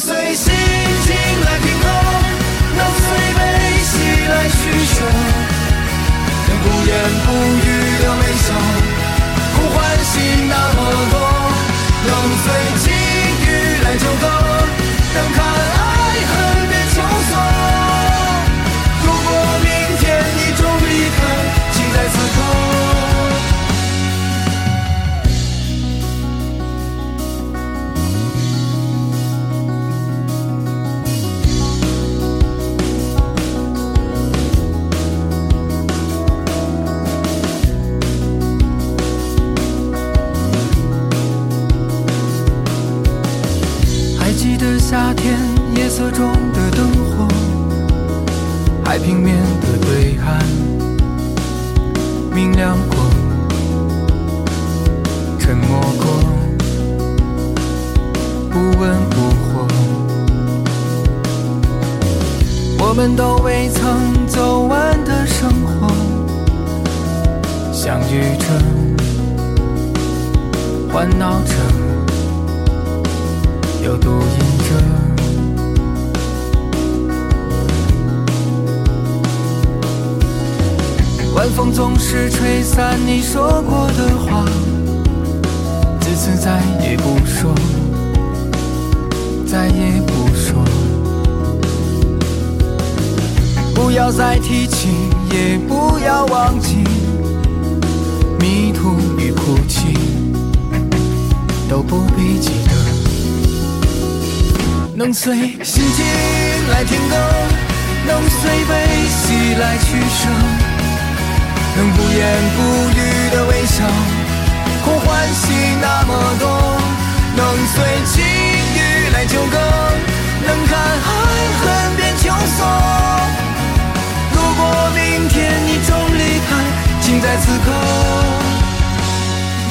随心情来平衡，能随悲喜来取舍，能不言不语的微笑，平面的对岸明亮过，沉默过，不温不火。我们都未曾走完的生活，相遇着，欢闹着。有读音晚风总是吹散你说过的话，自此再也不说，再也不说。不要再提起，也不要忘记，迷途与哭泣都不必记得。能随心情来听歌，能随悲喜来取舍，能不言不语的微笑，空欢喜那么多，能随晴雨来纠葛，能看爱恨变秋色。如果明天你终离开，请在此刻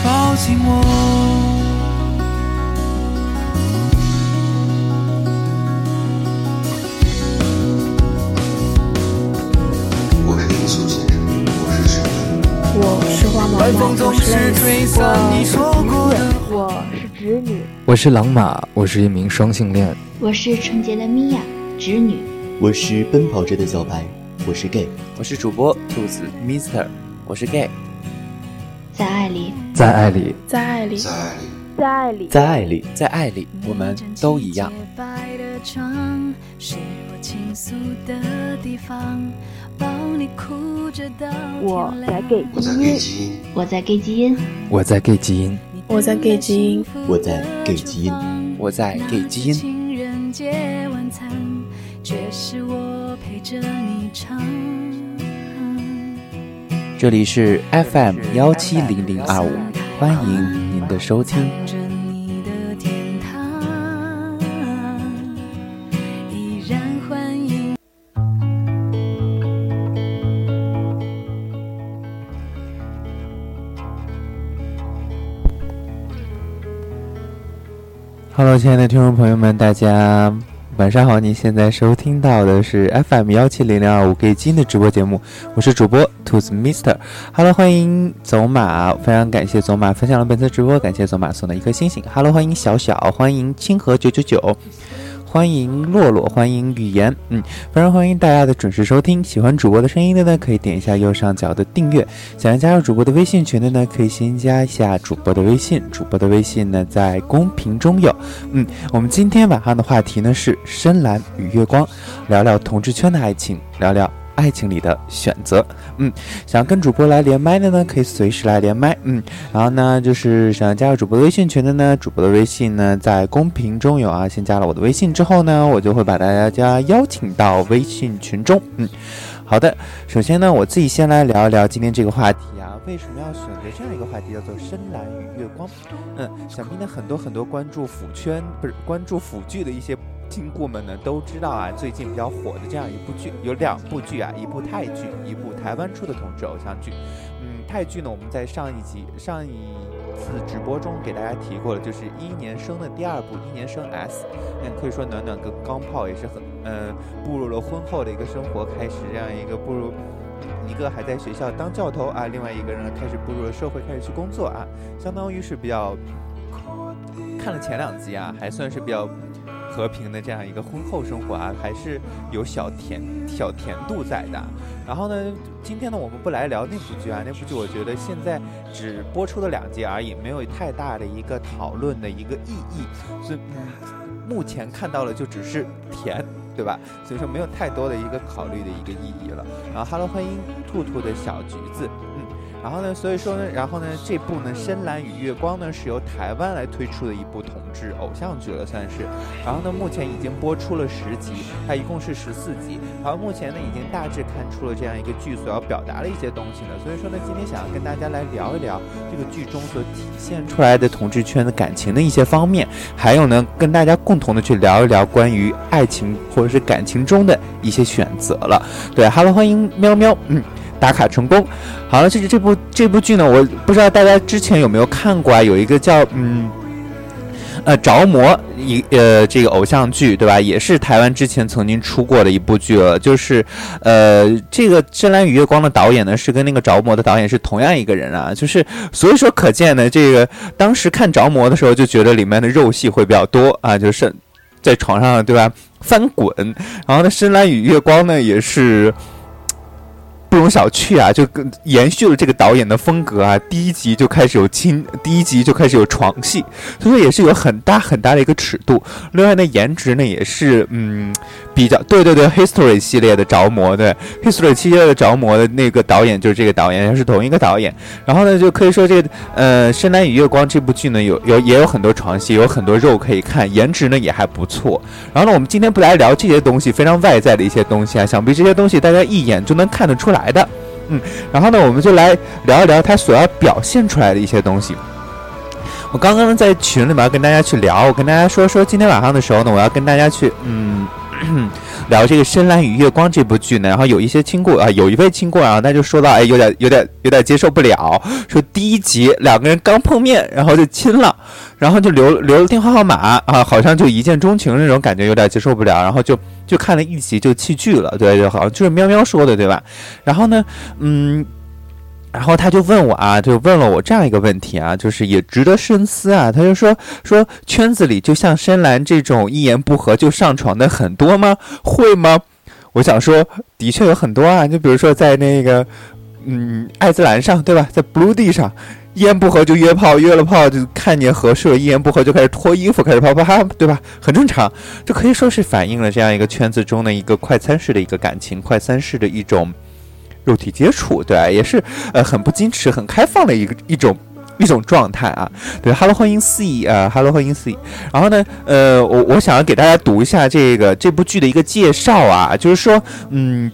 抱紧。我我是花毛晚风，总我是是吹散你说过的我是侄女，我是朗马，我是一名双性恋。我是纯洁的米娅，侄女。我是奔跑着的小白，我是 gay。我是主播兔子 Mister，我是 gay。在爱里，在爱里，在爱里，在爱里，在爱里，在爱里，在爱里，我们都一样。我在在基因，基因，我在 gay 基因，我在 gay 基因。我在 gay 基因，我在 gay 基因。我在 gay 基因。情人节晚餐，却是我陪着你唱。这里是 FM 幺七零零二五，欢迎您的收听。Hello，亲爱的听众朋友们，大家晚上好！您现在收听到的是 FM 幺七零零二五 G 金的直播节目，我是主播兔子 Mister。Hello，欢迎走马，非常感谢走马分享了本次直播，感谢走马送的一颗星星。Hello，欢迎小小，欢迎清河九九九。欢迎洛洛，欢迎语言，嗯，非常欢迎大家的准时收听。喜欢主播的声音的呢，可以点一下右上角的订阅。想要加入主播的微信群的呢，可以先加一下主播的微信。主播的微信呢，在公屏中有。嗯，我们今天晚上的话题呢是深蓝与月光，聊聊同志圈的爱情，聊聊爱情里的选择。嗯，想要跟主播来连麦的呢，可以随时来连麦。嗯，然后呢，就是想要加入主播的微信群的呢，主播的微信呢在公屏中有啊。先加了我的微信之后呢，我就会把大家邀请到微信群中。嗯，好的。首先呢，我自己先来聊一聊今天这个话题啊，为什么要选择这样一个话题，叫做深蓝与月光？嗯，想必呢很多很多关注腐圈不是关注腐剧的一些亲故们呢都知道啊，最近比较火的这样一部剧有两部剧啊，一部泰剧，一部台湾出的同志偶像剧。嗯，泰剧呢我们在上一集上一次直播中给大家提过了，就是一年生的第二部一年生 S，嗯，可以说暖暖跟钢炮也是很嗯步入了婚后的一个生活，开始这样一个步入。一个还在学校当教头啊，另外一个人呢开始步入了社会，开始去工作啊，相当于是比较看了前两集啊，还算是比较和平的这样一个婚后生活啊，还是有小甜小甜度在的。然后呢，今天呢，我们不来聊那部剧啊，那部剧我觉得现在只播出了两集而已，没有太大的一个讨论的一个意义，所以嗯，目前看到了就只是甜。对吧？所以说没有太多的一个考虑的一个意义了。然后，Hello，欢迎兔兔的小橘子，然后呢，所以说呢，然后呢，这部呢《深蓝与月光》呢是由台湾来推出的一部同志偶像剧了，算是。然后呢，目前已经播出了十集，它一共是十四集。然后目前呢，已经大致看出了这样一个剧所要表达的一些东西了。所以说呢，今天想要跟大家来聊一聊这个剧中所体现出来的同志圈的感情的一些方面，还有呢，跟大家共同的去聊一聊关于爱情或者是感情中的一些选择了。对，Hello，欢迎喵喵，嗯。打卡成功，好了，这这部这部剧呢，我不知道大家之前有没有看过啊？有一个叫嗯，呃，着魔一呃这个偶像剧，对吧？也是台湾之前曾经出过的一部剧了，就是呃这个《深蓝与月光》的导演呢，是跟那个着魔的导演是同样一个人啊，就是所以说可见呢，这个当时看着魔的时候就觉得里面的肉戏会比较多啊，就是在床上对吧翻滚，然后呢《深蓝与月光》呢也是。不容小觑啊！就跟延续了这个导演的风格啊，第一集就开始有亲，第一集就开始有床戏，所以说也是有很大很大的一个尺度。另外呢，颜值呢也是嗯比较对对对，History 系列的着魔对，History 系列的着魔的那个导演就是这个导演，也是同一个导演。然后呢，就可以说这个呃《深蓝与月光》这部剧呢有有也有很多床戏，有很多肉可以看，颜值呢也还不错。然后呢，我们今天不来聊这些东西，非常外在的一些东西啊，想必这些东西大家一眼就能看得出来。来的，嗯，然后呢，我们就来聊一聊他所要表现出来的一些东西。我刚刚在群里面跟大家去聊，我跟大家说说，今天晚上的时候呢，我要跟大家去，嗯，聊这个《深蓝与月光》这部剧呢。然后有一些亲过啊，有一位亲过，然后他就说到，哎，有点、有点、有点接受不了，说第一集两个人刚碰面，然后就亲了，然后就留 留了电话号码啊，好像就一见钟情那种感觉，有点接受不了，然后就。就看了一集就弃剧了，对，就好像就是喵喵说的，对吧？然后呢，嗯，然后他就问我啊，就问了我这样一个问题啊，就是也值得深思啊。他就说说圈子里就像深蓝这种一言不合就上床的很多吗？会吗？我想说，的确有很多啊。就比如说在那个嗯艾滋兰上，对吧？在 Blue 地上。一言不合就约炮，约了炮就看见合适了，一言不合就开始脱衣服，开始啪啪啪，对吧？很正常，这可以说是反映了这样一个圈子中的一个快餐式的一个感情，快餐式的一种肉体接触，对吧？也是呃很不矜持、很开放的一个一种一种状态啊。对，Hello，欢迎 C 啊，Hello，欢迎 C。然后呢，呃，我我想要给大家读一下这个这部剧的一个介绍啊，就是说，嗯。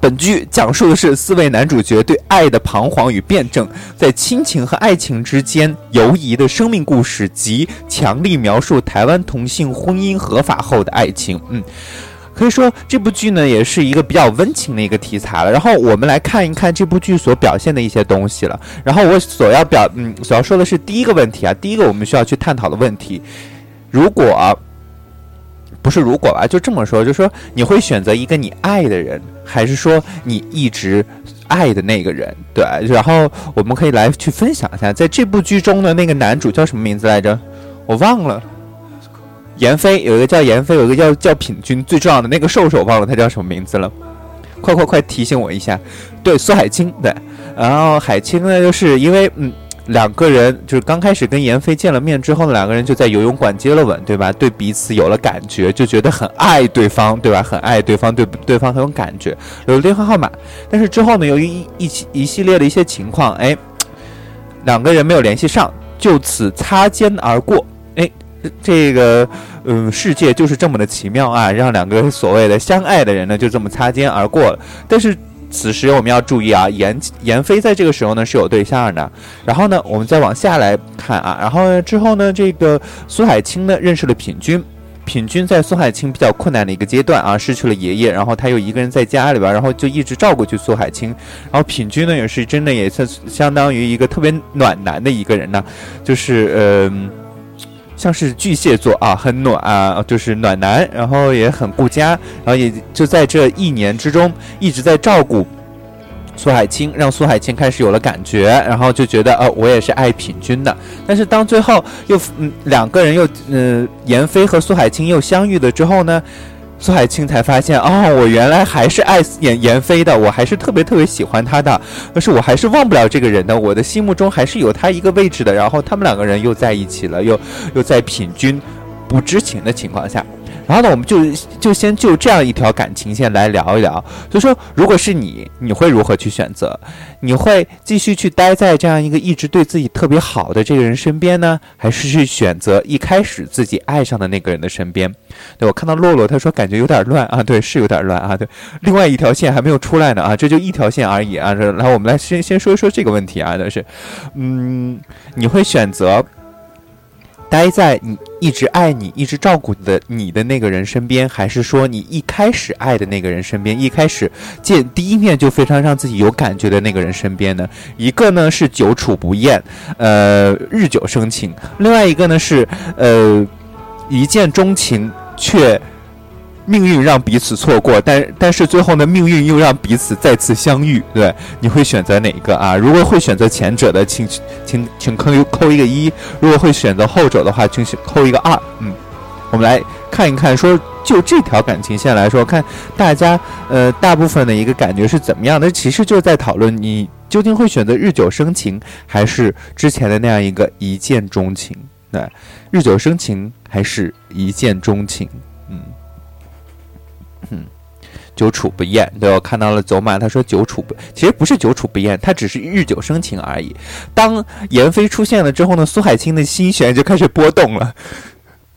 本剧讲述的是四位男主角对爱的彷徨与辩证，在亲情和爱情之间游移的生命故事及强力描述台湾同性婚姻合法后的爱情。嗯，可以说这部剧呢也是一个比较温情的一个题材了。然后我们来看一看这部剧所表现的一些东西了。然后我所要表嗯所要说的是第一个问题啊，第一个我们需要去探讨的问题，如果。不是如果吧，就这么说，就说你会选择一个你爱的人，还是说你一直爱的那个人？对，然后我们可以来去分享一下，在这部剧中的那个男主叫什么名字来着？我忘了。严飞有一个叫严飞，有一个叫叫品君，最重要的那个兽首忘了他叫什么名字了，快快快提醒我一下。对，苏海清，对，然后海清呢，就是因为嗯。两个人就是刚开始跟闫飞见了面之后呢，两个人就在游泳馆接了吻，对吧？对彼此有了感觉，就觉得很爱对方，对吧？很爱对方，对对方很有感觉，留了电话号码。但是之后呢，由于一一起一系列的一些情况，哎，两个人没有联系上，就此擦肩而过。这个嗯，世界就是这么的奇妙啊，让两个所谓的相爱的人呢，就这么擦肩而过。但是。此时我们要注意啊，严严飞在这个时候呢是有对象的。然后呢，我们再往下来看啊，然后之后呢，这个苏海清呢认识了品君，品君在苏海清比较困难的一个阶段啊，失去了爷爷，然后他又一个人在家里边，然后就一直照顾去苏海清。然后品君呢也是真的也是相当于一个特别暖男的一个人呢，就是嗯。像是巨蟹座啊，很暖啊，就是暖男，然后也很顾家，然后也就在这一年之中一直在照顾苏海清，让苏海清开始有了感觉，然后就觉得呃，我也是爱品君的。但是当最后又嗯两个人又嗯闫飞和苏海清又相遇了之后呢，苏海清才发现哦，我原来还是爱颜颜飞的，我还是特别特别喜欢他的，但是我还是忘不了这个人的，我的心目中还是有他一个位置的。然后他们两个人又在一起了，又又在品君不知情的情况下。然后呢，我们就就先就这样一条感情线来聊一聊。就说，如果是你，你会如何去选择？你会继续去待在这样一个一直对自己特别好的这个人身边呢，还是去选择一开始自己爱上的那个人的身边？对我看到洛洛他说感觉有点乱啊，对，是有点乱啊，对，另外一条线还没有出来呢啊，这就一条线而已啊。这来，我们来先先说一说这个问题啊，就是，嗯，你会选择？待在你一直爱你、一直照顾的你的那个人身边，还是说你一开始爱的那个人身边，一开始见第一面就非常让自己有感觉的那个人身边呢？一个呢是久处不厌，呃，日久生情；另外一个呢是呃，一见钟情却。命运让彼此错过，但但是最后呢，命运又让彼此再次相遇。对，你会选择哪一个啊？如果会选择前者的，请请请扣扣一个一；如果会选择后者的话，请扣一个二。嗯，我们来看一看，说就这条感情线来说，看大家呃大部分的一个感觉是怎么样的？其实就是在讨论你究竟会选择日久生情，还是之前的那样一个一见钟情？对，日久生情还是一见钟情？久处不厌。对我看到了走马，他说久处不，其实不是久处不厌，他只是日久生情而已。当闫飞出现了之后呢，苏海清的心弦就开始波动了，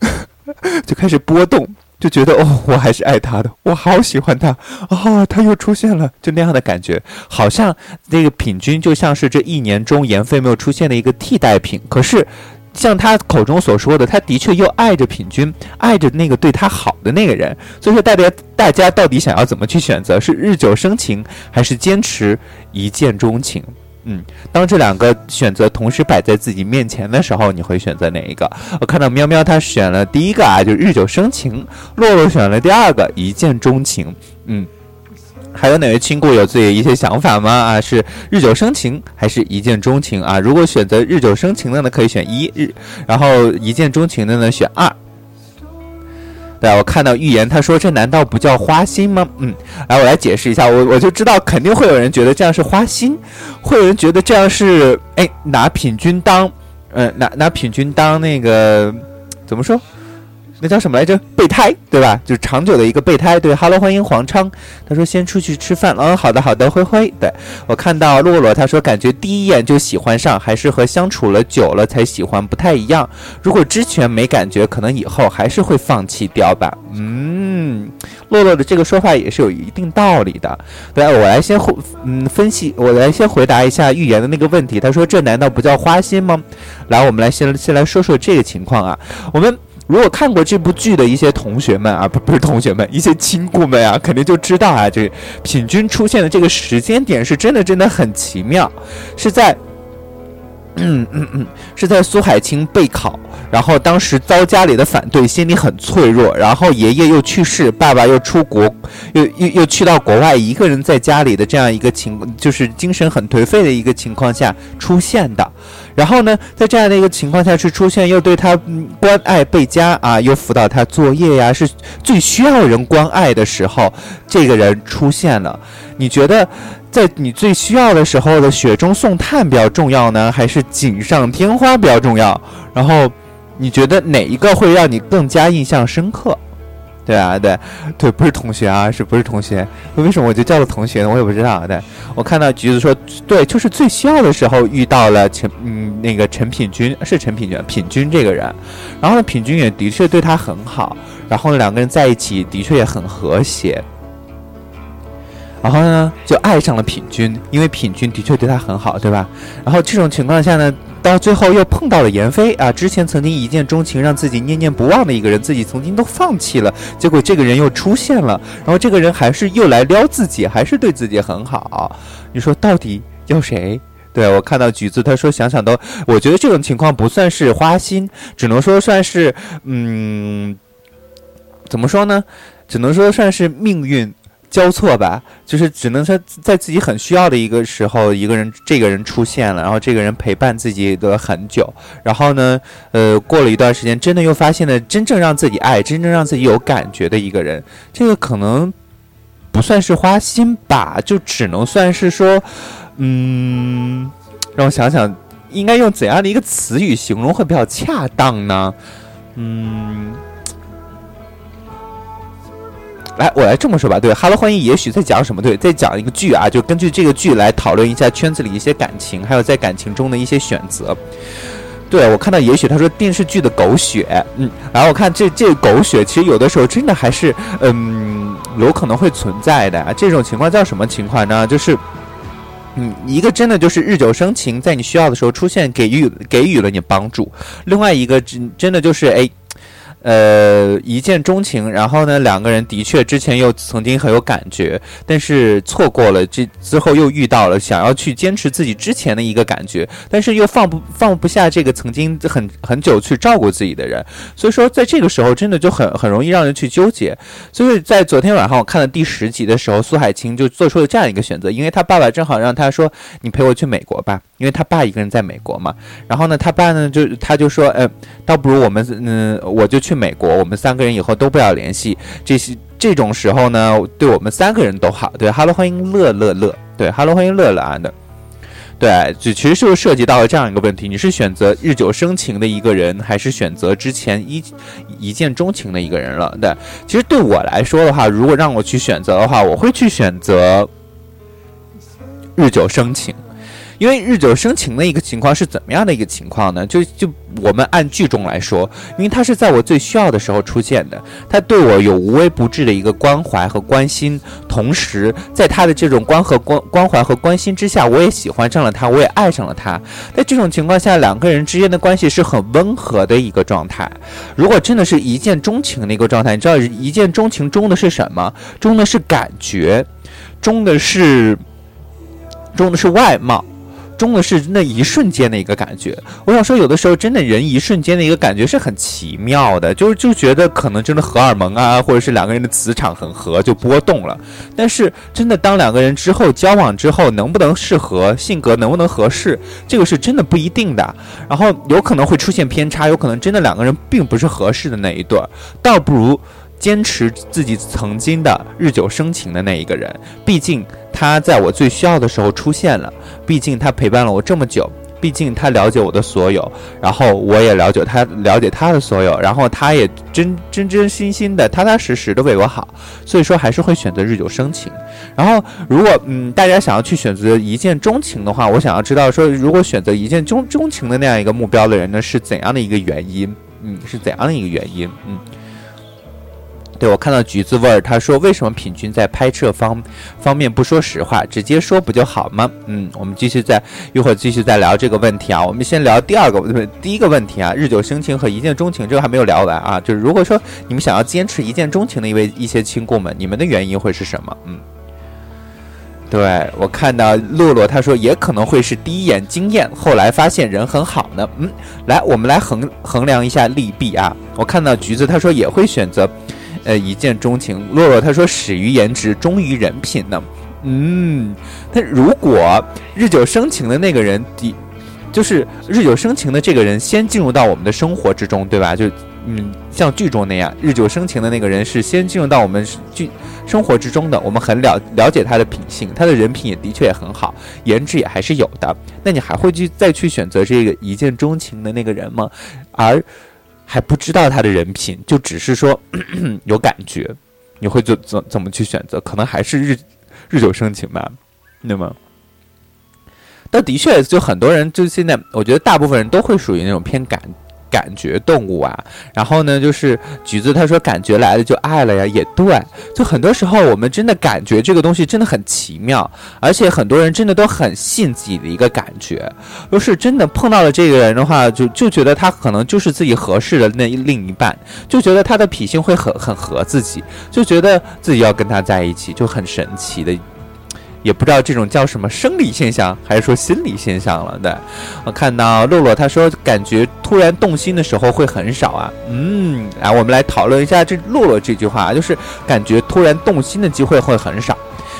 就开始波动，就觉得哦，我还是爱他的，我好喜欢他啊，他又出现了，就那样的感觉，好像那个品君就像是这一年中闫飞没有出现的一个替代品，可是。像他口中所说的，他的确又爱着品君，爱着那个对他好的那个人。所以说，大家大家到底想要怎么去选择？是日久生情，还是坚持一见钟情？嗯，当这两个选择同时摆在自己面前的时候，你会选择哪一个？我看到喵喵他选了第一个啊，就日久生情；洛洛选了第二个一见钟情。嗯。还有哪位亲故有自己一些想法吗？啊，是日久生情还是一见钟情啊？如果选择日久生情的呢，可以选一日；然后一见钟情的呢，选二。对啊，我看到预言他说这难道不叫花心吗？嗯，来我来解释一下，我我就知道肯定会有人觉得这样是花心，会有人觉得这样是哎拿品君当，嗯拿拿品君当那个怎么说？那叫什么来着？备胎，对吧？就是长久的一个备胎。对，Hello，欢迎黄昌。他说先出去吃饭。嗯，好的，好的，灰灰。对我看到洛洛，他说感觉第一眼就喜欢上，还是和相处了久了才喜欢不太一样。如果之前没感觉，可能以后还是会放弃掉吧。嗯，洛洛的这个说法也是有一定道理的。对，我来先回，嗯，分析，我来先回答一下预言的那个问题。他说这难道不叫花心吗？来，我们来先先来说说这个情况啊，我们。如果看过这部剧的一些同学们啊，不不是同学们，一些亲故们啊，肯定就知道啊，这品君出现的这个时间点是真的真的很奇妙，是在，嗯嗯嗯，是在苏海清备考，然后当时遭家里的反对，心里很脆弱，然后爷爷又去世，爸爸又出国，又又又去到国外，一个人在家里的这样一个情，就是精神很颓废的一个情况下出现的。然后呢，在这样的一个情况下去出现，又对他关爱倍加啊，又辅导他作业呀，是最需要人关爱的时候，这个人出现了。你觉得，在你最需要的时候的雪中送炭比较重要呢，还是锦上添花比较重要？然后，你觉得哪一个会让你更加印象深刻？对啊，对，对，不是同学啊，是不是同学？为什么我就叫了同学呢？我也不知道。对，我看到橘子说，对，就是最需要的时候遇到了陈，嗯，那个陈品君是陈品君，品君这个人，然后呢，品君也的确对他很好，然后呢，两个人在一起的确也很和谐，然后呢，就爱上了品君，因为品君的确对他很好，对吧？然后这种情况下呢？到最后又碰到了闫飞啊！之前曾经一见钟情，让自己念念不忘的一个人，自己曾经都放弃了，结果这个人又出现了，然后这个人还是又来撩自己，还是对自己很好。你说到底要谁？对我看到橘子，他说想想都，我觉得这种情况不算是花心，只能说算是嗯，怎么说呢？只能说算是命运交错吧，就是只能说在自己很需要的一个时候，一个人这个人出现了，然后这个人陪伴自己的很久，然后呢，呃，过了一段时间，真的又发现了真正让自己爱、真正让自己有感觉的一个人，这个可能不算是花心吧，就只能算是说，嗯，让我想想，应该用怎样的一个词语形容会比较恰当呢？嗯。来，我来这么说吧。对，Hello，欢迎。也许在讲什么？对，在讲一个剧啊，就根据这个剧来讨论一下圈子里一些感情，还有在感情中的一些选择。对我看到，也许他说电视剧的狗血，嗯，然后我看这这狗血，其实有的时候真的还是嗯有可能会存在的。这种情况叫什么情况呢？就是嗯，一个真的就是日久生情，在你需要的时候出现，给予给予了你帮助；另外一个真真的就是哎。呃，一见钟情，然后呢，两个人的确之前又曾经很有感觉，但是错过了这之后又遇到了，想要去坚持自己之前的一个感觉，但是又放不放不下这个曾经很很久去照顾自己的人，所以说在这个时候真的就很很容易让人去纠结。所以在昨天晚上我看了第十集的时候，苏海清就做出了这样一个选择，因为他爸爸正好让他说：“你陪我去美国吧。”因为他爸一个人在美国嘛，然后呢，他爸呢就他就说，呃，倒不如我们，嗯，我就去去美国，我们三个人以后都不要联系。这些这种时候呢，对我们三个人都好。对哈喽，欢迎乐乐乐，对哈喽，欢迎乐乐啊的，对，这其实就涉及到了这样一个问题：你是选择日久生情的一个人，还是选择之前一一见钟情的一个人了？对，其实对我来说的话，如果让我去选择的话，我会去选择日久生情。因为日久生情的一个情况是怎么样的一个情况呢？就就我们按剧中来说，因为他是在我最需要的时候出现的，他对我有无微不至的一个关怀和关心，同时在他的这种关和关关怀和关心之下，我也喜欢上了他，我也爱上了他。在这种情况下，两个人之间的关系是很温和的一个状态。如果真的是一见钟情的一个状态，你知道一见钟情中的是什么？中的是感觉，中的是中的是外貌。中的是那一瞬间的一个感觉，我想说，有的时候真的人一瞬间的一个感觉是很奇妙的，就是就觉得可能真的荷尔蒙啊，或者是两个人的磁场很合就波动了。但是真的当两个人之后交往之后，能不能适合，性格能不能合适，这个是真的不一定的。然后有可能会出现偏差，有可能真的两个人并不是合适的那一对儿，倒不如坚持自己曾经的日久生情的那一个人，毕竟。他在我最需要的时候出现了，毕竟他陪伴了我这么久，毕竟他了解我的所有，然后我也了解他，了解他的所有，然后他也真真真心心的、踏踏实实的为我好，所以说还是会选择日久生情。然后如果嗯大家想要去选择一见钟情的话，我想要知道说，如果选择一见钟钟情的那样一个目标的人呢，是怎样的一个原因？嗯，是怎样的一个原因？嗯。对我看到橘子味儿，他说为什么品君在拍摄方方面不说实话，直接说不就好吗？嗯，我们继续再一会儿继续再聊这个问题啊。我们先聊第二个，问题，第一个问题啊，日久生情和一见钟情这个还没有聊完啊。就是如果说你们想要坚持一见钟情的一位一些亲故们，你们的原因会是什么？嗯，对我看到洛洛他说也可能会是第一眼惊艳，后来发现人很好呢。嗯，来我们来衡衡量一下利弊啊。我看到橘子他说也会选择。呃，一见钟情。洛洛他说：“始于颜值，忠于人品呢。”嗯，但如果日久生情的那个人，第就是日久生情的这个人先进入到我们的生活之中，对吧？就嗯，像剧中那样，日久生情的那个人是先进入到我们剧生活之中的。我们很了了解他的品性，他的人品也的确也很好，颜值也还是有的。那你还会去再去选择这个一见钟情的那个人吗？而还不知道他的人品，就只是说 有感觉，你会怎怎怎么去选择？可能还是日日久生情吧，那么？但的确，就很多人，就现在，我觉得大部分人都会属于那种偏感。感觉动物啊，然后呢，就是橘子他说感觉来了就爱了呀，也对，就很多时候我们真的感觉这个东西真的很奇妙，而且很多人真的都很信自己的一个感觉，要是真的碰到了这个人的话，就就觉得他可能就是自己合适的那另一半，就觉得他的脾性会很很合自己，就觉得自己要跟他在一起，就很神奇的也不知道这种叫什么生理现象，还是说心理现象了。对，我看到洛洛他说，感觉突然动心的时候会很少啊。嗯，来，我们来讨论一下这洛洛这句话，就是感觉突然动心的机会会很少。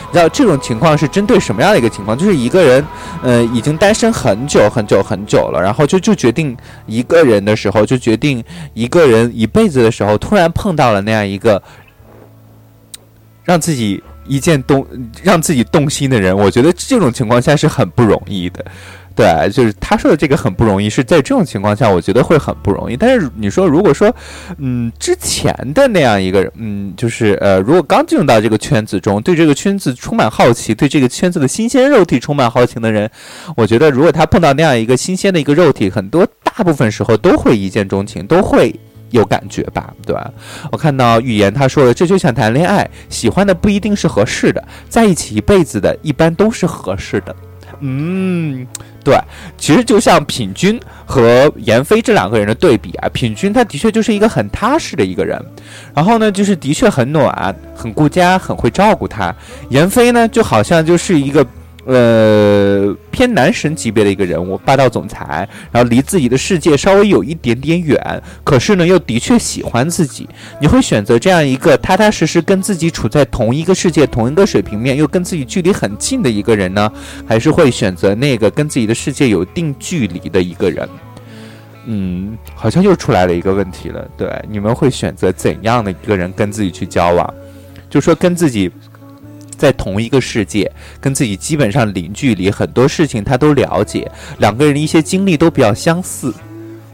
你知道这种情况是针对什么样的一个情况？就是一个人，呃，已经单身很久很久很久了，然后就就决定一个人的时候，就决定一个人一辈子的时候，突然碰到了那样一个让自己一见动让自己动心的人，我觉得这种情况下是很不容易的。对，就是他说的这个很不容易，是在这种情况下，我觉得会很不容易。但是你说，如果说，嗯，之前的那样一个，嗯，就是呃，如果刚进入到这个圈子中，对这个圈子充满好奇，对这个圈子的新鲜肉体充满好奇的人，我觉得如果他碰到那样一个新鲜的一个肉体，很多大部分时候都会一见钟情，都会有感觉吧，对吧？我看到语言他说了，这就像谈恋爱，喜欢的不一定是合适的，在一起一辈子的，一般都是合适的。嗯，对，其实就像品君和闫飞这两个人的对比啊，品君他的确就是一个很踏实的一个人，然后呢，就是的确很暖、很顾家、很会照顾他。闫飞呢，就好像就是一个。呃，偏男神级别的一个人物，霸道总裁，然后离自己的世界稍微有一点点远，可是呢，又的确喜欢自己。你会选择这样一个踏踏实实跟自己处在同一个世界、同一个水平面，又跟自己距离很近的一个人呢？还是会选择那个跟自己的世界有一定距离的一个人？嗯，好像又出来了一个问题了。对，你们会选择怎样的一个人跟自己去交往？就说跟自己。在同一个世界，跟自己基本上零距离，很多事情他都了解，两个人一些经历都比较相似，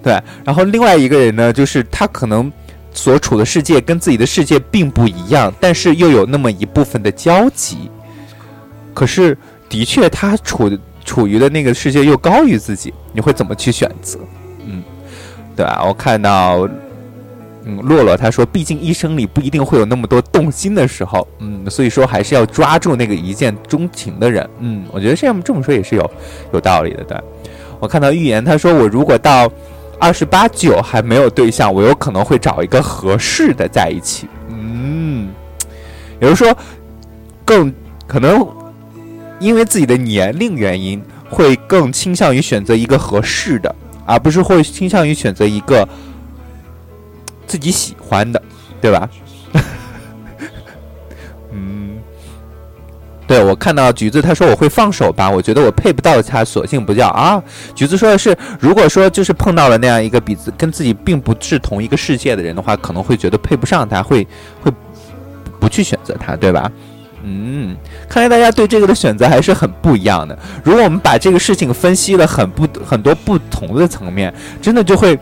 对。然后另外一个人呢，就是他可能所处的世界跟自己的世界并不一样，但是又有那么一部分的交集。可是的确，他处处于的那个世界又高于自己，你会怎么去选择？嗯，对吧？我看到。嗯，洛洛他说，毕竟一生里不一定会有那么多动心的时候，嗯，所以说还是要抓住那个一见钟情的人，嗯，我觉得这样这么说也是有有道理的，对。我看到预言他说，我如果到二十八九还没有对象，我有可能会找一个合适的在一起，嗯，也就是说，更可能因为自己的年龄原因，会更倾向于选择一个合适的，而不是会倾向于选择一个。自己喜欢的，对吧？嗯，对我看到橘子他说我会放手吧，我觉得我配不到他，索性不叫啊。橘子说的是，如果说就是碰到了那样一个比自跟自己并不是同一个世界的人的话，可能会觉得配不上他，会会不去选择他，对吧？嗯，看来大家对这个的选择还是很不一样的。如果我们把这个事情分析了很不很多不同的层面，真的就会。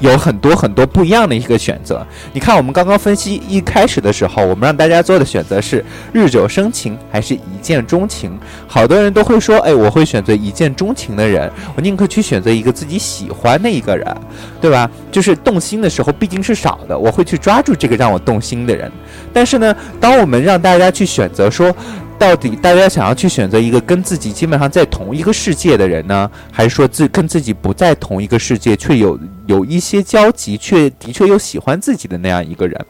有很多很多不一样的一个选择。你看，我们刚刚分析一开始的时候，我们让大家做的选择是日久生情还是一见钟情。好多人都会说，哎，我会选择一见钟情的人，我宁可去选择一个自己喜欢的一个人，对吧？就是动心的时候毕竟是少的，我会去抓住这个让我动心的人。但是呢，当我们让大家去选择说。到底大家想要去选择一个跟自己基本上在同一个世界的人呢，还是说自跟自己不在同一个世界却有有一些交集，却的确又喜欢自己的那样一个人？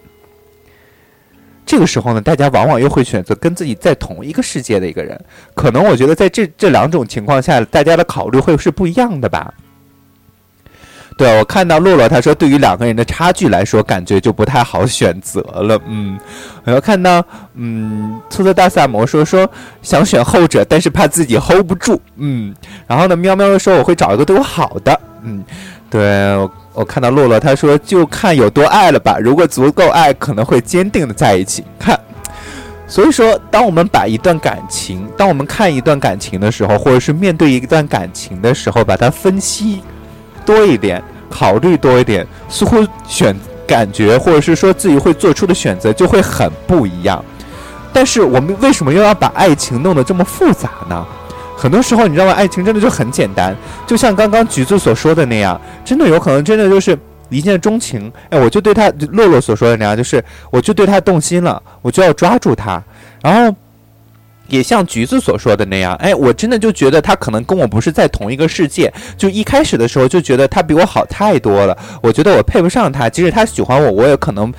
这个时候呢，大家往往又会选择跟自己在同一个世界的一个人。可能我觉得在这这两种情况下，大家的考虑会是不一样的吧。对，我看到洛洛他说，对于两个人的差距来说，感觉就不太好选择了。嗯，我要看到，嗯，粗色大萨摩说说想选后者，但是怕自己 hold 不住。嗯，然后呢，喵喵说我会找一个对我好的。嗯，对我我看到洛洛他说就看有多爱了吧，如果足够爱，可能会坚定的在一起。看，所以说，当我们把一段感情，当我们看一段感情的时候，或者是面对一段感情的时候，把它分析。多一点，考虑多一点，似乎选感觉，或者是说自己会做出的选择就会很不一样。但是我们为什么又要把爱情弄得这么复杂呢？很多时候，你知道吗？爱情真的就很简单，就像刚刚橘子所说的那样，真的有可能真的就是一见钟情。哎，我就对他洛洛所说的那样，就是我就对他动心了，我就要抓住他，然后。也像橘子所说的那样，哎，我真的就觉得他可能跟我不是在同一个世界。就一开始的时候就觉得他比我好太多了，我觉得我配不上他。即使他喜欢我，我也可能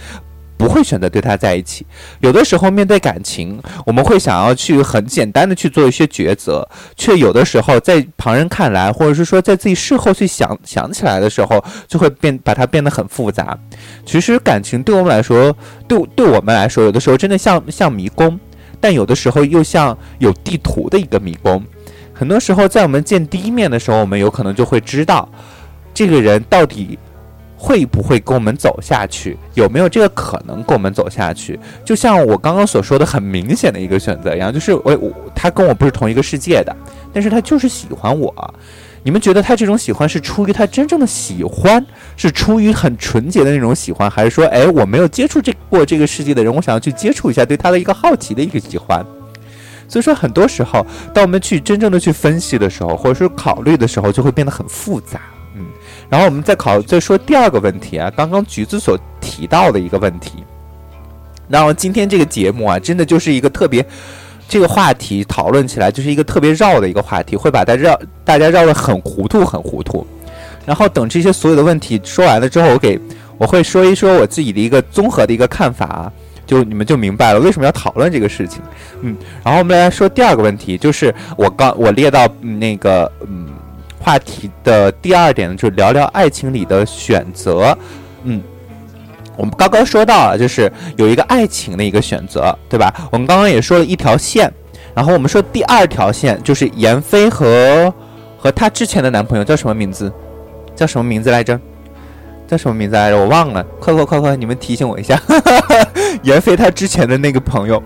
不会选择对他在一起。有的时候面对感情，我们会想要去很简单的去做一些抉择，却有的时候在旁人看来，或者是说在自己事后去想想起来的时候，就会变把它变得很复杂。其实感情对我们来说，对对我们来说，有的时候真的像像迷宫，但有的时候又像有地图的一个迷宫。很多时候，在我们见第一面的时候，我们有可能就会知道，这个人到底会不会跟我们走下去，有没有这个可能跟我们走下去。就像我刚刚所说的，很明显的一个选择一样，就是我我他跟我不是同一个世界的，但是他就是喜欢我。你们觉得他这种喜欢是出于他真正的喜欢，是出于很纯洁的那种喜欢，还是说，哎，我没有接触这过这个世界的人，我想要去接触一下，对他的一个好奇的一个喜欢？所以说，很多时候，当我们去真正的去分析的时候，或者是考虑的时候，就会变得很复杂。嗯，然后我们再考再说第二个问题啊，刚刚橘子所提到的一个问题。然后今天这个节目啊，真的就是一个特别这个话题讨论起来就是一个特别绕的一个话题，会把它绕大家绕得很糊涂，很糊涂。然后等这些所有的问题说完了之后，我给我会说一说我自己的一个综合的一个看法。就你们就明白了为什么要讨论这个事情，嗯，然后我们来说第二个问题，就是我刚我列到那个嗯话题的第二点，就是聊聊爱情里的选择，嗯，我们刚刚说到了，就是有一个爱情的一个选择，对吧？我们刚刚也说了一条线，然后我们说第二条线就是闫飞和和她之前的男朋友叫什么名字？叫什么名字来着？叫什么名字来着？我忘了，快快快快，你们提醒我一下。闫飞她之前的那个朋友，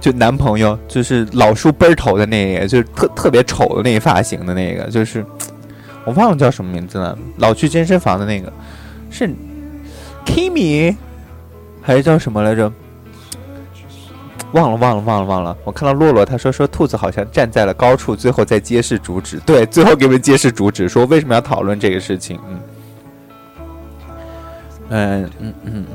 就男朋友，就是老梳背头的那个，就是特特别丑的那个发型的那个，就是我忘了叫什么名字了。老去健身房的那个是 Kimi 还是叫什么来着？忘了忘了忘了忘了。我看到洛洛他说说兔子好像站在了高处，最后在揭示主旨。对，最后给你们揭示主旨，说为什么要讨论这个事情？嗯。嗯嗯嗯，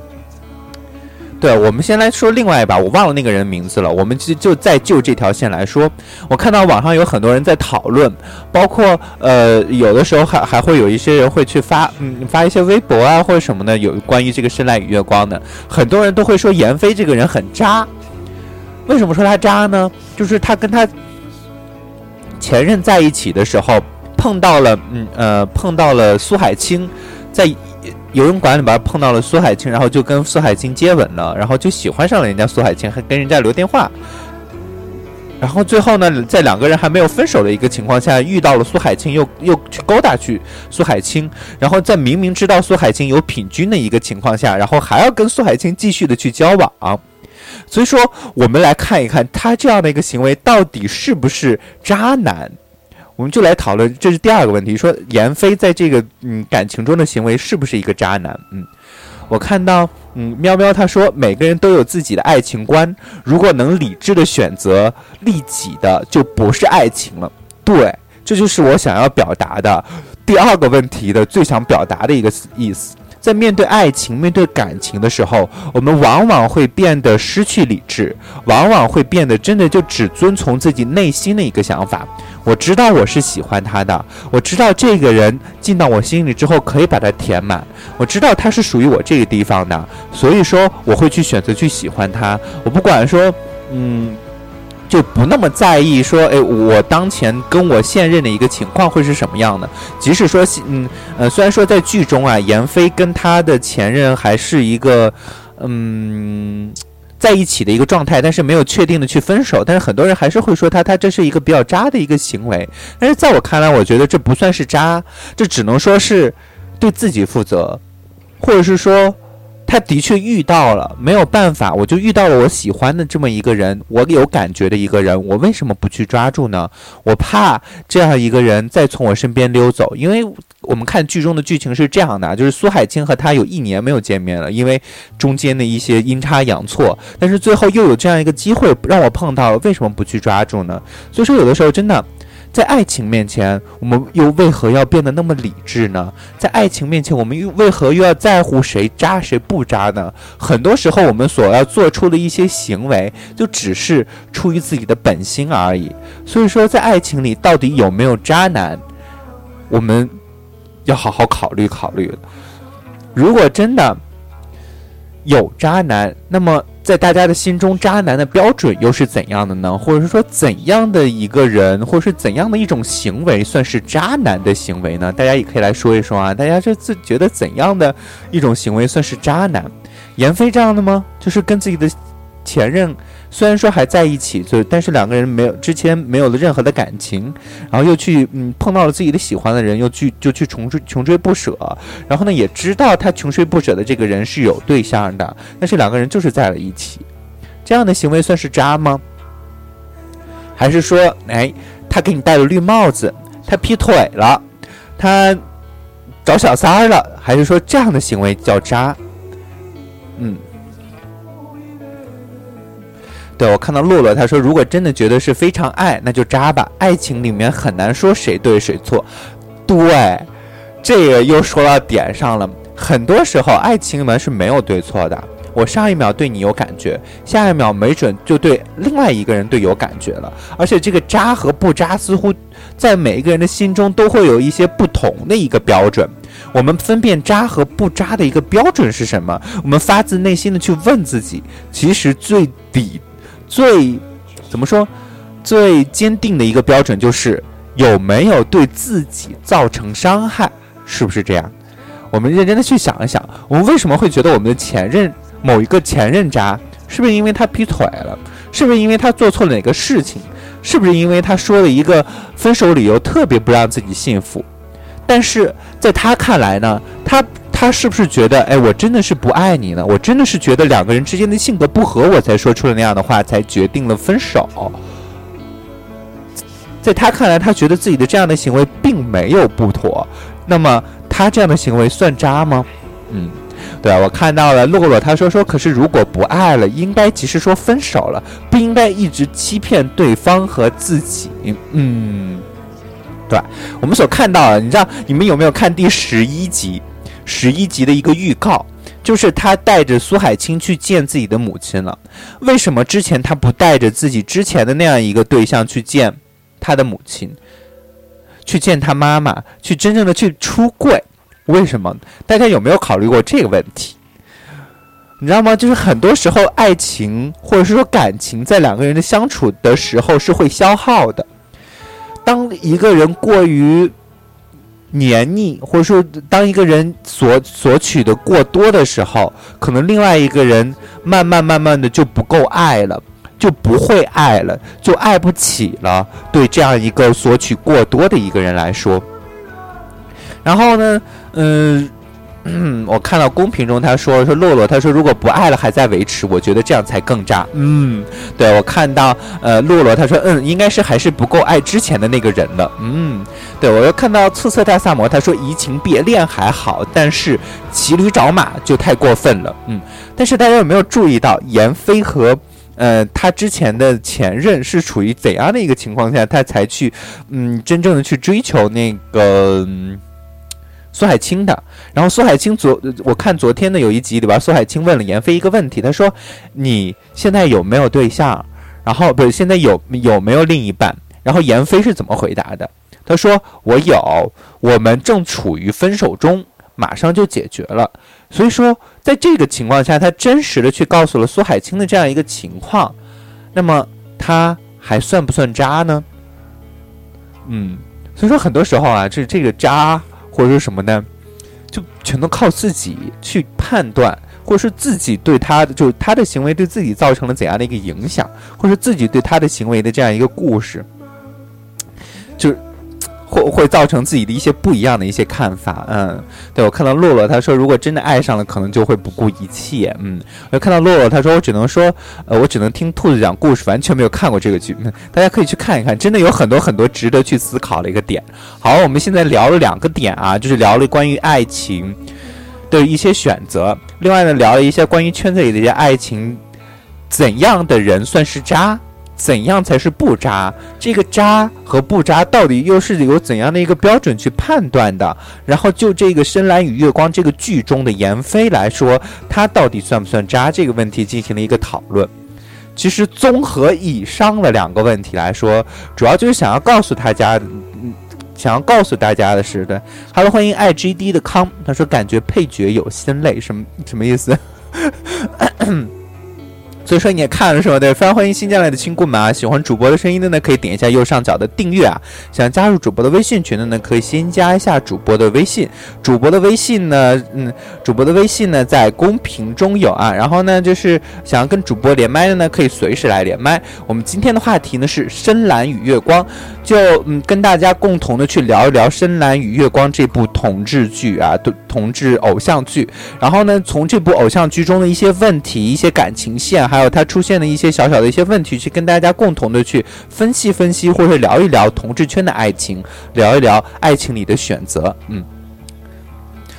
对，我们先来说另外一把，我忘了那个人名字了。我们就就再就这条线来说，我看到网上有很多人在讨论，包括呃，有的时候还还会有一些人会去发嗯发一些微博啊或者什么的，有关于这个深蓝与月光的，很多人都会说闫飞这个人很渣。为什么说他渣呢？就是他跟他前任在一起的时候碰到了嗯呃碰到了苏海清，在。游泳馆里边碰到了苏海清，然后就跟苏海清接吻了，然后就喜欢上了人家苏海清，还跟人家留电话。然后最后呢，在两个人还没有分手的一个情况下，遇到了苏海清，又又去勾搭去苏海清，然后在明明知道苏海清有品君的一个情况下，然后还要跟苏海清继续的去交往。所以说，我们来看一看他这样的一个行为到底是不是渣男。我们就来讨论，这是第二个问题，说闫飞在这个嗯感情中的行为是不是一个渣男？嗯，我看到嗯喵喵他说每个人都有自己的爱情观，如果能理智的选择利己的，就不是爱情了。对，这就是我想要表达的第二个问题的最想表达的一个意思。在面对爱情、面对感情的时候，我们往往会变得失去理智，往往会变得真的就只遵从自己内心的一个想法。我知道我是喜欢他的，我知道这个人进到我心里之后可以把它填满，我知道他是属于我这个地方的，所以说我会去选择去喜欢他。我不管说，嗯。就不那么在意说，哎，我当前跟我现任的一个情况会是什么样的？即使说，嗯，呃，虽然说在剧中啊，闫飞跟他的前任还是一个，嗯，在一起的一个状态，但是没有确定的去分手。但是很多人还是会说他，他这是一个比较渣的一个行为。但是在我看来，我觉得这不算是渣，这只能说是对自己负责，或者是说。他的确遇到了，没有办法，我就遇到了我喜欢的这么一个人，我有感觉的一个人，我为什么不去抓住呢？我怕这样一个人再从我身边溜走，因为我们看剧中的剧情是这样的，就是苏海清和他有一年没有见面了，因为中间的一些阴差阳错，但是最后又有这样一个机会让我碰到了，为什么不去抓住呢？所以说，有的时候真的。在爱情面前，我们又为何要变得那么理智呢？在爱情面前，我们又为何又要在乎谁渣谁不渣呢？很多时候，我们所要做出的一些行为，就只是出于自己的本心而已。所以说，在爱情里到底有没有渣男，我们要好好考虑考虑。如果真的有渣男，那么在大家的心中，渣男的标准又是怎样的呢？或者是说，怎样的一个人，或者是怎样的一种行为算是渣男的行为呢？大家也可以来说一说啊。大家这自觉得怎样的一种行为算是渣男？闫飞这样的吗？就是跟自己的前任。虽然说还在一起，就但是两个人没有之前没有了任何的感情，然后又去嗯碰到了自己的喜欢的人，又去就去穷追穷追不舍，然后呢也知道他穷追不舍的这个人是有对象的，但是两个人就是在了一起，这样的行为算是渣吗？还是说，哎，他给你戴了绿帽子，他劈腿了，他找小三儿了，还是说这样的行为叫渣？嗯。对，我看到洛洛他说，如果真的觉得是非常爱，那就渣吧。爱情里面很难说谁对谁错。对，这个又说到点上了。很多时候，爱情里面是没有对错的。我上一秒对你有感觉，下一秒没准就对另外一个人对有感觉了。而且这个渣和不渣，似乎在每一个人的心中都会有一些不同的一个标准。我们分辨渣和不渣的一个标准是什么？我们发自内心的去问自己，其实最底。最怎么说？最坚定的一个标准就是有没有对自己造成伤害，是不是这样？我们认真的去想一想，我们为什么会觉得我们的前任某一个前任渣？是不是因为他劈腿了？是不是因为他做错了哪个事情？是不是因为他说了一个分手理由特别不让自己幸福？但是在他看来呢，他。他是不是觉得，哎，我真的是不爱你呢？我真的是觉得两个人之间的性格不合，我才说出了那样的话，才决定了分手。在他看来，他觉得自己的这样的行为并没有不妥。那么，他这样的行为算渣吗？嗯，对啊，我看到了洛洛，他说说，可是如果不爱了，应该及时说分手了，不应该一直欺骗对方和自己。嗯，对，我们所看到的，你知道，你们有没有看第十一集？十一集的一个预告，就是他带着苏海清去见自己的母亲了。为什么之前他不带着自己之前的那样一个对象去见他的母亲，去见他妈妈，去真正的去出柜？为什么？大家有没有考虑过这个问题？你知道吗？就是很多时候，爱情或者是说感情，在两个人的相处的时候是会消耗的。当一个人过于……黏腻，或者说，当一个人索索取的过多的时候，可能另外一个人慢慢慢慢的就不够爱了，就不会爱了，就爱不起了。对这样一个索取过多的一个人来说，然后呢，嗯。嗯，我看到公屏中他说说洛洛，他说如果不爱了还在维持，我觉得这样才更渣。嗯，对我看到呃洛洛他说嗯应该是还是不够爱之前的那个人了。嗯，对我又看到测测大萨摩他说移情别恋还好，但是骑驴找马就太过分了。嗯，但是大家有没有注意到闫飞和呃他之前的前任是处于怎样的一个情况下，他才去嗯真正的去追求那个？苏海清的，然后苏海清昨我看昨天的有一集里边，苏海清问了闫飞一个问题，他说：“你现在有没有对象？然后不是现在有有没有另一半？”然后闫飞是怎么回答的？他说：“我有，我们正处于分手中，马上就解决了。”所以说，在这个情况下，他真实的去告诉了苏海清的这样一个情况，那么他还算不算渣呢？嗯，所以说很多时候啊，这这个渣。或者是什么呢？就全都靠自己去判断，或是自己对他的，就是他的行为对自己造成了怎样的一个影响，或是自己对他的行为的这样一个故事，就。会会造成自己的一些不一样的一些看法，嗯，对我看到洛洛他说，如果真的爱上了，可能就会不顾一切，嗯，我看到洛洛他说，我只能说，呃，我只能听兔子讲故事，完全没有看过这个剧，大家可以去看一看，真的有很多很多值得去思考的一个点。好，我们现在聊了两个点啊，就是聊了关于爱情的一些选择，另外呢，聊了一些关于圈子里的一些爱情，怎样的人算是渣？怎样才是不渣？这个渣和不渣到底又是有怎样的一个标准去判断的？然后就这个《深蓝与月光》这个剧中的闫飞来说，他到底算不算渣？这个问题进行了一个讨论。其实综合以上的两个问题来说，主要就是想要告诉大家，嗯想要告诉大家的是对。Hello，欢迎 IGD 的康，他说感觉配角有心累，什么什么意思？所以说你也看了是吧？对，非常欢迎新进来的亲故们啊！喜欢主播的声音的呢，可以点一下右上角的订阅啊。想加入主播的微信群的呢，可以先加一下主播的微信。主播的微信呢，嗯，主播的微信呢在公屏中有啊。然后呢，就是想要跟主播连麦的呢，可以随时来连麦。我们今天的话题呢是《深蓝与月光》，就嗯跟大家共同的去聊一聊《深蓝与月光》这部同志剧啊，同同志偶像剧。然后呢，从这部偶像剧中的一些问题、一些感情线。还有他出现的一些小小的一些问题，去跟大家共同的去分析分析，或者聊一聊同志圈的爱情，聊一聊爱情里的选择。嗯，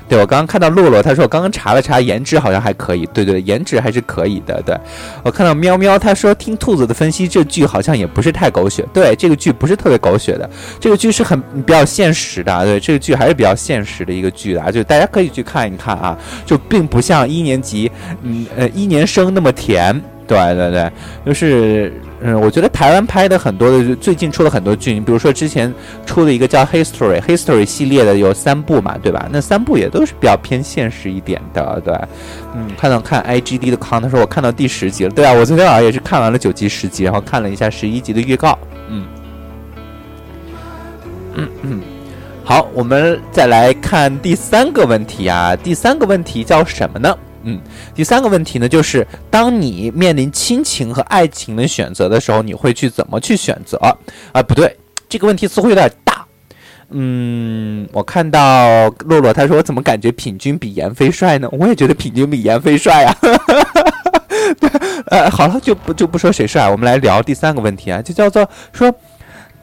对我刚刚看到洛洛，他说我刚刚查了查，颜值好像还可以。对对，颜值还是可以的。对我看到喵喵，他说听兔子的分析，这剧好像也不是太狗血。对，这个剧不是特别狗血的，这个剧是很比较现实的。对，这个剧还是比较现实的一个剧的，就大家可以去看一看啊，就并不像一年级，嗯呃一年生那么甜。对对对，就是嗯，我觉得台湾拍的很多的，最近出了很多剧，你比如说之前出了一个叫《History》History 系列的有三部嘛，对吧？那三部也都是比较偏现实一点的，对。嗯，看到看 IGD 的康，他说我看到第十集了，对啊，我昨天晚上也是看完了九集十集，然后看了一下十一集的预告，嗯嗯嗯，好，我们再来看第三个问题啊，第三个问题叫什么呢？嗯，第三个问题呢，就是当你面临亲情和爱情的选择的时候，你会去怎么去选择？啊，不对，这个问题似乎有点大。嗯，我看到洛洛他说，我怎么感觉品君比闫飞帅呢？我也觉得品君比闫飞帅啊。对，呃，好了，就不就不说谁帅，我们来聊第三个问题啊，就叫做说。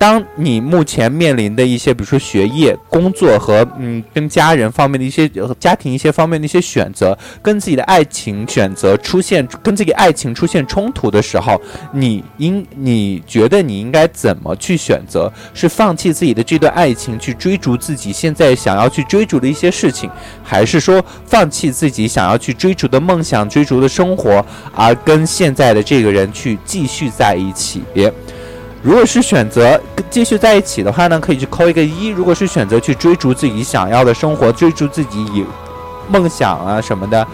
当你目前面临的一些，比如说学业、工作和嗯，跟家人方面的一些家庭一些方面的一些选择，跟自己的爱情选择出现跟自己爱情出现冲突的时候，你应你觉得你应该怎么去选择？是放弃自己的这段爱情，去追逐自己现在想要去追逐的一些事情，还是说放弃自己想要去追逐的梦想、追逐的生活，而跟现在的这个人去继续在一起？如果是选择继续在一起的话呢，可以去扣一个一；如果是选择去追逐自己想要的生活，追逐自己以梦想啊什么的，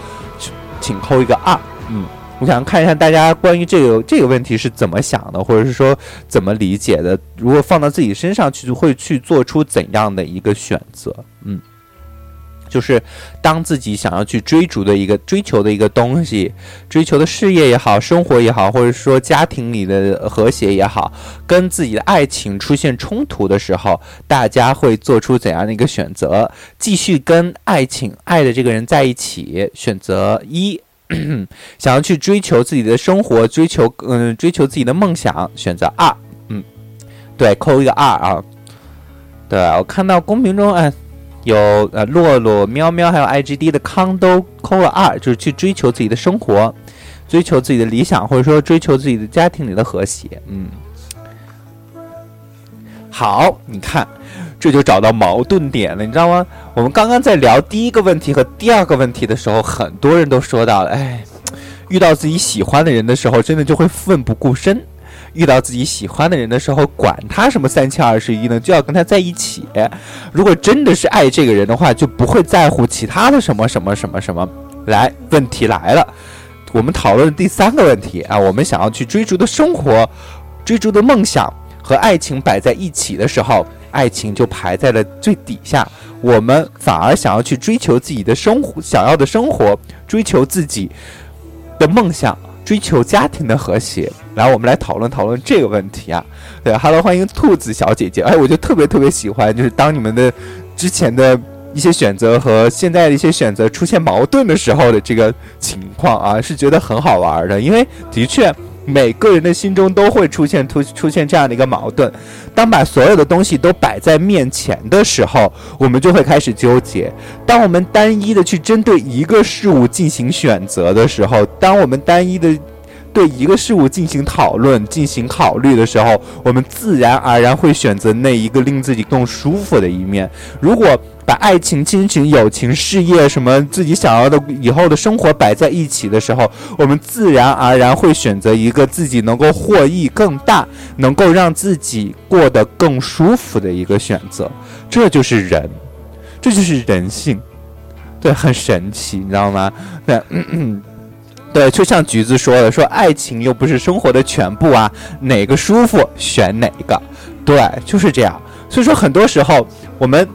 请扣一个二。嗯，我想看一下大家关于这个这个问题是怎么想的，或者是说怎么理解的。如果放到自己身上去，会去做出怎样的一个选择？嗯。就是当自己想要去追逐的一个追求的一个东西，追求的事业也好，生活也好，或者说家庭里的和谐也好，跟自己的爱情出现冲突的时候，大家会做出怎样的一个选择？继续跟爱情爱的这个人在一起，选择一；想要去追求自己的生活，追求嗯追求自己的梦想，选择二。嗯，对，扣一个二啊。对我看到公屏中哎。有呃，洛洛、喵喵，还有 IGD 的康都扣了二，就是去追求自己的生活，追求自己的理想，或者说追求自己的家庭里的和谐。嗯，好，你看，这就找到矛盾点了，你知道吗？我们刚刚在聊第一个问题和第二个问题的时候，很多人都说到了，哎，遇到自己喜欢的人的时候，真的就会奋不顾身。遇到自己喜欢的人的时候，管他什么三七二十一呢，就要跟他在一起。如果真的是爱这个人的话，就不会在乎其他的什么什么什么什么。来，问题来了，我们讨论第三个问题啊，我们想要去追逐的生活、追逐的梦想和爱情摆在一起的时候，爱情就排在了最底下，我们反而想要去追求自己的生活、想要的生活，追求自己的梦想。追求家庭的和谐，来，我们来讨论讨论这个问题啊。对哈喽欢迎兔子小姐姐。哎，我就特别特别喜欢，就是当你们的之前的一些选择和现在的一些选择出现矛盾的时候的这个情况啊，是觉得很好玩的，因为的确。每个人的心中都会出现突出现这样的一个矛盾，当把所有的东西都摆在面前的时候，我们就会开始纠结；当我们单一的去针对一个事物进行选择的时候，当我们单一的对一个事物进行讨论、进行考虑的时候，我们自然而然会选择那一个令自己更舒服的一面。如果把爱情、亲情、友情、事业什么自己想要的以后的生活摆在一起的时候，我们自然而然会选择一个自己能够获益更大、能够让自己过得更舒服的一个选择。这就是人，这就是人性，对，很神奇，你知道吗？对，对，就像橘子说的，说爱情又不是生活的全部啊，哪个舒服选哪个，对，就是这样。所以说，很多时候我们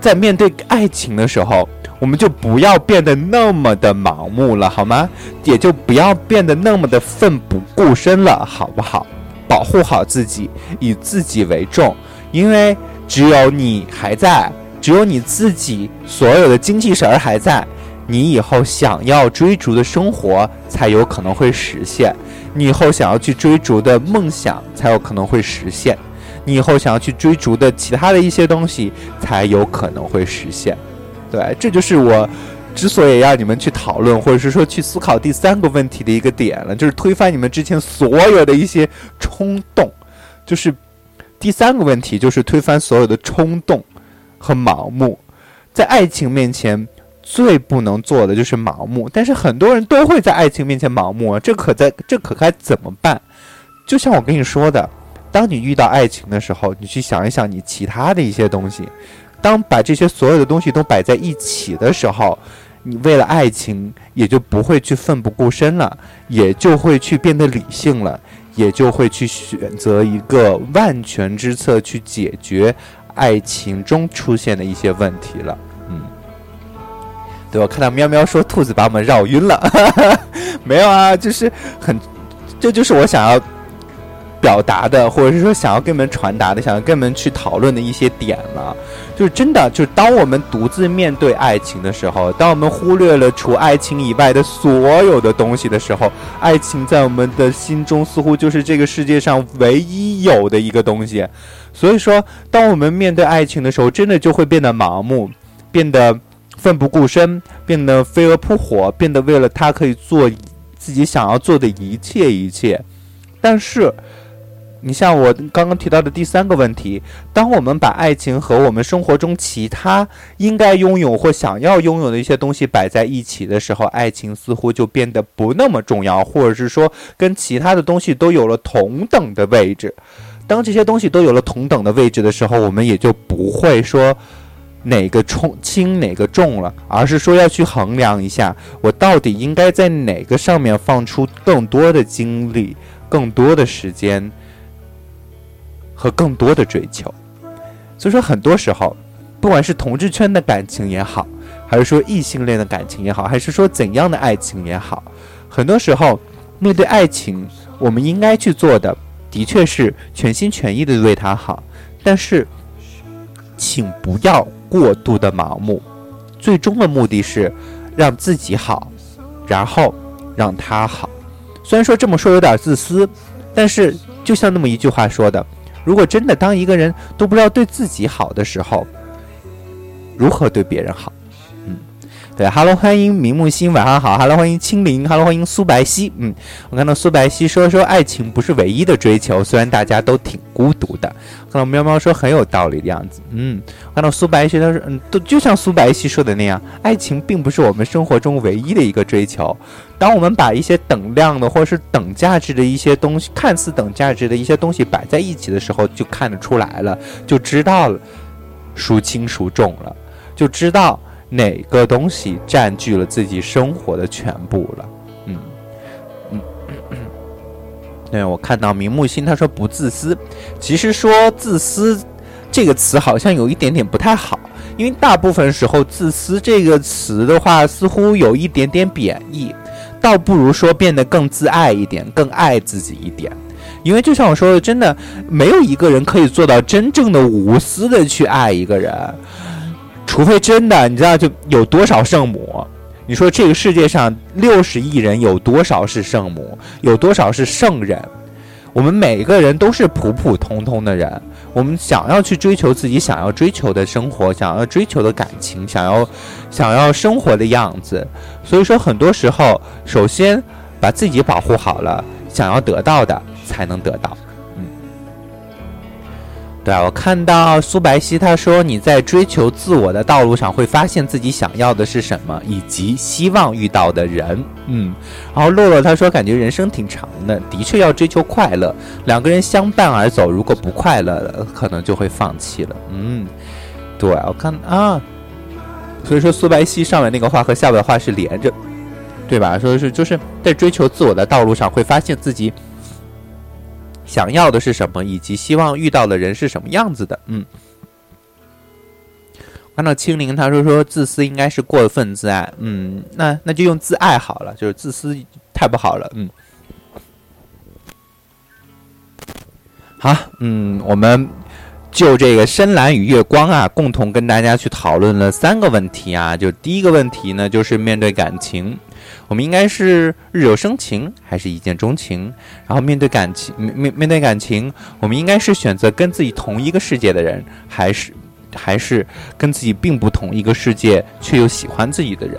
在面对爱情的时候，我们就不要变得那么的盲目了，好吗？也就不要变得那么的奋不顾身了，好不好？保护好自己，以自己为重，因为只有你还在，只有你自己所有的精气神儿还在。你以后想要追逐的生活才有可能会实现，你以后想要去追逐的梦想才有可能会实现，你以后想要去追逐的其他的一些东西才有可能会实现。对，这就是我之所以让你们去讨论，或者是说去思考第三个问题的一个点了，就是推翻你们之前所有的一些冲动。就是第三个问题，就是推翻所有的冲动和盲目，在爱情面前。最不能做的就是盲目，但是很多人都会在爱情面前盲目啊，这可在这可该怎么办？就像我跟你说的，当你遇到爱情的时候，你去想一想你其他的一些东西，当把这些所有的东西都摆在一起的时候，你为了爱情也就不会去奋不顾身了，也就会去变得理性了，也就会去选择一个万全之策去解决爱情中出现的一些问题了。对我看到喵喵说兔子把我们绕晕了，没有啊，就是很，这就是我想要表达的，或者是说想要跟你们传达的，想要跟你们去讨论的一些点了。就是真的，就是当我们独自面对爱情的时候，当我们忽略了除爱情以外的所有的东西的时候，爱情在我们的心中似乎就是这个世界上唯一有的一个东西。所以说，当我们面对爱情的时候，真的就会变得盲目，变得。奋不顾身，变得飞蛾扑火，变得为了他可以做自己想要做的一切一切。但是，你像我刚刚提到的第三个问题，当我们把爱情和我们生活中其他应该拥有或想要拥有的一些东西摆在一起的时候，爱情似乎就变得不那么重要，或者是说跟其他的东西都有了同等的位置。当这些东西都有了同等的位置的时候，我们也就不会说。哪个重轻哪个重了，而是说要去衡量一下，我到底应该在哪个上面放出更多的精力、更多的时间和更多的追求。所以说，很多时候，不管是同志圈的感情也好，还是说异性恋的感情也好，还是说怎样的爱情也好，很多时候面对爱情，我们应该去做的，的确是全心全意的为他好，但是，请不要。过度的盲目，最终的目的是让自己好，然后让他好。虽然说这么说有点自私，但是就像那么一句话说的：如果真的当一个人都不知道对自己好的时候，如何对别人好？对，Hello，欢迎明木心，晚上好，Hello，欢迎青灵，Hello，欢迎苏白皙，嗯，我看到苏白皙说说爱情不是唯一的追求，虽然大家都挺孤独的，看到喵喵说很有道理的样子，嗯，看到苏白皙他说，嗯，都就像苏白皙说的那样，爱情并不是我们生活中唯一的一个追求，当我们把一些等量的或是等价值的一些东西，看似等价值的一些东西摆在一起的时候，就看得出来了，就知道了孰轻孰重了，就知道。哪个东西占据了自己生活的全部了？嗯嗯，对我看到明目心他说不自私，其实说自私这个词好像有一点点不太好，因为大部分时候自私这个词的话似乎有一点点贬义，倒不如说变得更自爱一点，更爱自己一点。因为就像我说的，真的没有一个人可以做到真正的无私的去爱一个人。除非真的，你知道就有多少圣母？你说这个世界上六十亿人有多少是圣母？有多少是圣人？我们每个人都是普普通通的人。我们想要去追求自己想要追求的生活，想要追求的感情，想要想要生活的样子。所以说，很多时候，首先把自己保护好了，想要得到的才能得到。对啊，我看到苏白皙他说你在追求自我的道路上会发现自己想要的是什么，以及希望遇到的人。嗯，然后洛洛他说感觉人生挺长的，的确要追求快乐。两个人相伴而走，如果不快乐了，可能就会放弃了。嗯，对，我看啊，所以说苏白皙上面那个话和下边的话是连着。对吧？所以是就是在追求自我的道路上，会发现自己想要的是什么，以及希望遇到的人是什么样子的。嗯，看到青灵他说说自私应该是过分自爱，嗯，那那就用自爱好了，就是自私太不好了，嗯。好，嗯，我们就这个深蓝与月光啊，共同跟大家去讨论了三个问题啊。就第一个问题呢，就是面对感情，我们应该是日久生情还是一见钟情？然后面对感情，面面对感情，我们应该是选择跟自己同一个世界的人，还是还是跟自己并不同一个世界却又喜欢自己的人？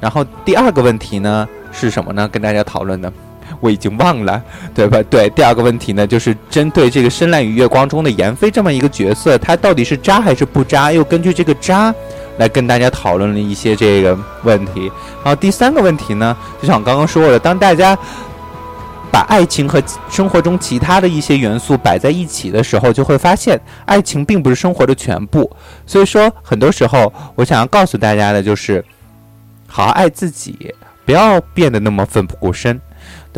然后第二个问题呢是什么呢？跟大家讨论的。我已经忘了，对吧？对，第二个问题呢，就是针对这个深蓝与月光中的妍飞这么一个角色，他到底是渣还是不渣？又根据这个渣，来跟大家讨论了一些这个问题。然后第三个问题呢，就像我刚刚说过的，当大家把爱情和生活中其他的一些元素摆在一起的时候，就会发现爱情并不是生活的全部。所以说，很多时候我想要告诉大家的就是，好好爱自己，不要变得那么奋不顾身。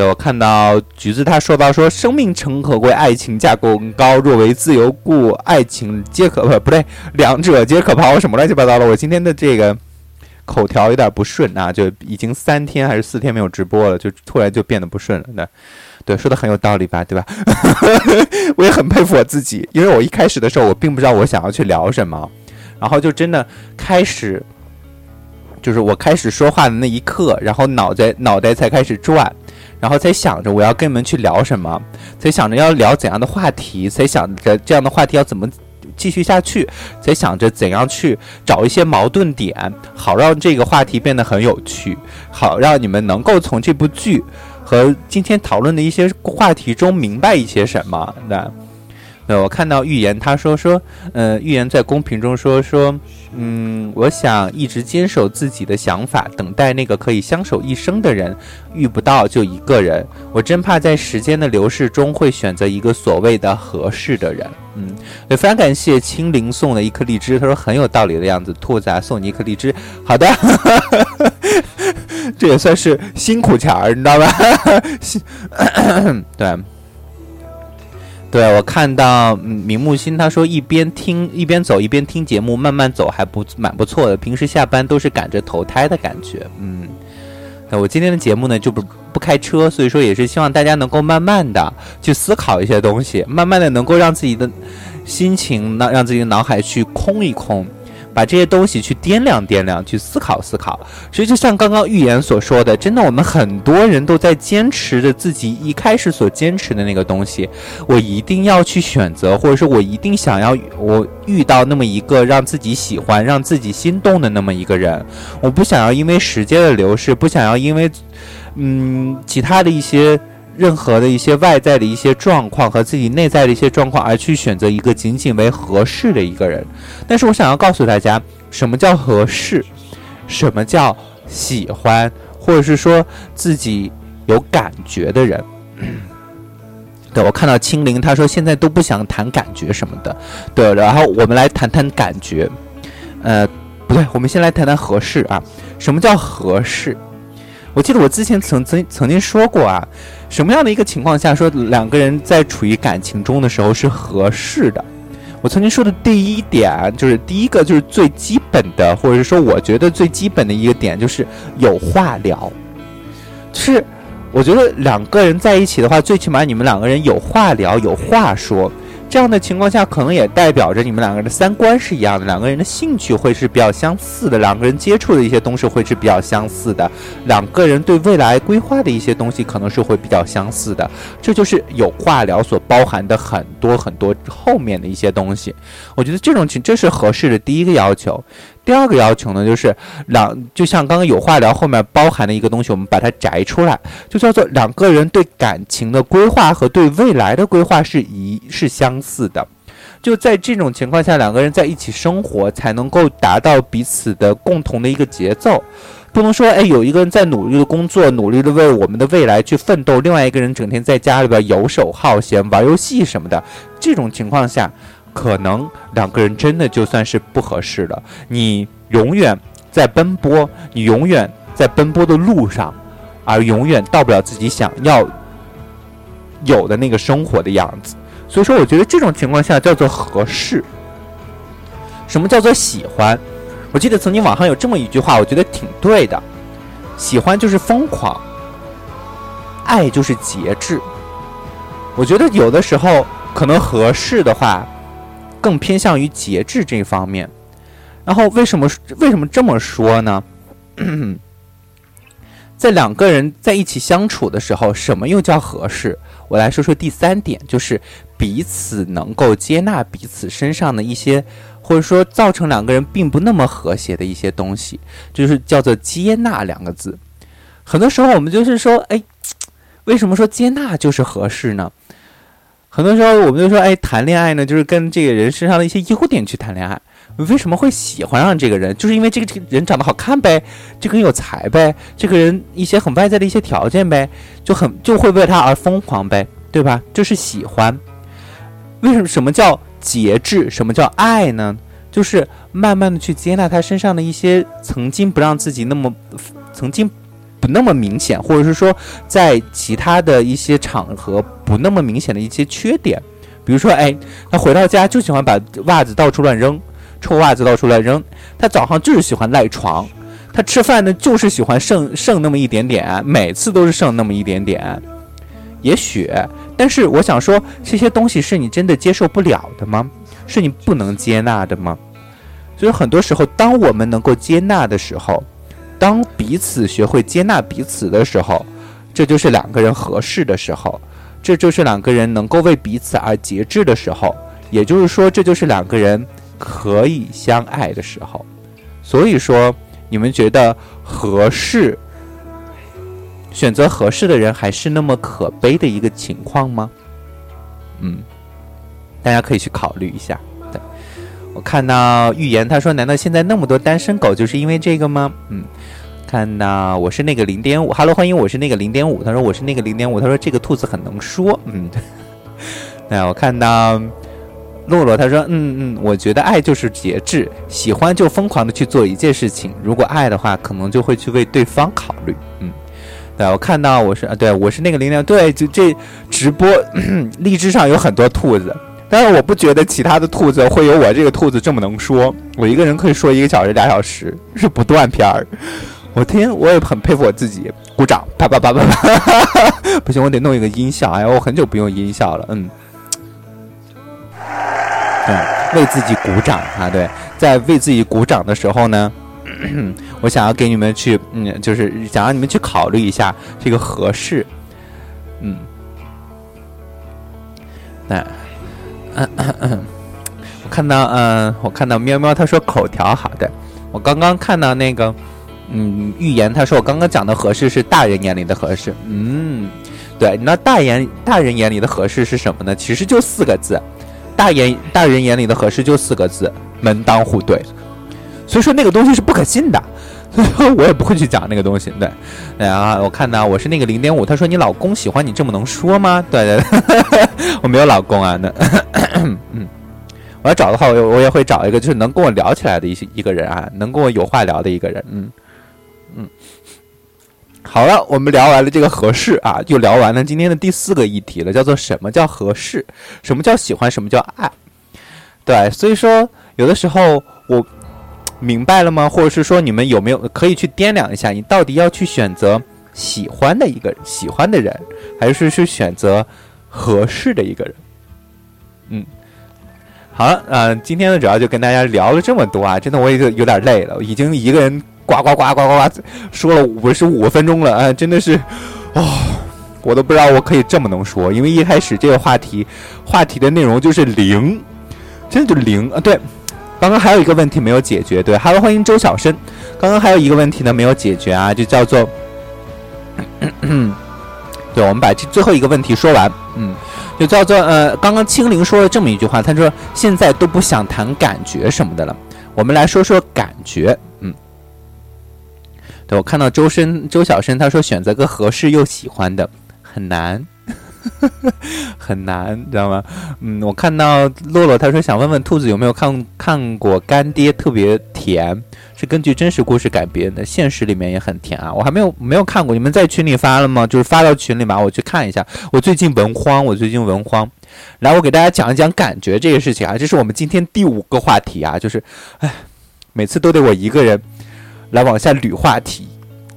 我看到橘子他说到说生命诚可贵，爱情价更高。若为自由故，爱情皆可不不对，两者皆可抛。什么乱七八糟的？我今天的这个口条有点不顺啊，就已经三天还是四天没有直播了，就突然就变得不顺了。那对说的很有道理吧？对吧？我也很佩服我自己，因为我一开始的时候我并不知道我想要去聊什么，然后就真的开始，就是我开始说话的那一刻，然后脑袋脑袋才开始转。然后才想着我要跟你们去聊什么，才想着要聊怎样的话题，才想着这样的话题要怎么继续下去，才想着怎样去找一些矛盾点，好让这个话题变得很有趣，好让你们能够从这部剧和今天讨论的一些话题中明白一些什么。那。那，我看到预言，他说说，呃，预言在公屏中说说，嗯，我想一直坚守自己的想法，等待那个可以相守一生的人，遇不到就一个人，我真怕在时间的流逝中会选择一个所谓的合适的人。嗯，也非常感谢青灵送的一颗荔枝，他说很有道理的样子，兔子啊，送你一颗荔枝，好的，这也算是辛苦钱儿，你知道吧？对。对，我看到明木心他说一边听一边走一边听节目，慢慢走还不蛮不错的。平时下班都是赶着投胎的感觉，嗯。那我今天的节目呢就不不开车，所以说也是希望大家能够慢慢的去思考一些东西，慢慢的能够让自己的心情呢让自己的脑海去空一空。把这些东西去掂量掂量，去思考思考。所以，就像刚刚预言所说的，真的，我们很多人都在坚持着自己一开始所坚持的那个东西。我一定要去选择，或者说我一定想要我遇到那么一个让自己喜欢、让自己心动的那么一个人。我不想要因为时间的流逝，不想要因为嗯其他的一些。任何的一些外在的一些状况和自己内在的一些状况，而去选择一个仅仅为合适的一个人。但是我想要告诉大家，什么叫合适？什么叫喜欢？或者是说自己有感觉的人？对我看到青灵，他说现在都不想谈感觉什么的。对，然后我们来谈谈感觉。呃，不对，我们先来谈谈合适啊。什么叫合适？我记得我之前曾曾曾经说过啊。什么样的一个情况下说两个人在处于感情中的时候是合适的？我曾经说的第一点就是第一个就是最基本的，或者是说我觉得最基本的一个点就是有话聊。是我觉得两个人在一起的话，最起码你们两个人有话聊，有话说。这样的情况下，可能也代表着你们两个人的三观是一样的，两个人的兴趣会是比较相似的，两个人接触的一些东西会是比较相似的，两个人对未来规划的一些东西可能是会比较相似的。这就是有话聊所包含的很多很多后面的一些东西。我觉得这种情这是合适的第一个要求。第二个要求呢，就是两就像刚刚有话聊后面包含的一个东西，我们把它摘出来，就叫做两个人对感情的规划和对未来的规划是一是相似的。就在这种情况下，两个人在一起生活才能够达到彼此的共同的一个节奏。不能说，哎，有一个人在努力的工作，努力的为我们的未来去奋斗，另外一个人整天在家里边游手好闲，玩游戏什么的。这种情况下。可能两个人真的就算是不合适了，你永远在奔波，你永远在奔波的路上，而永远到不了自己想要有的那个生活的样子。所以说，我觉得这种情况下叫做合适。什么叫做喜欢？我记得曾经网上有这么一句话，我觉得挺对的：喜欢就是疯狂，爱就是节制。我觉得有的时候可能合适的话，更偏向于节制这方面。然后为什么为什么这么说呢？在两个人在一起相处的时候，什么又叫合适？我来说说第三点，就是彼此能够接纳彼此身上的一些，或者说造成两个人并不那么和谐的一些东西，就是叫做接纳两个字。很多时候我们就是说，哎，为什么说接纳就是合适呢？很多时候我们就说，哎，谈恋爱呢，就是跟这个人身上的一些优点去谈恋爱。为什么会喜欢上这个人？就是因为这个这个人长得好看呗，这个人有才呗，这个人一些很外在的一些条件呗，就很就会为他而疯狂呗，对吧？就是喜欢。为什么什么叫节制？什么叫爱呢？就是慢慢的去接纳他身上的一些曾经不让自己那么曾经不那么明显，或者是说在其他的一些场合不那么明显的一些缺点。比如说，哎，他回到家就喜欢把袜子到处乱扔。臭袜子到处乱扔，他早上就是喜欢赖床，他吃饭呢就是喜欢剩剩那么一点点，每次都是剩那么一点点。也许，但是我想说，这些东西是你真的接受不了的吗？是你不能接纳的吗？所以很多时候，当我们能够接纳的时候，当彼此学会接纳彼此的时候，这就是两个人合适的时候，这就是两个人能够为彼此而节制的时候，也就是说，这就是两个人。可以相爱的时候，所以说你们觉得合适，选择合适的人还是那么可悲的一个情况吗？嗯，大家可以去考虑一下。看到预言，他说：“难道现在那么多单身狗就是因为这个吗？”嗯，看到我是那个零点五，Hello，欢迎我是那个零点五。他说我是那个零点五，他说这个兔子很能说。嗯，那我看到。洛洛他说：“嗯嗯，我觉得爱就是节制，喜欢就疯狂的去做一件事情。如果爱的话，可能就会去为对方考虑。嗯，对我看到我是啊，对我是那个零点，对，就这直播 荔枝上有很多兔子，但是我不觉得其他的兔子会有我这个兔子这么能说。我一个人可以说一个小时、俩小时，是不断片儿。我天，我也很佩服我自己，鼓掌，啪啪啪啪啪，不行，我得弄一个音效。哎，我很久不用音效了，嗯。”对为自己鼓掌啊！对，在为自己鼓掌的时候呢，我想要给你们去，嗯，就是想让你们去考虑一下这个合适，嗯，那，我看到，嗯，我看到喵喵他说口条好的，我刚刚看到那个，嗯，预言他说我刚刚讲的合适是大人眼里的合适，嗯，对，那大眼大人眼里的合适是什么呢？其实就四个字。大眼大人眼里的合适就四个字，门当户对。所以说那个东西是不可信的，我也不会去讲那个东西。对，哎呀，我看到我是那个零点五，他说你老公喜欢你这么能说吗？对对对，我没有老公啊。那，嗯，我要找的话，我我也会找一个就是能跟我聊起来的一些一个人啊，能跟我有话聊的一个人。嗯嗯。好了，我们聊完了这个合适啊，就聊完了今天的第四个议题了，叫做什么叫合适，什么叫喜欢，什么叫爱？对，所以说有的时候我明白了吗？或者是说你们有没有可以去掂量一下，你到底要去选择喜欢的一个喜欢的人，还是去选择合适的一个人？嗯，好了，嗯，今天呢主要就跟大家聊了这么多啊，真的我也就有点累了，已经一个人。呱呱呱呱呱呱，说了五十五分钟了啊！真的是，哦，我都不知道我可以这么能说，因为一开始这个话题，话题的内容就是零，真的就零啊！对，刚刚还有一个问题没有解决，对，Hello，欢迎周小生。刚刚还有一个问题呢没有解决啊，就叫做，对，我们把这最后一个问题说完，嗯，就叫做呃，刚刚青灵说了这么一句话，他说现在都不想谈感觉什么的了，我们来说说感觉。嗯，对我看到周深、周小生，他说选择个合适又喜欢的很难。很难，你知道吗？嗯，我看到洛洛他说想问问兔子有没有看看过《干爹特别甜》，是根据真实故事改编的，现实里面也很甜啊。我还没有没有看过，你们在群里发了吗？就是发到群里嘛，我去看一下。我最近文荒，我最近文荒。来，我给大家讲一讲感觉这个事情啊，这是我们今天第五个话题啊，就是，哎，每次都得我一个人来往下捋话题，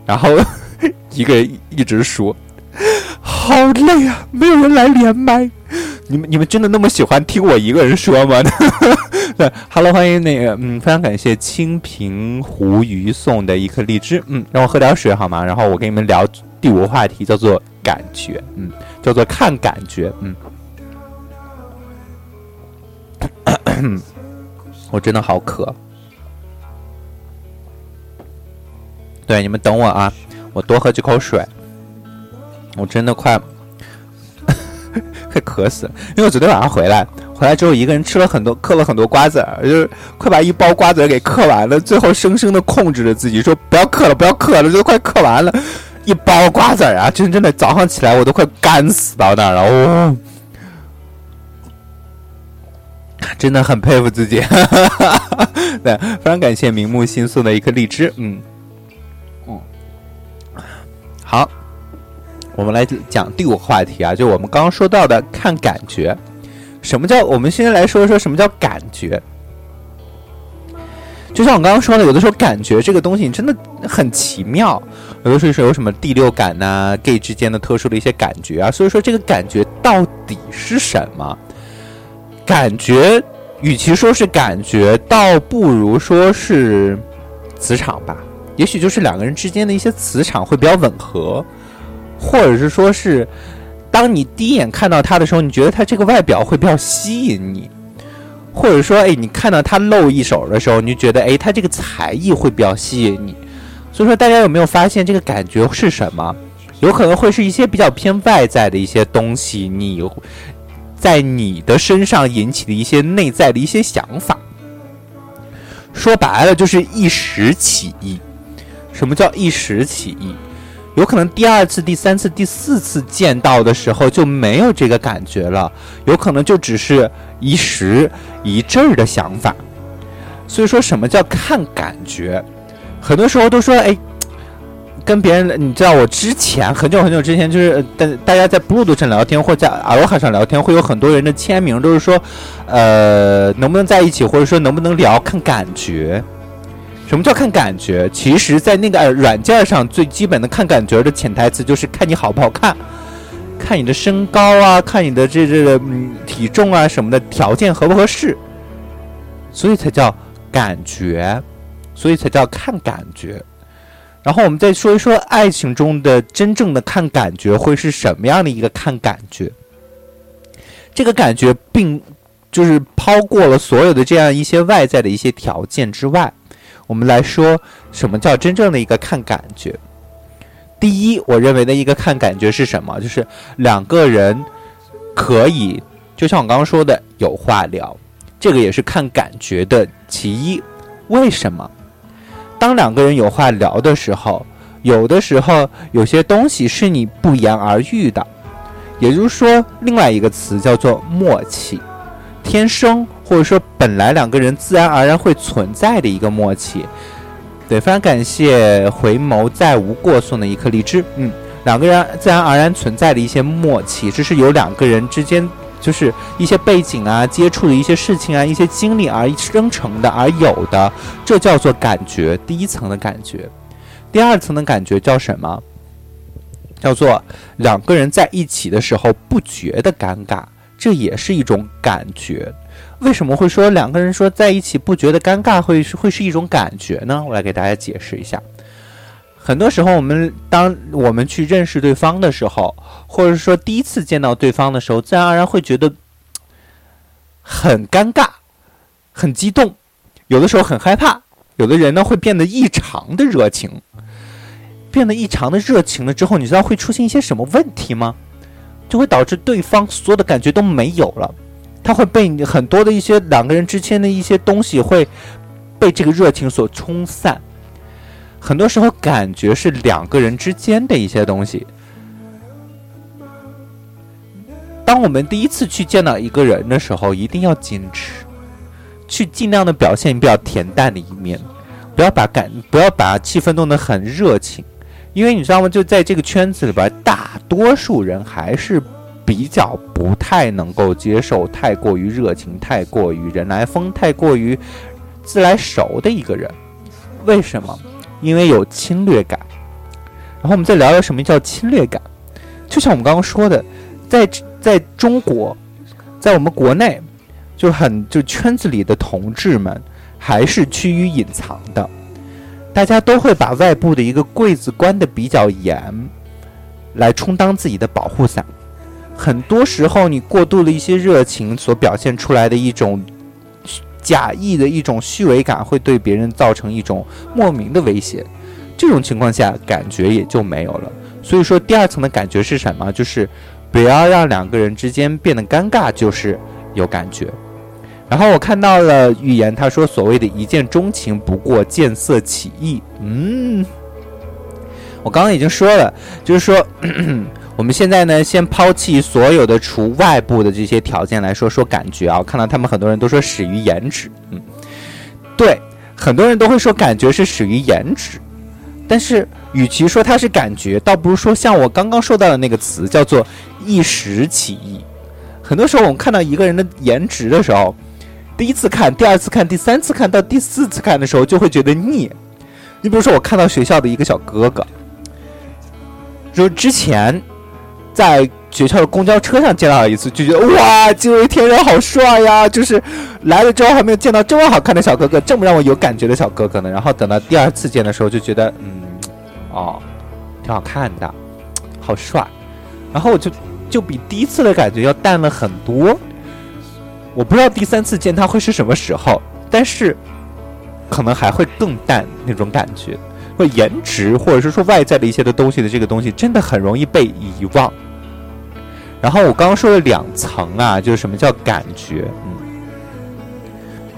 然后 一个人一直说。好累啊，没有人来连麦。你们你们真的那么喜欢听我一个人说吗？对，Hello，欢迎那个，嗯，非常感谢清平湖鱼送的一颗荔枝，嗯，让我喝点水好吗？然后我跟你们聊第五个话题，叫做感觉，嗯，叫做看感觉，嗯。我真的好渴。对，你们等我啊，我多喝几口水。我真的快 快渴死了，因为我昨天晚上回来，回来之后一个人吃了很多，嗑了很多瓜子，就是快把一包瓜子给嗑完了，最后生生的控制着自己说不要嗑了，不要嗑了，就快嗑完了，一包瓜子儿啊，真真的早上起来我都快干死到那儿了，哦，真的很佩服自己，对，非常感谢明目心送的一颗荔枝，嗯，嗯，好。我们来讲第五个话题啊，就我们刚刚说到的看感觉。什么叫？我们先来说一说什么叫感觉。就像我刚刚说的，有的时候感觉这个东西真的很奇妙，有的时候是有什么第六感呐，gay 之间的特殊的一些感觉啊。所以说这个感觉到底是什么？感觉与其说是感觉，倒不如说是磁场吧。也许就是两个人之间的一些磁场会比较吻合。或者是说，是当你第一眼看到他的时候，你觉得他这个外表会比较吸引你；或者说，哎，你看到他露一手的时候，你就觉得，哎，他这个才艺会比较吸引你。所以说，大家有没有发现这个感觉是什么？有可能会是一些比较偏外在的一些东西，你在你的身上引起的一些内在的一些想法。说白了，就是一时起意。什么叫一时起意？有可能第二次、第三次、第四次见到的时候就没有这个感觉了，有可能就只是一时一阵儿的想法。所以说什么叫看感觉？很多时候都说，哎，跟别人，你知道我之前很久很久之前就是大大家在 Blue 上聊天或在 Aloha 上聊天，会有很多人的签名都是说，呃，能不能在一起，或者说能不能聊，看感觉。什么叫看感觉？其实，在那个软件上，最基本的看感觉的潜台词就是看你好不好看，看你的身高啊，看你的这这个嗯体重啊什么的条件合不合适，所以才叫感觉，所以才叫看感觉。然后我们再说一说爱情中的真正的看感觉会是什么样的一个看感觉？这个感觉并就是抛过了所有的这样一些外在的一些条件之外。我们来说，什么叫真正的一个看感觉？第一，我认为的一个看感觉是什么？就是两个人可以，就像我刚刚说的，有话聊，这个也是看感觉的其一。为什么？当两个人有话聊的时候，有的时候有些东西是你不言而喻的，也就是说，另外一个词叫做默契，天生。或者说，本来两个人自然而然会存在的一个默契，对，非常感谢回眸再无过送的一颗荔枝。嗯，两个人自然而然存在的一些默契，这是由两个人之间就是一些背景啊、接触的一些事情啊、一些经历而生成的而有的，这叫做感觉。第一层的感觉，第二层的感觉叫什么？叫做两个人在一起的时候不觉得尴尬，这也是一种感觉。为什么会说两个人说在一起不觉得尴尬会是会是一种感觉呢？我来给大家解释一下。很多时候，我们当我们去认识对方的时候，或者说第一次见到对方的时候，自然而然会觉得很尴尬、很激动，有的时候很害怕。有的人呢会变得异常的热情，变得异常的热情了之后，你知道会出现一些什么问题吗？就会导致对方所有的感觉都没有了。他会被你很多的一些两个人之间的一些东西会被这个热情所冲散。很多时候，感觉是两个人之间的一些东西。当我们第一次去见到一个人的时候，一定要坚持，去尽量的表现比较恬淡的一面，不要把感不要把气氛弄得很热情，因为你知道吗？就在这个圈子里边，大多数人还是比较不太能够接受太过于热情、太过于人来疯、太过于自来熟的一个人。为什么？因为有侵略感。然后我们再聊聊什么叫侵略感。就像我们刚刚说的，在在中国，在我们国内，就很就圈子里的同志们还是趋于隐藏的，大家都会把外部的一个柜子关得比较严，来充当自己的保护伞。很多时候，你过度的一些热情所表现出来的一种假意的一种虚伪感，会对别人造成一种莫名的威胁。这种情况下，感觉也就没有了。所以说，第二层的感觉是什么？就是不要让两个人之间变得尴尬，就是有感觉。然后我看到了预言，他说所谓的一见钟情，不过见色起意。嗯，我刚刚已经说了，就是说我们现在呢，先抛弃所有的除外部的这些条件来说说感觉啊。我看到他们很多人都说始于颜值，嗯，对，很多人都会说感觉是始于颜值。但是，与其说它是感觉，倒不如说像我刚刚说到的那个词，叫做一时起意。很多时候，我们看到一个人的颜值的时候，第一次看、第二次看、第三次看到第四次看的时候，就会觉得腻。你比如说，我看到学校的一个小哥哥，就之前在学校的公交车上见到一次，就觉得哇，这位天人好帅呀！就是来了之后还没有见到这么好看的小哥哥，这么让我有感觉的小哥哥呢。然后等到第二次见的时候，就觉得嗯，哦，挺好看的，好帅。然后我就就比第一次的感觉要淡了很多。我不知道第三次见他会是什么时候，但是可能还会更淡那种感觉。或颜值，或者是说外在的一些的东西的这个东西，真的很容易被遗忘。然后我刚刚说了两层啊，就是什么叫感觉？嗯，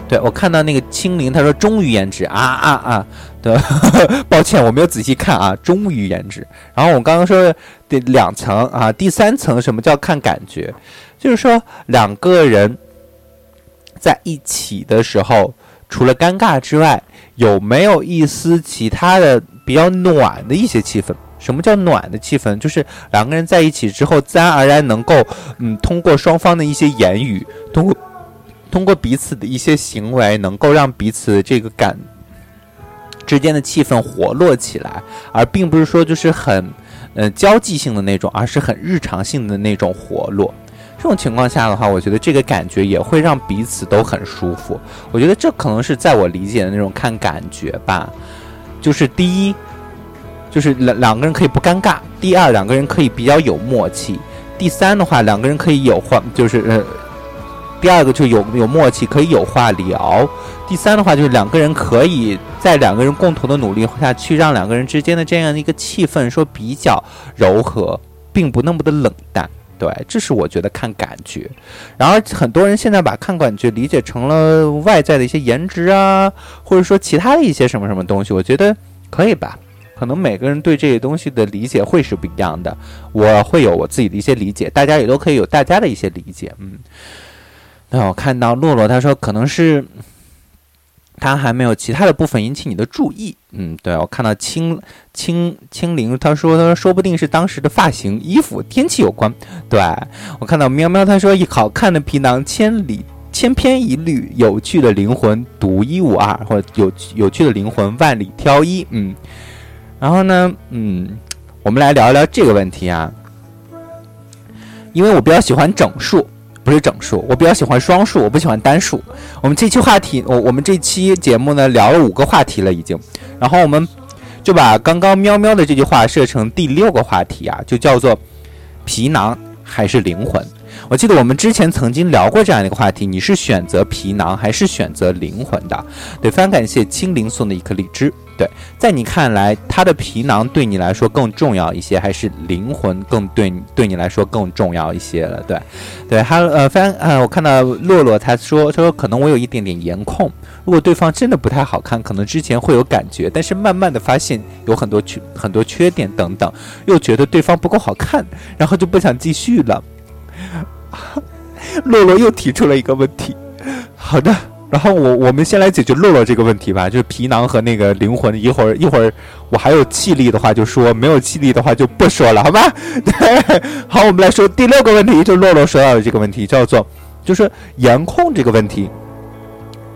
对我看到那个青灵，他说忠于颜值啊啊啊！对，抱歉我没有仔细看啊，忠于颜值。然后我刚刚说的两层啊，第三层什么叫看感觉？就是说两个人在一起的时候，除了尴尬之外。有没有一丝其他的比较暖的一些气氛？什么叫暖的气氛？就是两个人在一起之后，自然而然能够，嗯，通过双方的一些言语，通过通过彼此的一些行为，能够让彼此这个感之间的气氛活络起来，而并不是说就是很，嗯，交际性的那种，而是很日常性的那种活络。这种情况下的话，我觉得这个感觉也会让彼此都很舒服。我觉得这可能是在我理解的那种看感觉吧。就是第一，就是两两个人可以不尴尬；第二，两个人可以比较有默契；第三的话，两个人可以有话，就是呃，第二个就有有默契，可以有话聊；第三的话，就是两个人可以在两个人共同的努力下去，让两个人之间的这样的一个气氛说比较柔和，并不那么的冷淡。对，这是我觉得看感觉，然而很多人现在把看感觉理解成了外在的一些颜值啊，或者说其他的一些什么什么东西，我觉得可以吧？可能每个人对这些东西的理解会是不一样的，我会有我自己的一些理解，大家也都可以有大家的一些理解。嗯，那我看到洛洛他说可能是。他还没有其他的部分引起你的注意，嗯，对我看到青青青灵，他说他说说不定是当时的发型、衣服、天气有关。对我看到喵喵，他说一好看的皮囊千里千篇一律，有趣的灵魂独一无二，或者有有趣的灵魂万里挑一。嗯，然后呢，嗯，我们来聊一聊这个问题啊，因为我比较喜欢整数。不是整数，我比较喜欢双数，我不喜欢单数。我们这期话题，我我们这期节目呢聊了五个话题了已经，然后我们就把刚刚喵喵的这句话设成第六个话题啊，就叫做皮囊还是灵魂。我记得我们之前曾经聊过这样一个话题，你是选择皮囊还是选择灵魂的？对，非常感谢青灵送的一颗荔枝。对，在你看来，他的皮囊对你来说更重要一些，还是灵魂更对对你来说更重要一些了？对，对，他呃，翻呃，我看到洛洛他说，他说可能我有一点点颜控，如果对方真的不太好看，可能之前会有感觉，但是慢慢的发现有很多缺很多缺点等等，又觉得对方不够好看，然后就不想继续了。洛洛又提出了一个问题。好的，然后我我们先来解决洛洛这个问题吧，就是皮囊和那个灵魂。一会儿一会儿我还有气力的话就说，没有气力的话就不说了，好吧？对，好，我们来说第六个问题，就洛洛说到的这个问题，叫做就是颜控这个问题。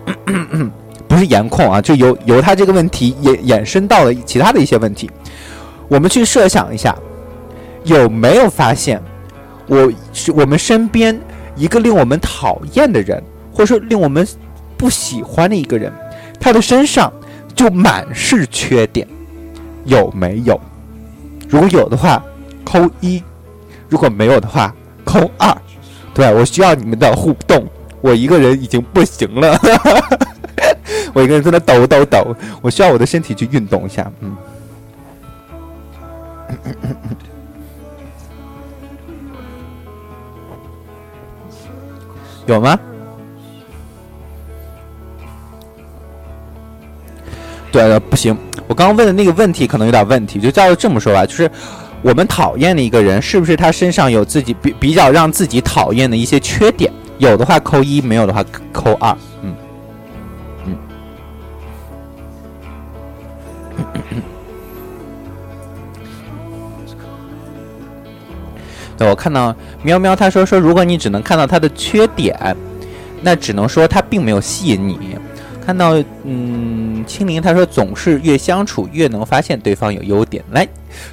不是颜控啊，就由由他这个问题衍衍生到了其他的一些问题。我们去设想一下，有没有发现，我是我们身边一个令我们讨厌的人，或者说令我们不喜欢的一个人，他的身上就满是缺点，有没有？如果有的话，扣一；如果没有的话，扣二。对我需要你们的互动，我一个人已经不行了。我一个人在那抖抖抖，我需要我的身体去运动一下，嗯。有吗？对了，不行，我刚刚问的那个问题可能有点问题，就叫做这么说吧，就是我们讨厌的一个人，是不是他身上有自己比比较让自己讨厌的一些缺点？有的话扣一，没有的话扣二，嗯。对，我看到喵喵他说说，如果你只能看到他的缺点，那只能说他并没有吸引你。看到嗯，青灵他说总是越相处越能发现对方有优点，来，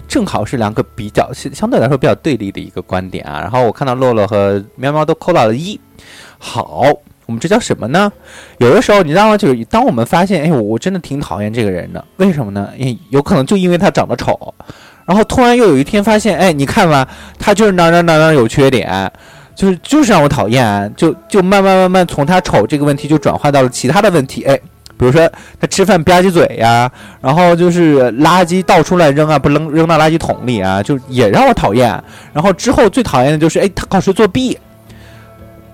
正好是两个比较相对来说比较对立的一个观点啊。然后我看到洛洛和喵喵都扣到了一，好，我们这叫什么呢？有的时候你知道吗？就是当我们发现，哎，我真的挺讨厌这个人的，为什么呢？因有可能就因为他长得丑。然后突然又有一天发现，哎，你看吧，他就是哪哪哪哪有缺点，就是就是让我讨厌，啊就就慢慢慢慢从他丑这个问题就转化到了其他的问题，哎，比如说他吃饭吧唧嘴呀，然后就是垃圾倒出来扔啊，不扔扔到垃圾桶里啊，就也让我讨厌。然后之后最讨厌的就是，哎，他考试作弊，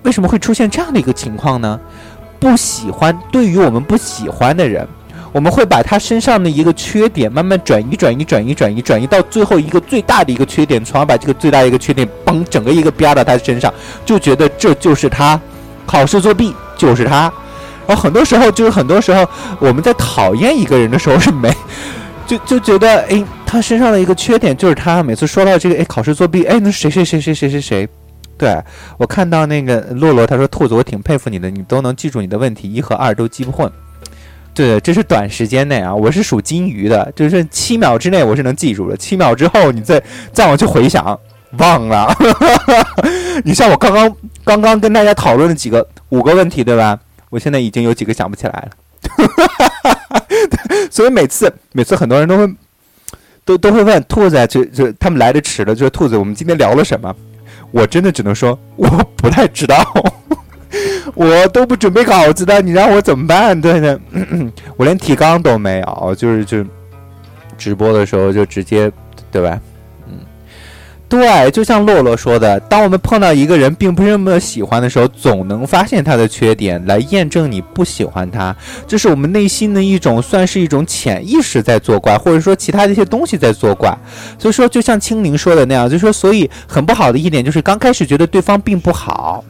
为什么会出现这样的一个情况呢？不喜欢，对于我们不喜欢的人。我们会把他身上的一个缺点慢慢转移、转移、转移、转移、转移到最后一个最大的一个缺点，从而把这个最大的一个缺点嘣整个一个啪到他身上，就觉得这就是他，考试作弊就是他。然后很多时候就是很多时候我们在讨厌一个人的时候是没，就就觉得哎，他身上的一个缺点就是他每次说到这个哎考试作弊哎那谁谁谁谁谁谁谁，对我看到那个洛洛他说兔子我挺佩服你的，你都能记住你的问题一和二都记不混。对，这是短时间内啊，我是属金鱼的，就是七秒之内我是能记住的，七秒之后你再再往去回想，忘了。你像我刚刚刚刚跟大家讨论了几个五个问题，对吧？我现在已经有几个想不起来了。所以每次每次很多人都会都都会问兔子，就就他们来的迟了，就是兔子，我们今天聊了什么？我真的只能说我不太知道。我都不准备稿子的，你让我怎么办？对的，我连提纲都没有，就是就直播的时候就直接，对吧？嗯，对，就像洛洛说的，当我们碰到一个人并不是那么喜欢的时候，总能发现他的缺点来验证你不喜欢他，这是我们内心的一种，算是一种潜意识在作怪，或者说其他的一些东西在作怪。所以说，就像青柠说的那样，就说所以很不好的一点就是刚开始觉得对方并不好。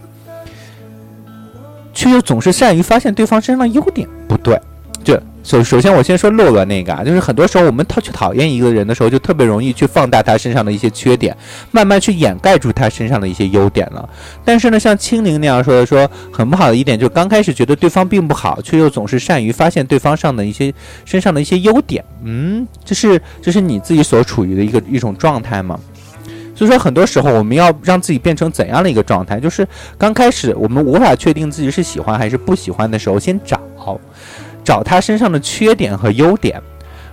却又总是善于发现对方身上的优点，不对。就首首先，我先说洛洛那个啊，就是很多时候我们讨去讨厌一个人的时候，就特别容易去放大他身上的一些缺点，慢慢去掩盖住他身上的一些优点了。但是呢，像青柠那样说的，说很不好的一点，就是刚开始觉得对方并不好，却又总是善于发现对方上的一些身上的一些优点。嗯，这是这是你自己所处于的一个一种状态吗？所以说，很多时候我们要让自己变成怎样的一个状态？就是刚开始我们无法确定自己是喜欢还是不喜欢的时候，先找找他身上的缺点和优点。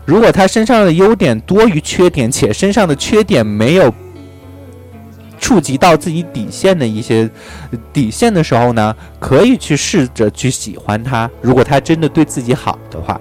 如果他身上的优点多于缺点，且身上的缺点没有触及到自己底线的一些底线的时候呢，可以去试着去喜欢他。如果他真的对自己好的话，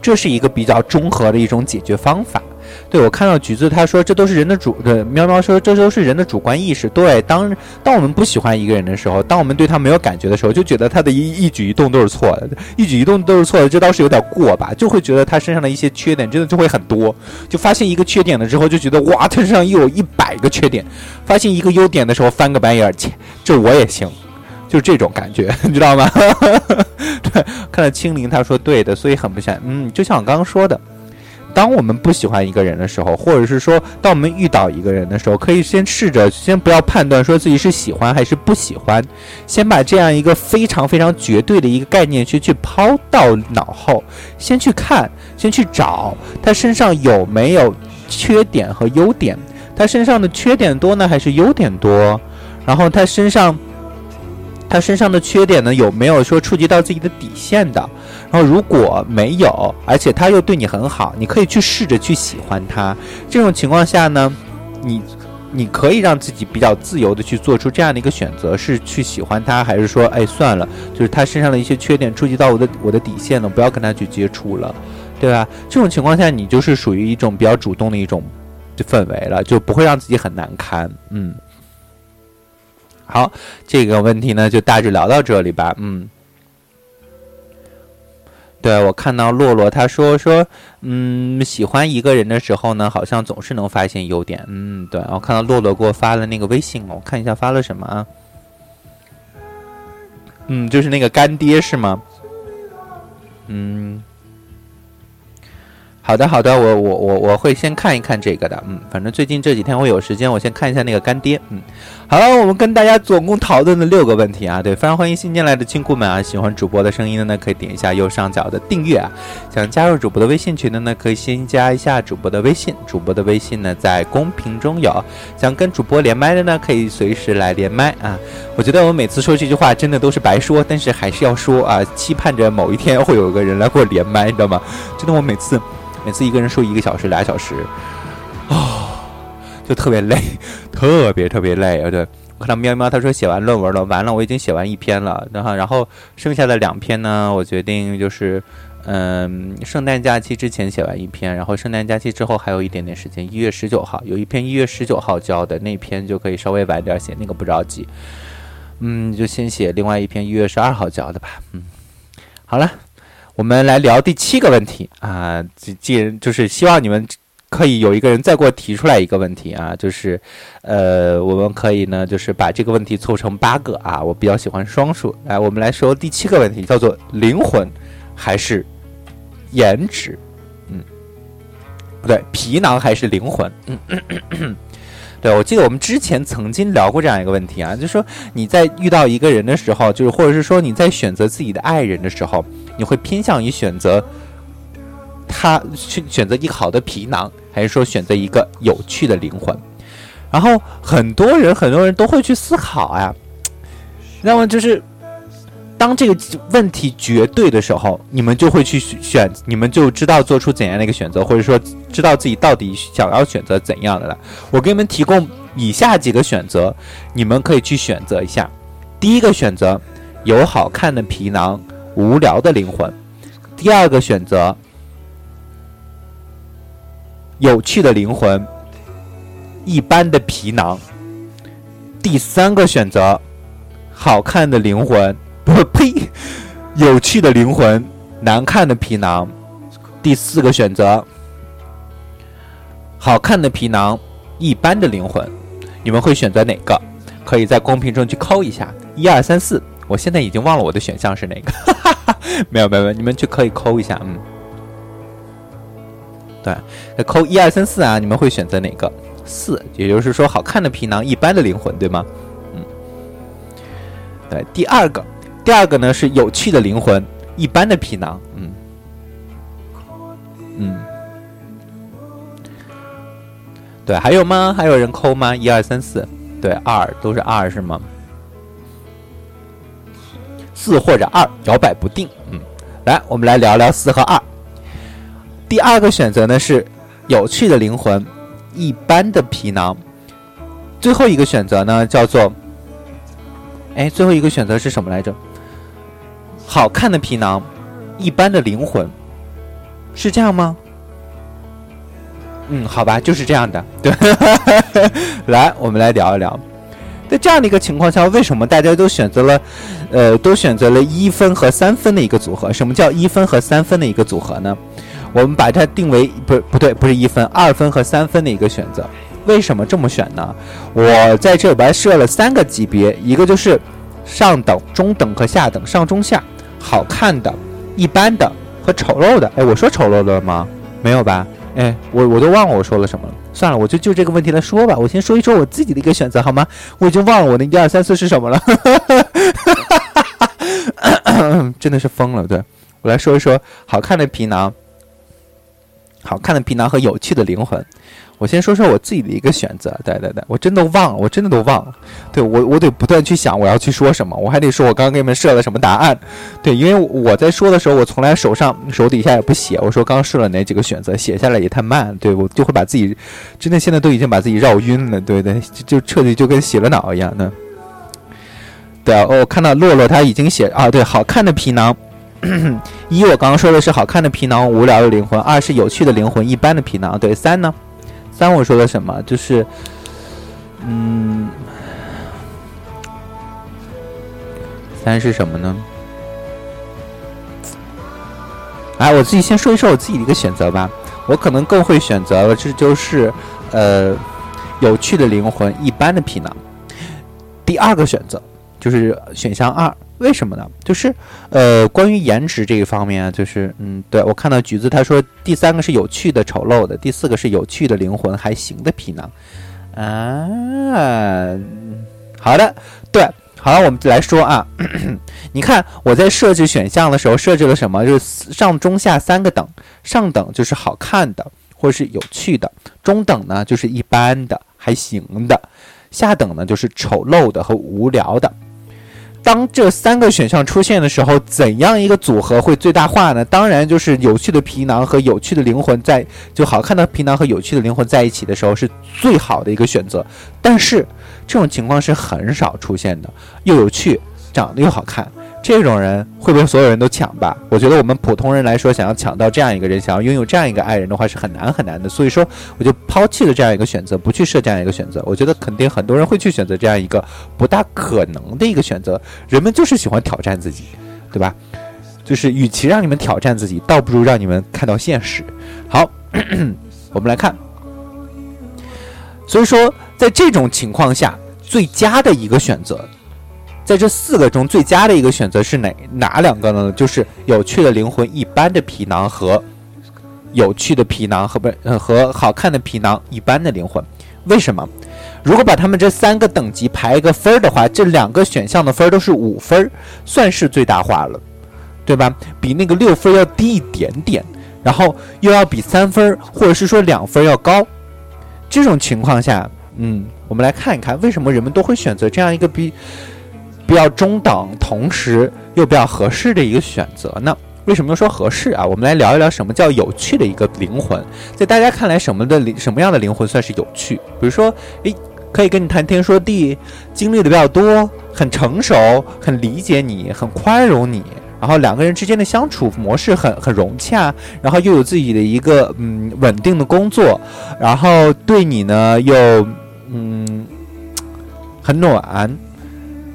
这是一个比较中和的一种解决方法。对我看到橘子他说这都是人的主，对喵喵说这都是人的主观意识。对，当当我们不喜欢一个人的时候，当我们对他没有感觉的时候，就觉得他的一一举一动都是错的，一举一动都是错的，这倒是有点过吧，就会觉得他身上的一些缺点真的就会很多，就发现一个缺点了之后就觉得哇，他身上又有一百个缺点，发现一个优点的时候翻个白眼，切，这我也行。就是这种感觉，你知道吗？对，看到青灵他说对的，所以很不想，嗯，就像我刚刚说的，当我们不喜欢一个人的时候，或者是说当我们遇到一个人的时候，可以先试着先不要判断说自己是喜欢还是不喜欢，先把这样一个非常非常绝对的一个概念去去抛到脑后，先去看，先去找他身上有没有缺点和优点，他身上的缺点多呢还是优点多？然后他身上。他身上的缺点呢，有没有说触及到自己的底线的？然后如果没有，而且他又对你很好，你可以去试着去喜欢他。这种情况下呢，你你可以让自己比较自由的去做出这样的一个选择，是去喜欢他，还是说，哎，算了，就是他身上的一些缺点触及到我的我的底线了，不要跟他去接触了，对吧？这种情况下，你就是属于一种比较主动的一种氛围了，就不会让自己很难堪，嗯。好，这个问题呢就大致聊到这里吧。嗯，对我看到洛洛他说说，嗯，喜欢一个人的时候呢，好像总是能发现优点。嗯，对，我看到洛洛给我发了那个微信，我看一下发了什么啊？嗯，就是那个干爹是吗？嗯。好的，好的，我我我我会先看一看这个的，嗯，反正最近这几天我有时间，我先看一下那个干爹，嗯，好了，我们跟大家总共讨论了六个问题啊，对，非常欢迎新进来的亲故们啊，喜欢主播的声音的呢，可以点一下右上角的订阅啊，想加入主播的微信群的呢，可以先加一下主播的微信，主播的微信呢在公屏中有，想跟主播连麦的呢，可以随时来连麦啊，我觉得我每次说这句话真的都是白说，但是还是要说啊，期盼着某一天会有一个人来给我连麦，你知道吗？真的，我每次。每次一个人说一个小时、俩小时，就特别累，特别特别累啊！对我看到喵喵他说写完论文了，完了，我已经写完一篇了，然后然后剩下的两篇呢，我决定就是嗯，圣诞假期之前写完一篇，然后圣诞假期之后还有一点点时间，一月十九号有一篇一月十九号交的那篇就可以稍微晚点写，那个不着急，嗯，就先写另外一篇一月十二号交的吧，嗯，好了。我们来聊第七个问题啊，既既然就是希望你们可以有一个人再给我提出来一个问题啊，就是，呃，我们可以呢，就是把这个问题凑成八个啊，我比较喜欢双数。来，我们来说第七个问题，叫做灵魂还是颜值？嗯，不对，皮囊还是灵魂？嗯。对，我记得我们之前曾经聊过这样一个问题啊，就是说你在遇到一个人的时候，就是或者是说你在选择自己的爱人的时候，你会偏向于选择他去选择一个好的皮囊，还是说选择一个有趣的灵魂？然后很多人很多人都会去思考呀，那么就是。当这个问题绝对的时候，你们就会去选，你们就知道做出怎样的一个选择，或者说知道自己到底想要选择怎样的了。我给你们提供以下几个选择，你们可以去选择一下。第一个选择，有好看的皮囊，无聊的灵魂；第二个选择，有趣的灵魂，一般的皮囊；第三个选择，好看的灵魂。不呸！有趣的灵魂，难看的皮囊。第四个选择，好看的皮囊，一般的灵魂。你们会选择哪个？可以在公屏中去扣一下，一二三四。我现在已经忘了我的选项是哪个。没有没有没有，你们去可以扣一下，嗯。对，那扣一二三四啊！你们会选择哪个？四，也就是说，好看的皮囊，一般的灵魂，对吗？嗯。对，第二个。第二个呢是有趣的灵魂，一般的皮囊，嗯，嗯，对，还有吗？还有人扣吗？一二三四，对，二都是二是吗？四或者二，摇摆不定，嗯，来，我们来聊聊四和二。第二个选择呢是有趣的灵魂，一般的皮囊。最后一个选择呢叫做，哎，最后一个选择是什么来着？好看的皮囊，一般的灵魂，是这样吗？嗯，好吧，就是这样的。对，来，我们来聊一聊，在这样的一个情况下，为什么大家都选择了，呃，都选择了一分和三分的一个组合？什么叫一分和三分的一个组合呢？我们把它定为不不对，不是一分，二分和三分的一个选择。为什么这么选呢？我在这里边设了三个级别，一个就是上等、中等和下等，上中下，好看的、一般的和丑陋的。哎，我说丑陋了吗？没有吧？哎，我我都忘了我说了什么了。算了，我就就这个问题来说吧。我先说一说我自己的一个选择好吗？我已经忘了我的一二三四是什么了，真的是疯了。对我来说一说好看的皮囊。好看的皮囊和有趣的灵魂，我先说说我自己的一个选择。对对对，我真的忘了，我真的都忘了。对我，我得不断去想我要去说什么，我还得说我刚刚给你们设了什么答案。对，因为我在说的时候，我从来手上手底下也不写。我说刚刚设了哪几个选择，写下来也太慢。对我就会把自己真的现在都已经把自己绕晕了。对对，就彻底就跟洗了脑一样的。对啊，我看到洛洛他已经写啊，对，好看的皮囊。一，我刚刚说的是好看的皮囊，无聊的灵魂；二是有趣的灵魂，一般的皮囊。对，三呢？三我说的什么？就是，嗯，三是什么呢？哎，我自己先说一说我自己的一个选择吧。我可能更会选择了，这就是呃，有趣的灵魂，一般的皮囊。第二个选择就是选项二。为什么呢？就是，呃，关于颜值这一方面，就是，嗯，对我看到橘子他说，第三个是有趣的、丑陋的，第四个是有趣的灵魂还行的皮囊，啊，好的，对，好了，我们来说啊，你看我在设置选项的时候设置了什么？就是上中下三个等，上等就是好看的或者是有趣的，中等呢就是一般的还行的，下等呢就是丑陋的和无聊的。当这三个选项出现的时候，怎样一个组合会最大化呢？当然就是有趣的皮囊和有趣的灵魂在，就好看的皮囊和有趣的灵魂在一起的时候是最好的一个选择。但是这种情况是很少出现的，又有趣，长得又好看。这种人会被所有人都抢吧？我觉得我们普通人来说，想要抢到这样一个人，想要拥有这样一个爱人的话，是很难很难的。所以说，我就抛弃了这样一个选择，不去设这样一个选择。我觉得肯定很多人会去选择这样一个不大可能的一个选择。人们就是喜欢挑战自己，对吧？就是与其让你们挑战自己，倒不如让你们看到现实。好，我们来看。所以说，在这种情况下，最佳的一个选择。在这四个中，最佳的一个选择是哪哪两个呢？就是有趣的灵魂、一般的皮囊和有趣的皮囊和不呃和好看的皮囊、一般的灵魂。为什么？如果把他们这三个等级排一个分儿的话，这两个选项的分儿都是五分，算是最大化了，对吧？比那个六分要低一点点，然后又要比三分或者是说两分要高。这种情况下，嗯，我们来看一看为什么人们都会选择这样一个比。比较中等，同时又比较合适的一个选择呢？为什么说合适啊？我们来聊一聊什么叫有趣的一个灵魂。在大家看来，什么的灵什么样的灵魂算是有趣？比如说，诶，可以跟你谈天说地，经历的比较多，很成熟，很理解你，很宽容你，然后两个人之间的相处模式很很融洽，然后又有自己的一个嗯稳定的工作，然后对你呢又嗯很暖。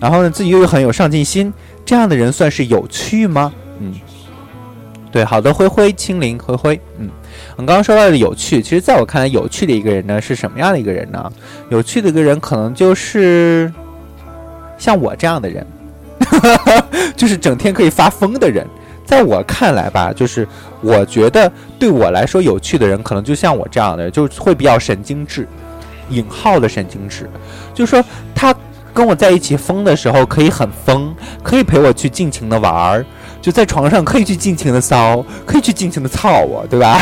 然后呢，自己又很有上进心，这样的人算是有趣吗？嗯，对，好的，灰灰，清零，灰灰，嗯，我们刚刚说到的有趣，其实在我看来，有趣的一个人呢是什么样的一个人呢？有趣的一个人可能就是像我这样的人，就是整天可以发疯的人。在我看来吧，就是我觉得对我来说有趣的人，可能就像我这样的，就会比较神经质，引号的神经质，就是说他。跟我在一起疯的时候可以很疯，可以陪我去尽情的玩儿，就在床上可以去尽情的骚，可以去尽情的操我，对吧？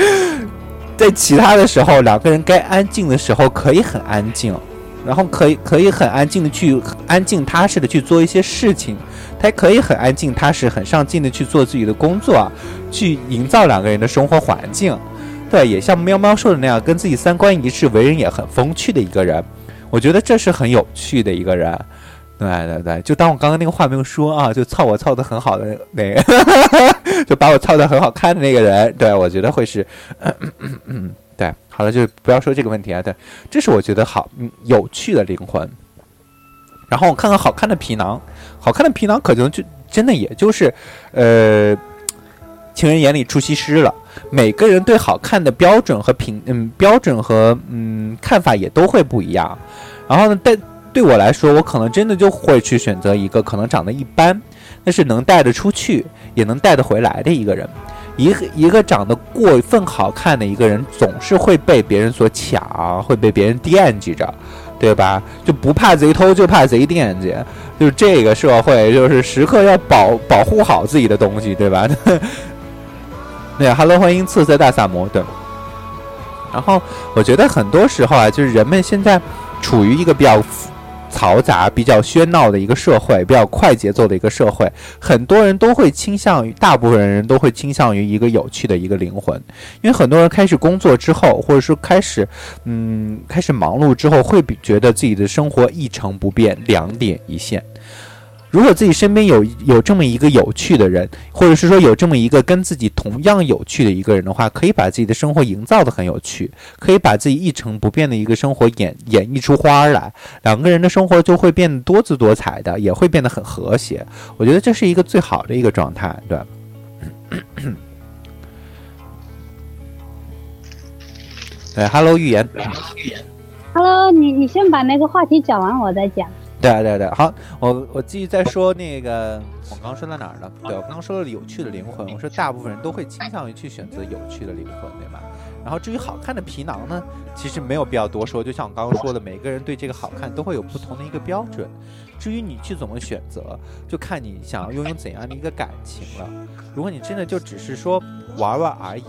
在其他的时候，两个人该安静的时候可以很安静，然后可以可以很安静的去安静踏实的去做一些事情，他可以很安静踏实很上进的去做自己的工作，去营造两个人的生活环境。对，也像喵喵说的那样，跟自己三观一致，为人也很风趣的一个人。我觉得这是很有趣的一个人，对对对，就当我刚刚那个话没有说啊，就操我操的很好的那个，就把我操的很好看的那个人，对我觉得会是，嗯嗯嗯对，好了，就不要说这个问题啊。对，这是我觉得好，嗯，有趣的灵魂。然后我看看好看的皮囊，好看的皮囊可能就真的也就是，呃，情人眼里出西施了。每个人对好看的标准和评，嗯，标准和嗯看法也都会不一样。然后呢，但对我来说，我可能真的就会去选择一个可能长得一般，但是能带得出去，也能带得回来的一个人。一个一个长得过分好看的一个人，总是会被别人所抢，会被别人惦记着，对吧？就不怕贼偷，就怕贼惦记。就是这个社会，就是时刻要保保护好自己的东西，对吧？对，Hello，欢迎刺色大萨摩，对。然后我觉得很多时候啊，就是人们现在处于一个比较嘈杂、比较喧闹的一个社会，比较快节奏的一个社会，很多人都会倾向于，大部分人都会倾向于一个有趣的一个灵魂，因为很多人开始工作之后，或者说开始，嗯，开始忙碌之后，会比觉得自己的生活一成不变，两点一线。如果自己身边有有这么一个有趣的人，或者是说有这么一个跟自己同样有趣的一个人的话，可以把自己的生活营造的很有趣，可以把自己一成不变的一个生活演演绎出花儿来，两个人的生活就会变得多姿多彩的，也会变得很和谐。我觉得这是一个最好的一个状态，对。对，Hello，预言。Hello，你你先把那个话题讲完，我再讲。对啊对啊对啊，好，我我继续再说那个，我刚刚说到哪儿了？对，我刚刚说了有趣的灵魂，我说大部分人都会倾向于去选择有趣的灵魂，对吧？然后至于好看的皮囊呢，其实没有必要多说，就像我刚刚说的，每个人对这个好看都会有不同的一个标准。至于你去怎么选择，就看你想要拥有怎样的一个感情了。如果你真的就只是说玩玩而已，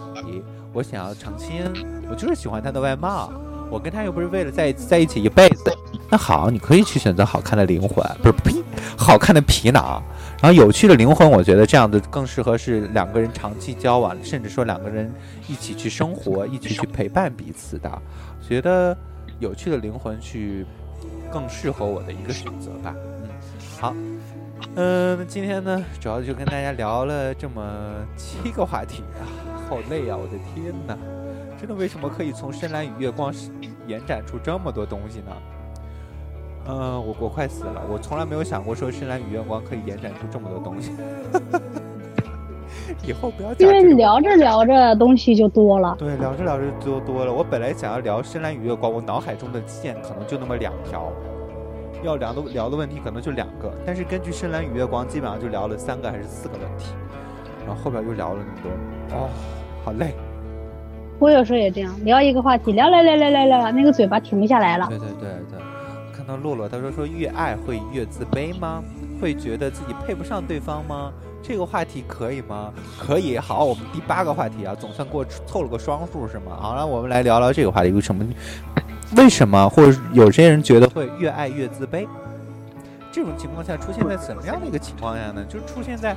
我想要成亲，我就是喜欢他的外貌，我跟他又不是为了在在一起一辈子。那好，你可以去选择好看的灵魂，不是呸，好看的皮囊。然后有趣的灵魂，我觉得这样的更适合是两个人长期交往，甚至说两个人一起去生活，一起去陪伴彼此的。觉得有趣的灵魂去更适合我的一个选择吧。嗯，好，嗯、今天呢，主要就跟大家聊了这么七个话题啊，好累啊！我的天哪，真的为什么可以从深蓝与月光延展出这么多东西呢？嗯、我我快死了！我从来没有想过说深蓝与月光可以延展出这么多东西。以后不要因为聊着聊着东西就多了。对，聊着聊着就多了。我本来想要聊深蓝与月光，我脑海中的线可能就那么两条，要聊的聊的问题可能就两个，但是根据深蓝与月光，基本上就聊了三个还是四个问题，然后后边又聊了那么多，哦，好累。我有时候也这样，聊一个话题，聊聊聊聊聊聊，那个嘴巴停不下来了。对对对对，看到洛洛，他说说越爱会越自卑吗？会觉得自己配不上对方吗？这个话题可以吗？可以。好，我们第八个话题啊，总算给我凑了个双数是吗？好了，我们来聊聊这个话题，为什么？为什么？或者有些人觉得会越爱越自卑？这种情况下出现在怎么样的一个情况下呢？就是出现在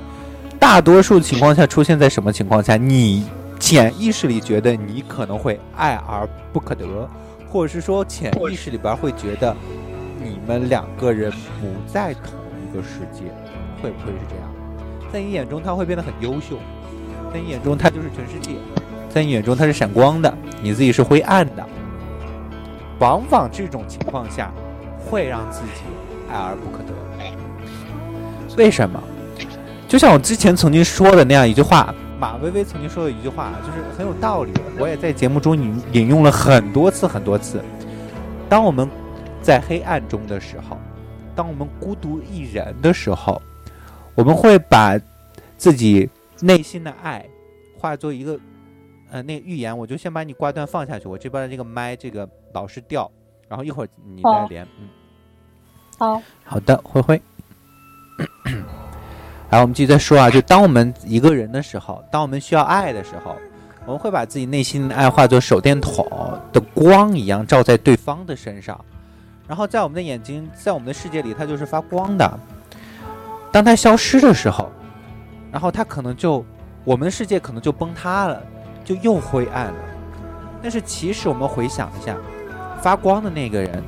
大多数情况下出现在什么情况下？你潜意识里觉得你可能会爱而不可得，或者是说潜意识里边会觉得们两个人不在同一个世界，会不会是这样？在你眼中他会变得很优秀，在你眼中他就是全世界，在你眼中他是闪光的，你自己是灰暗的。往往这种情况下会让自己爱而不可得。为什么？就像我之前曾经说的那样一句话，马薇薇曾经说的一句话，就是很有道理。我也在节目中引引用了很多次很多次。当我们在黑暗中的时候，当我们孤独一人的时候，我们会把自己内心的爱化作一个呃那个预言。我就先把你挂断放下去，我这边的这个麦这个老是掉，然后一会儿你再连，嗯。好，好的，灰灰。来，我们继续再说啊，就当我们一个人的时候，当我们需要爱的时候，我们会把自己内心的爱化作手电筒的光一样照在对方的身上，然后在我们的眼睛，在我们的世界里，它就是发光的。当它消失的时候，然后它可能就，我们的世界可能就崩塌了，就又灰暗了。但是其实我们回想一下，发光的那个人，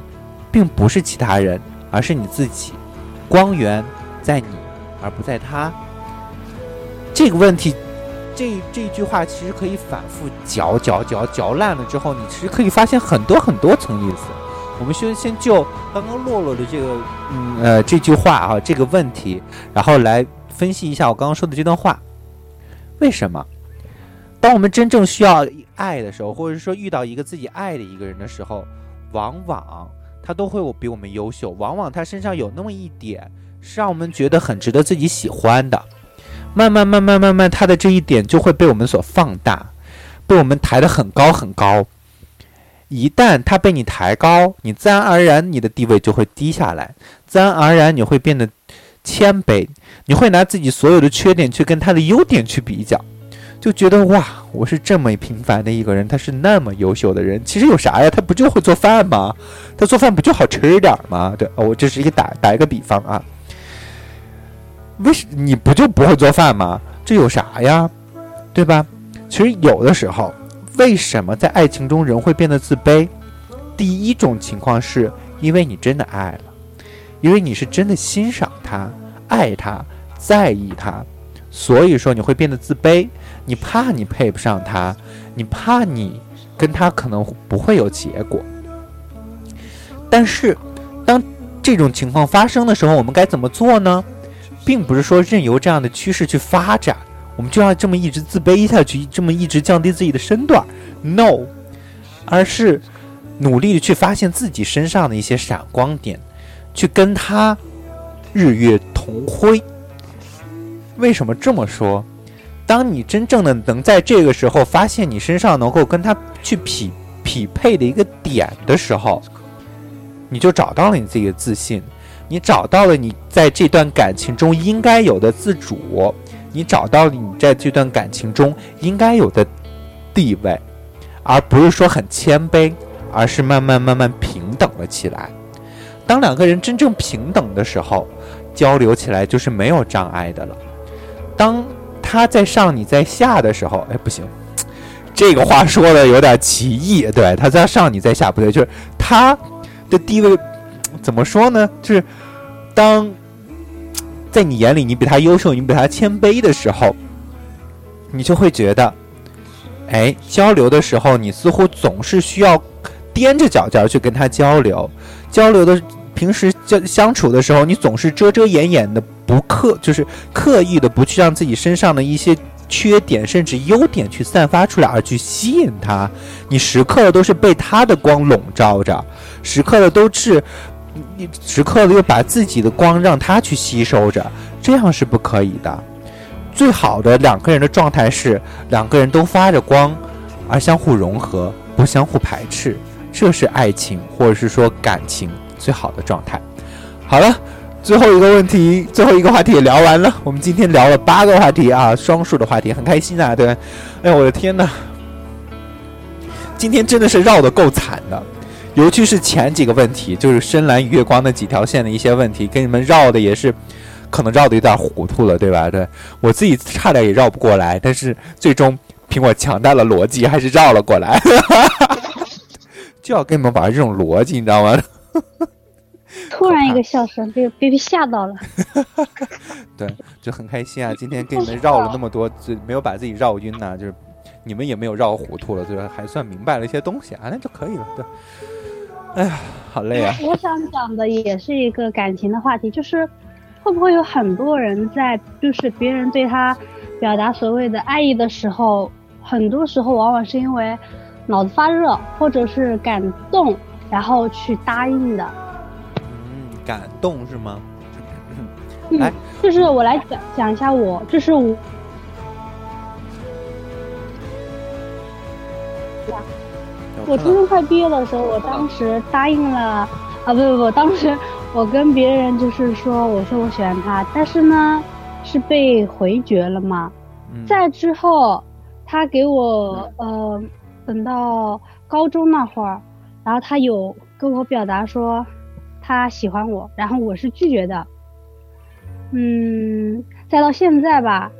并不是其他人，而是你自己。光源在你，而不在他。这个问题这这句话其实可以反复嚼嚼嚼嚼烂了之后，你其实可以发现很多很多层意思。我们先先就刚刚洛洛的这个嗯呃这句话啊这个问题，然后来分析一下我刚刚说的这段话。为什么？当我们真正需要爱的时候，或者说遇到一个自己爱的一个人的时候，往往他都会比我们优秀，往往他身上有那么一点是让我们觉得很值得自己喜欢的。慢慢慢慢慢慢，他的这一点就会被我们所放大，被我们抬得很高很高。一旦他被你抬高，你自然而然你的地位就会低下来，自然而然你会变得谦卑，你会拿自己所有的缺点去跟他的优点去比较，就觉得哇，我是这么平凡的一个人，他是那么优秀的人，其实有啥呀？他不就会做饭吗？他做饭不就好吃点吗？对，我这是一个打打一个比方啊。为什你不就不会做饭吗？这有啥呀？对吧？其实有的时候。为什么在爱情中人会变得自卑？第一种情况是因为你真的爱了，因为你是真的欣赏他、爱他、在意他，所以说你会变得自卑。你怕你配不上他，你怕你跟他可能不会有结果。但是，当这种情况发生的时候，我们该怎么做呢？并不是说任由这样的趋势去发展。我们就要这么一直自卑下去，这么一直降低自己的身段？No，而是努力的去发现自己身上的一些闪光点，去跟他日月同辉。为什么这么说？当你真正的能在这个时候发现你身上能够跟他去匹匹配的一个点的时候，你就找到了你自己的自信，你找到了你在这段感情中应该有的自主。你找到了你在这段感情中应该有的地位，而不是说很谦卑，而是慢慢慢慢平等了起来。当两个人真正平等的时候，交流起来就是没有障碍的了。当他在上你在下的时候，哎，不行，这个话说的有点歧义。对，他在上你在下不对，就 是他的地位怎么说呢？就是当。在你眼里，你比他优秀，你比他谦卑的时候，你就会觉得，哎，交流的时候，你似乎总是需要踮着脚尖去跟他交流。交流的平时交相处的时候，你总是遮遮掩掩的，不刻就是刻意的不去让自己身上的一些缺点甚至优点去散发出来，而去吸引他。你时刻的都是被他的光笼罩着，时刻的都是。你时刻的又把自己的光让他去吸收着，这样是不可以的。最好的两个人的状态是两个人都发着光，而相互融合，不相互排斥，这是爱情或者是说感情最好的状态。好了，最后一个问题，最后一个话题也聊完了。我们今天聊了八个话题啊，双数的话题，很开心啊，对。哎呀，我的天呐，今天真的是绕的够惨的。尤其是前几个问题，就是深蓝月光的几条线的一些问题，跟你们绕的也是，可能绕的有点糊涂了，对吧？对我自己差点也绕不过来，但是最终凭我强大的逻辑还是绕了过来。就要跟你们玩这种逻辑，你知道吗？突然一个笑声，被被被吓到了。对，就很开心啊！今天跟你们绕了那么多，就没有把自己绕晕呐，就是你们也没有绕糊涂了，就是还算明白了一些东西啊，那就可以了，对。哎呀，好累啊！我想讲的也是一个感情的话题，就是会不会有很多人在，就是别人对他表达所谓的爱意的时候，很多时候往往是因为脑子发热或者是感动，然后去答应的。嗯，感动是吗？嗯，就是我来讲讲一下我，就是我。我初中快毕业的时候，我当时答应了，啊不不不，当时我跟别人就是说，我说我喜欢他，但是呢，是被回绝了嘛。再之后，他给我呃，等到高中那会儿，然后他有跟我表达说他喜欢我，然后我是拒绝的。嗯，再到现在吧，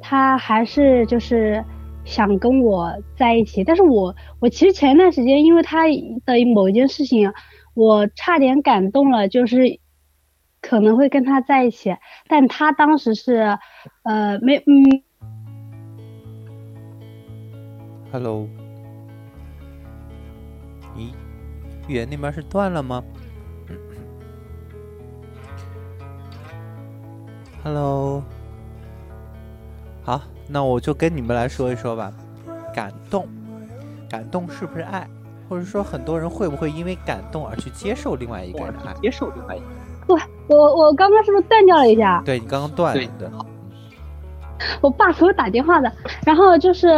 他还是就是。想跟我在一起，但是我我其实前一段时间因为他的某一件事情，我差点感动了，就是可能会跟他在一起，但他当时是，呃，没，嗯，Hello，咦，预言那边是断了吗？Hello，那我就跟你们来说一说吧。感动，感动是不是爱？或者说很多人会不会因为感动而去接受另外一个人的爱？接受另外一个。不，我我刚刚是不是断掉了一下？对你刚刚断了的。我爸给我打电话的，然后就是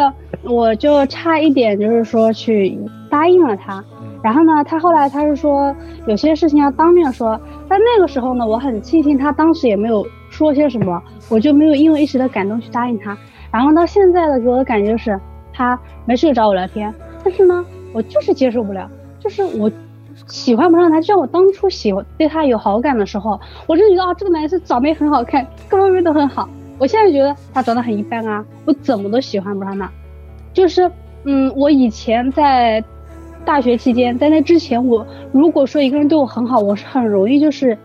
我就差一点就是说去答应了他，然后呢，他后来他是说有些事情要当面说，但那个时候呢，我很庆幸他当时也没有说些什么，我就没有因为一时的感动去答应他。然后到现在的给我的感觉就是他没事就找我聊天，但是呢，我就是接受不了，就是我喜欢不上他。就像我当初喜欢对他有好感的时候，我就觉得啊，这个男生长得也很好看，各方面都很好。我现在觉得他长得很一般啊，我怎么都喜欢不上他。就是，嗯，我以前在大学期间，在那之前，我如果说一个人对我很好，我是很容易就是，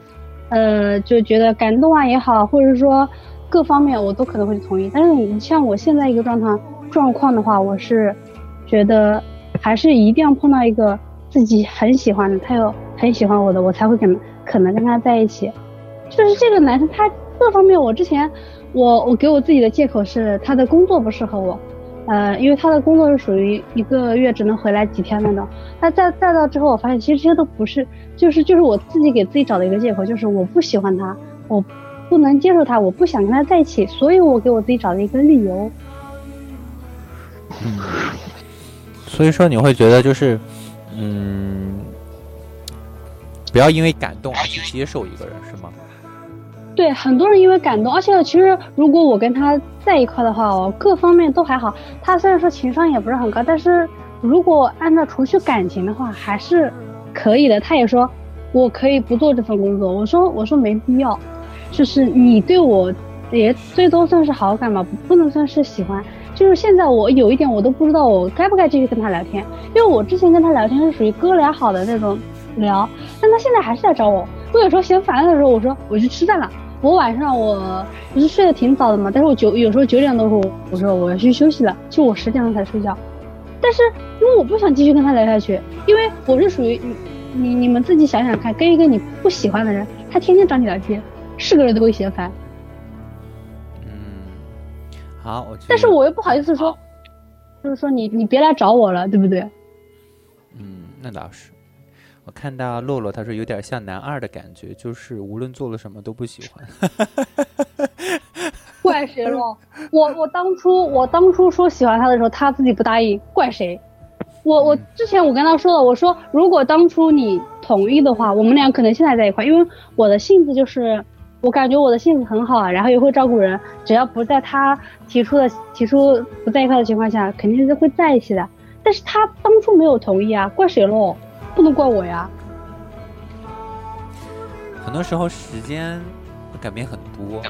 呃，就觉得感动啊也好，或者说各方面我都可能会同意。但是你像我现在一个状态状况的话，我是觉得还是一定要碰到一个自己很喜欢的，他又很喜欢我的，我才会可能可能跟他在一起。就是这个男生他各方面，我之前。我我给我自己的借口是他的工作不适合我，呃，因为他的工作是属于一个月只能回来几天那种。那再再到之后，我发现其实这些都不是，就是就是我自己给自己找的一个借口，就是我不喜欢他，我不能接受他，我不想跟他在一起，所以我给我自己找了一个理由。嗯，所以说你会觉得就是，嗯，不要因为感动而去接受一个人，是吗？对很多人因为感动，而且其实如果我跟他在一块的话，我各方面都还好。他虽然说情商也不是很高，但是如果按照除去感情的话，还是可以的。他也说我可以不做这份工作，我说我说没必要，就是你对我也最多算是好感吧，不能算是喜欢。就是现在我有一点我都不知道我该不该继续跟他聊天，因为我之前跟他聊天是属于哥俩好的那种聊，但他现在还是在找我。我有时候嫌烦的时候，我说我去吃饭了。我晚上我不是睡得挺早的嘛，但是我九有时候九点多钟我说我要去休息了，就我十点钟才睡觉。但是因为我不想继续跟他聊下去，因为我是属于你你你们自己想想看，跟一个你不喜欢的人，他天天找你聊天，是个人都会嫌烦。嗯，好，我。但是我又不好意思说，就是说你你别来找我了，对不对？嗯，那倒是。我看到洛洛，他说有点像男二的感觉，就是无论做了什么都不喜欢。怪谁了？我我当初我当初说喜欢他的时候，他自己不答应，怪谁？我我之前我跟他说了，我说如果当初你同意的话，我们俩可能现在在一块，因为我的性子就是，我感觉我的性子很好啊，然后也会照顾人，只要不在他提出的提出不在一块的情况下，肯定是会在一起的。但是他当初没有同意啊，怪谁喽？不能怪我呀。很多时候时间改变很多。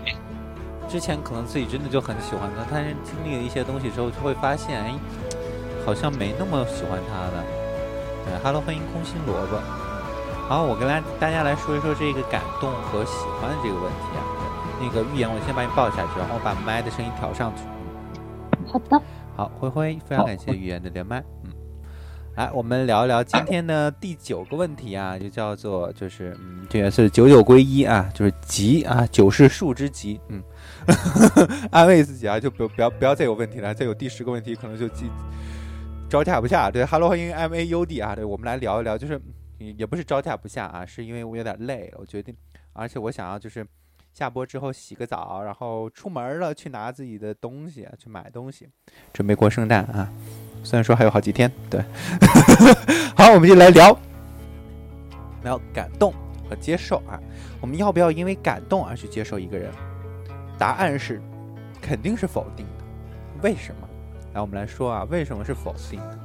之前可能自己真的就很喜欢他，但是经历了一些东西之后，就会发现，哎，好像没那么喜欢他了。对，Hello，欢迎空心萝卜。好，我跟来大家来说一说这个感动和喜欢的这个问题啊。那个预言，我先把你抱下去，然后我把麦的声音调上去。好的。好，灰灰，非常感谢预言的连麦。嗯。来，我们聊一聊今天的第九个问题啊，就叫做就是嗯，这也是九九归一啊，就是吉啊，九是数之吉，嗯，安慰自己啊，就不不要不要再有问题了，再有第十个问题可能就记招架不下。对，Hello，欢迎 M A U D 啊，对，我们来聊一聊，就是也不是招架不下啊，是因为我有点累，我决定，而且我想要就是下播之后洗个澡，然后出门了去拿自己的东西，去买东西，准备过圣诞啊。虽然说还有好几天，对，好，我们就来聊聊感动和接受啊。我们要不要因为感动而去接受一个人？答案是肯定是否定的。为什么？来，我们来说啊，为什么是否定的？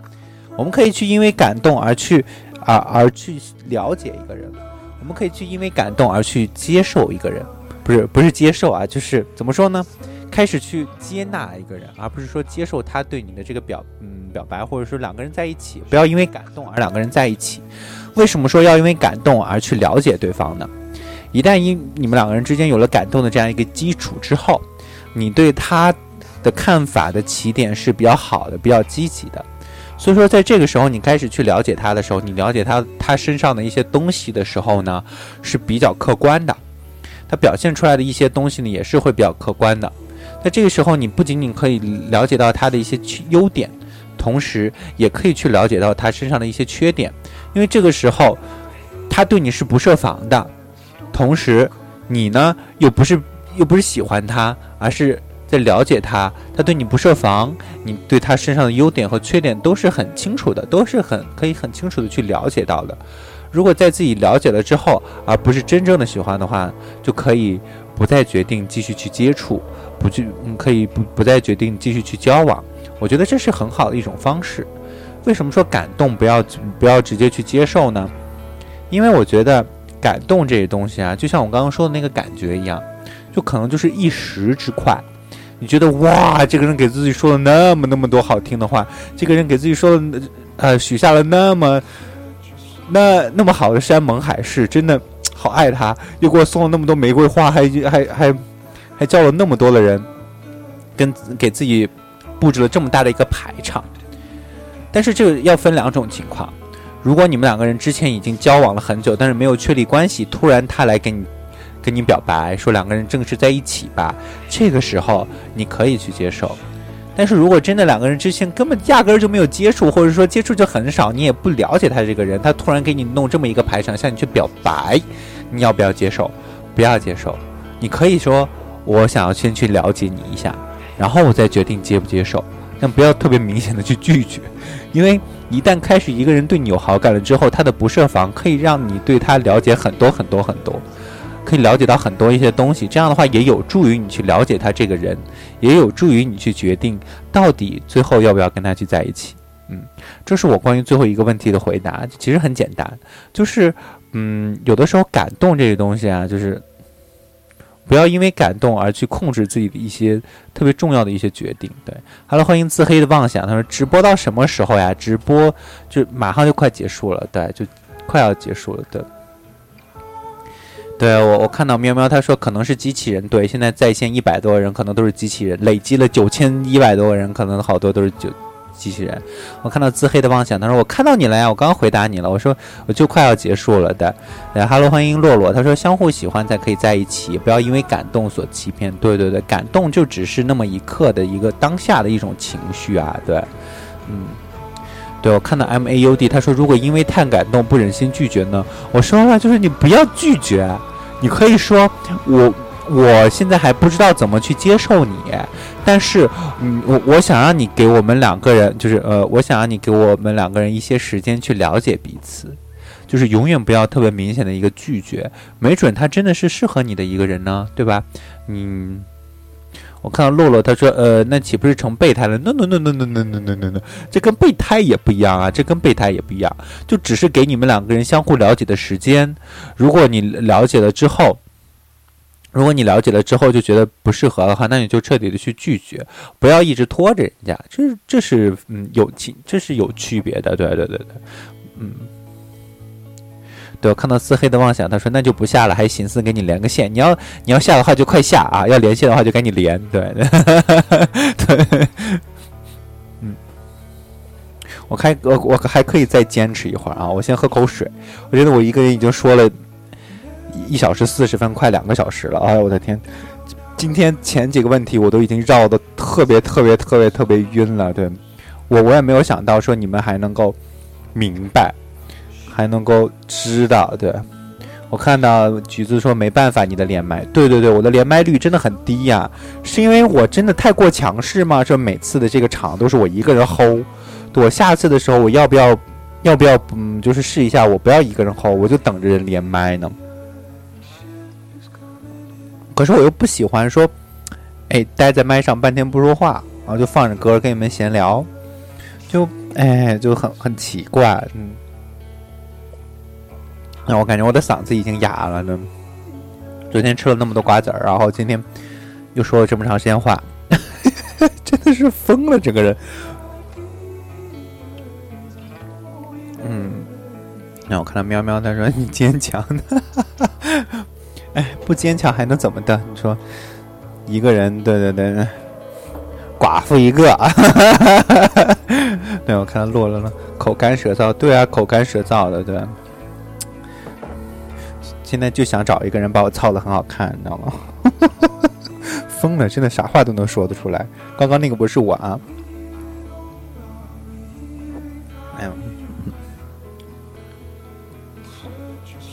我们可以去因为感动而去啊而去了解一个人，我们可以去因为感动而去接受一个人，不是不是接受啊，就是怎么说呢？开始去接纳一个人，而不是说接受他对你的这个表嗯表白，或者说两个人在一起，不要因为感动而两个人在一起。为什么说要因为感动而去了解对方呢？一旦因你们两个人之间有了感动的这样一个基础之后，你对他的看法的起点是比较好的，比较积极的。所以说，在这个时候你开始去了解他的时候，你了解他他身上的一些东西的时候呢，是比较客观的。他表现出来的一些东西呢，也是会比较客观的。在这个时候，你不仅仅可以了解到他的一些优点，同时也可以去了解到他身上的一些缺点，因为这个时候他对你是不设防的，同时你呢又不是又不是喜欢他，而是。在了解他，他对你不设防，你对他身上的优点和缺点都是很清楚的，都是很可以很清楚的去了解到的。如果在自己了解了之后，而不是真正的喜欢的话，就可以不再决定继续去接触，不去，嗯可以不不再决定继续去交往。我觉得这是很好的一种方式。为什么说感动不要不要直接去接受呢？因为我觉得感动这些东西啊，就像我刚刚说的那个感觉一样，就可能就是一时之快。你觉得哇，这个人给自己说了那么那么多好听的话，这个人给自己说了，呃，许下了那么那那么好的山盟海誓，真的好爱他，又给我送了那么多玫瑰花，还还还还叫了那么多的人，跟给自己布置了这么大的一个排场。但是这个要分两种情况，如果你们两个人之前已经交往了很久，但是没有确立关系，突然他来给你。跟你表白说两个人正式在一起吧，这个时候你可以去接受。但是如果真的两个人之前根本压根儿就没有接触，或者说接触就很少，你也不了解他这个人，他突然给你弄这么一个排场向你去表白，你要不要接受？不要接受。你可以说我想要先去了解你一下，然后我再决定接不接受。但不要特别明显的去拒绝，因为一旦开始一个人对你有好感了之后，他的不设防可以让你对他了解很多很多很多。可以了解到很多一些东西，这样的话也有助于你去了解他这个人，也有助于你去决定到底最后要不要跟他去在一起。嗯，这是我关于最后一个问题的回答，其实很简单，就是嗯，有的时候感动这个东西啊，就是不要因为感动而去控制自己的一些特别重要的一些决定。对，Hello，欢迎自黑的妄想，他说直播到什么时候呀？直播就马上就快结束了，对，就快要结束了，对。对我，我看到喵喵他说可能是机器人。对，现在在线一百多人，可能都是机器人，累积了九千一百多个人，可能好多都是九机器人。我看到自黑的妄想，他说我看到你了呀，我刚回答你了，我说我就快要结束了的。对哈喽，欢迎洛洛，他说相互喜欢才可以在一起，不要因为感动所欺骗。对对对，感动就只是那么一刻的一个当下的一种情绪啊。对，嗯。对，我看到 M A U D，他说如果因为太感动不忍心拒绝呢？我说了，就是你不要拒绝，你可以说我我现在还不知道怎么去接受你，但是嗯，我我想让你给我们两个人，就是呃，我想让你给我们两个人一些时间去了解彼此，就是永远不要特别明显的一个拒绝，没准他真的是适合你的一个人呢，对吧？嗯。我看到洛洛，他说：“呃，那岂不是成备胎了？” no no no no no no no no no no，这跟备胎也不一样啊，这跟备胎也不一样，就只是给你们两个人相互了解的时间。如果你了解了之后，如果你了解了之后就觉得不适合的话，那你就彻底的去拒绝，不要一直拖着人家。这这是嗯有情，这是有区别的。对对对对，嗯。对，我看到四黑的妄想，他说那就不下了，还寻思给你连个线。你要你要下的话就快下啊，要连线的话就赶紧连。对，对，嗯，我还我我还可以再坚持一会儿啊，我先喝口水。我觉得我一个人已经说了一小时四十分，快两个小时了。哎，我的天，今天前几个问题我都已经绕的特别特别特别特别晕了。对我我也没有想到说你们还能够明白。还能够知道，对我看到橘子说没办法，你的连麦，对对对，我的连麦率真的很低呀，是因为我真的太过强势吗？这每次的这个场都是我一个人薅我下次的时候我要不要，要不要，嗯，就是试一下，我不要一个人薅我就等着人连麦呢。可是我又不喜欢说，哎，待在麦上半天不说话，然后就放着歌跟你们闲聊，就哎就很很奇怪，嗯。那我感觉我的嗓子已经哑了呢。昨天吃了那么多瓜子儿，然后今天又说了这么长时间话，真的是疯了，这个人。嗯，那我看到喵喵，他说你坚强的，哎，不坚强还能怎么的？你说一个人，对对对，寡妇一个。对，我看到落了呢，口干舌燥。对啊，口干舌燥的，对。现在就想找一个人把我操的很好看，你知道吗？疯了，真的啥话都能说得出来。刚刚那个不是我啊。哎呦，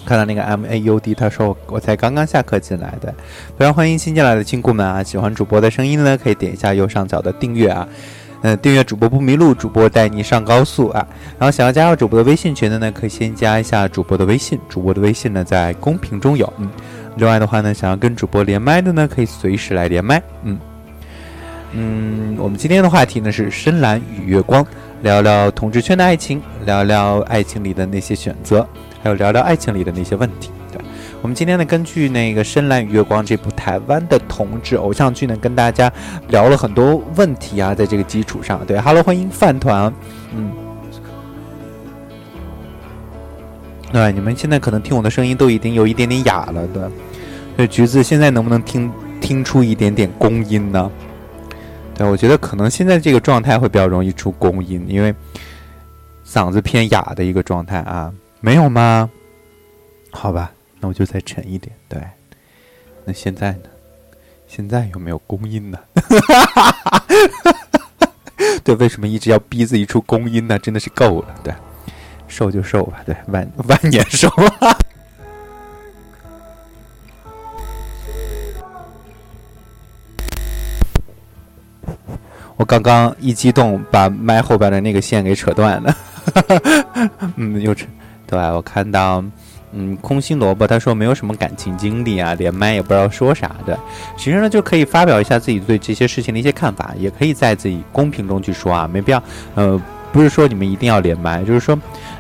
看到那个 M A U D，他说我我才刚刚下课进来的，非常欢迎新进来的亲故们啊！喜欢主播的声音呢，可以点一下右上角的订阅啊。嗯，订阅主播不迷路，主播带你上高速啊！然后想要加入主播的微信群的呢，可以先加一下主播的微信，主播的微信呢在公屏中有。嗯，另外的话呢，想要跟主播连麦的呢，可以随时来连麦。嗯嗯，我们今天的话题呢是深蓝与月光，聊聊同志圈的爱情，聊聊爱情里的那些选择，还有聊聊爱情里的那些问题。我们今天呢，根据那个《深蓝与月光》这部台湾的同志偶像剧呢，跟大家聊了很多问题啊，在这个基础上，对，Hello，欢迎饭团，嗯，对，你们现在可能听我的声音都已经有一点点哑了，对，对，橘子现在能不能听听出一点点公音呢？对，我觉得可能现在这个状态会比较容易出公音，因为嗓子偏哑的一个状态啊，没有吗？好吧。那我就再沉一点，对。那现在呢？现在有没有公音呢？对，为什么一直要逼自己出公音呢？真的是够了，对。瘦就瘦吧，对，万万年瘦。我刚刚一激动，把麦后边的那个线给扯断了。嗯，又扯。对，我看到。嗯，空心萝卜他说没有什么感情经历啊，连麦也不知道说啥。的，其实呢就可以发表一下自己对这些事情的一些看法，也可以在自己公屏中去说啊，没必要。呃，不是说你们一定要连麦，就是说，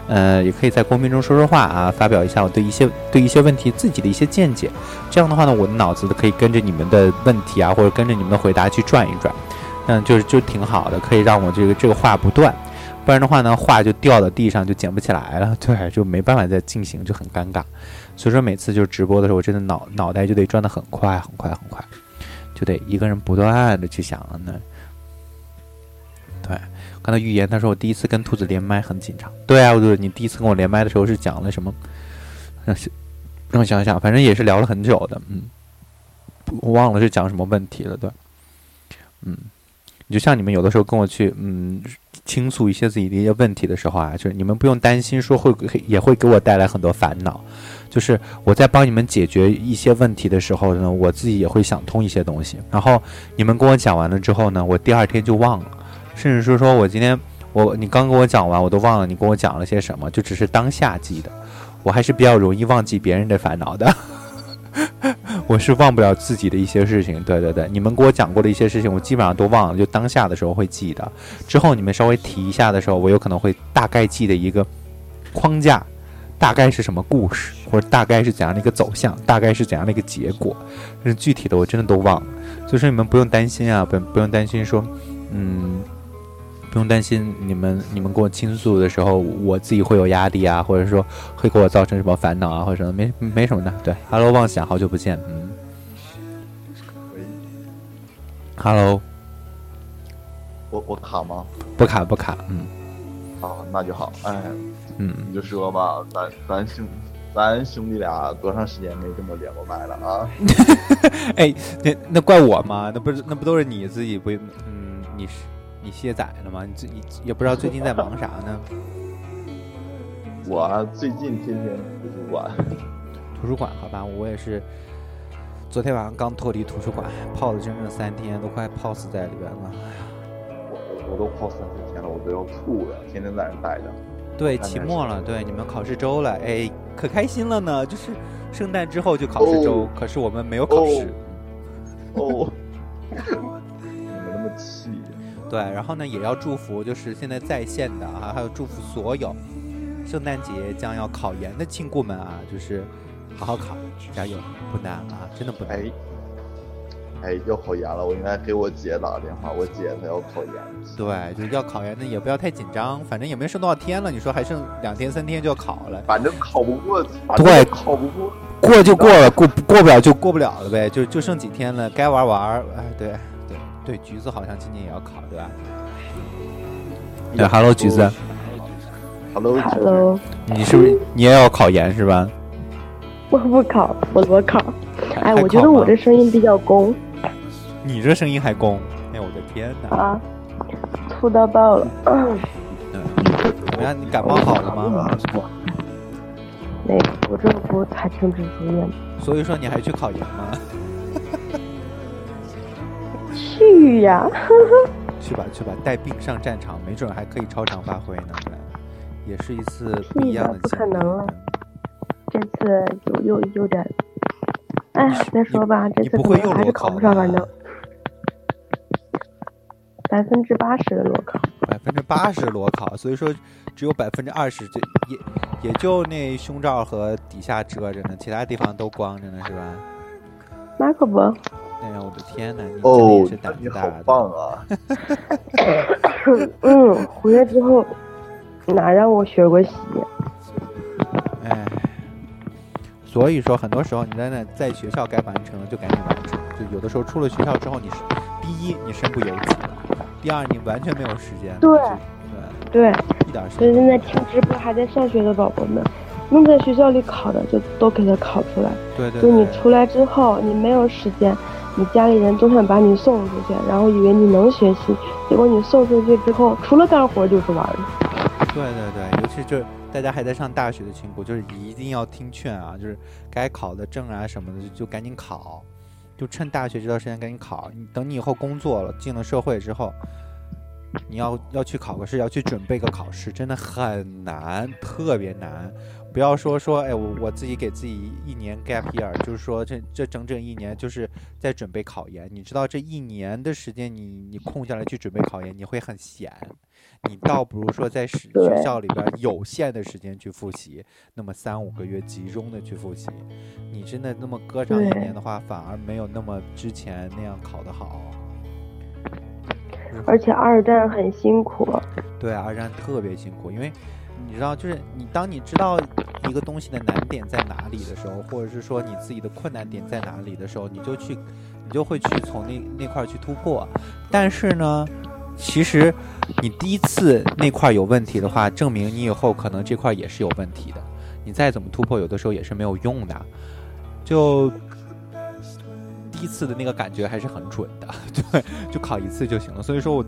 呃，也可以在公屏中说说话啊，发表一下我对一些对一些问题自己的一些见解。这样的话呢，我的脑子可以跟着你们的问题啊，或者跟着你们的回答去转一转，嗯，就是就挺好的，可以让我这个这个话不断。不然的话呢，话就掉到地上，就捡不起来了，对，就没办法再进行，就很尴尬。所以说每次就直播的时候，我真的脑脑袋就得转得很快，很快，很快，就得一个人不断的去想呢。对，看到预言，他说我第一次跟兔子连麦很紧张。对啊，我就你第一次跟我连麦的时候是讲了什么？让让我想想，反正也是聊了很久的，嗯，我忘了是讲什么问题了，对，嗯，你就像你们有的时候跟我去，嗯。倾诉一些自己的一些问题的时候啊，就是你们不用担心说会也会给我带来很多烦恼。就是我在帮你们解决一些问题的时候呢，我自己也会想通一些东西。然后你们跟我讲完了之后呢，我第二天就忘了，甚至是说我今天我你刚跟我讲完，我都忘了你跟我讲了些什么，就只是当下记得。我还是比较容易忘记别人的烦恼的。我是忘不了自己的一些事情，对对对，你们给我讲过的一些事情，我基本上都忘了，就当下的时候会记得，之后你们稍微提一下的时候，我有可能会大概记得一个框架，大概是什么故事，或者大概是怎样的一个走向，大概是怎样的一个结果，但是具体的我真的都忘了，所以说你们不用担心啊，不不用担心说，嗯。不用担心，你们你们跟我倾诉的时候，我自己会有压力啊，或者说会给我造成什么烦恼啊，或者什么没没什么的。对，Hello，妄想，好久不见，嗯，Hello，我我卡吗？不卡不卡，嗯，好，那就好，哎，嗯，你就说吧，咱咱兄咱兄弟俩多长时间没这么连过麦了啊？哎，那那怪我吗？那不是那不都是你自己不？嗯，你是。你卸载了吗？你最你也不知道最近在忙啥呢。我最近天天图书馆。图书馆，好吧，我也是。昨天晚上刚脱离图书馆，泡了整整三天，都快泡死在里边了。我我都泡三四天了，我都要吐了，天天在那待着。对，期末了，对，你们考试周了，哎，可开心了呢。就是圣诞之后就考试周，可是我们没有考试。哦。怎么那么气？对，然后呢，也要祝福，就是现在在线的啊，还有祝福所有圣诞节将要考研的亲故们啊，就是好好考，加油，不难啊，真的不难。哎，哎，要考研了，我应该给我姐打个电话，我姐她要考研。对，就是要考研的，也不要太紧张，反正也没剩多少天了，你说还剩两天三天就要考了，反正考不过，对，考不过，过就过了，过过不了就过不了了呗，就就剩几天了，该玩玩，哎，对。对，橘子好像今年也要考，对吧？对，Hello，橘子。Hello。Hello。你是不是你也要考研是吧？我不考，我裸考。哎，我觉得我这声音比较公你这声音还公，哎呦我的天哪！啊，粗到爆了。嗯，怎么样？你感冒好了吗？那个，我这不才停止住院吗？所以说你还去考研吗？去呀！去吧去吧，带病上战场，没准还可以超常发挥呢，也是一次不一样的不可。能了！这次有有有点，哎，再说吧，这次可你不会又能还是裸考考不上，吧反正百分之八十的裸考。百分之八十裸考，所以说只有百分之二十，就也也就那胸罩和底下遮着呢，其他地方都光着呢，是吧？那可不，哎呀，我的天哪，你真的是，胆你好子大的。棒啊！嗯，回来之后哪让我学过习？哎，所以说很多时候你在那在学校该完成的就赶紧完成，就有的时候出了学校之后，你是第一你身不由己，第二你完全没有时间，对对，对，一点时所以间现在听直播还在上学的宝宝们，能在学校里考的就都给他考出来。对对就你出来之后，你没有时间，你家里人总想把你送出去，然后以为你能学习，结果你送出去之后，除了干活就是玩。对对对，尤其就是大家还在上大学的亲故，就是一定要听劝啊，就是该考的证啊什么的就就赶紧考，就趁大学这段时间赶紧考。你等你以后工作了，进了社会之后，你要要去考个试，要去准备个考试，真的很难，特别难。不要说说，哎，我我自己给自己一年 gap year，就是说这这整整一年就是在准备考研。你知道这一年的时间你，你空下来去准备考研，你会很闲。你倒不如说在学学校里边有限的时间去复习，那么三五个月集中的去复习。你真的那么搁上一年的话，反而没有那么之前那样考得好。而且二战很辛苦，对，二战特别辛苦，因为你知道，就是你当你知道一个东西的难点在哪里的时候，或者是说你自己的困难点在哪里的时候，你就去，你就会去从那那块去突破。但是呢，其实你第一次那块有问题的话，证明你以后可能这块也是有问题的。你再怎么突破，有的时候也是没有用的。就第一次的那个感觉还是很准的，对，就考一次就行了。所以说我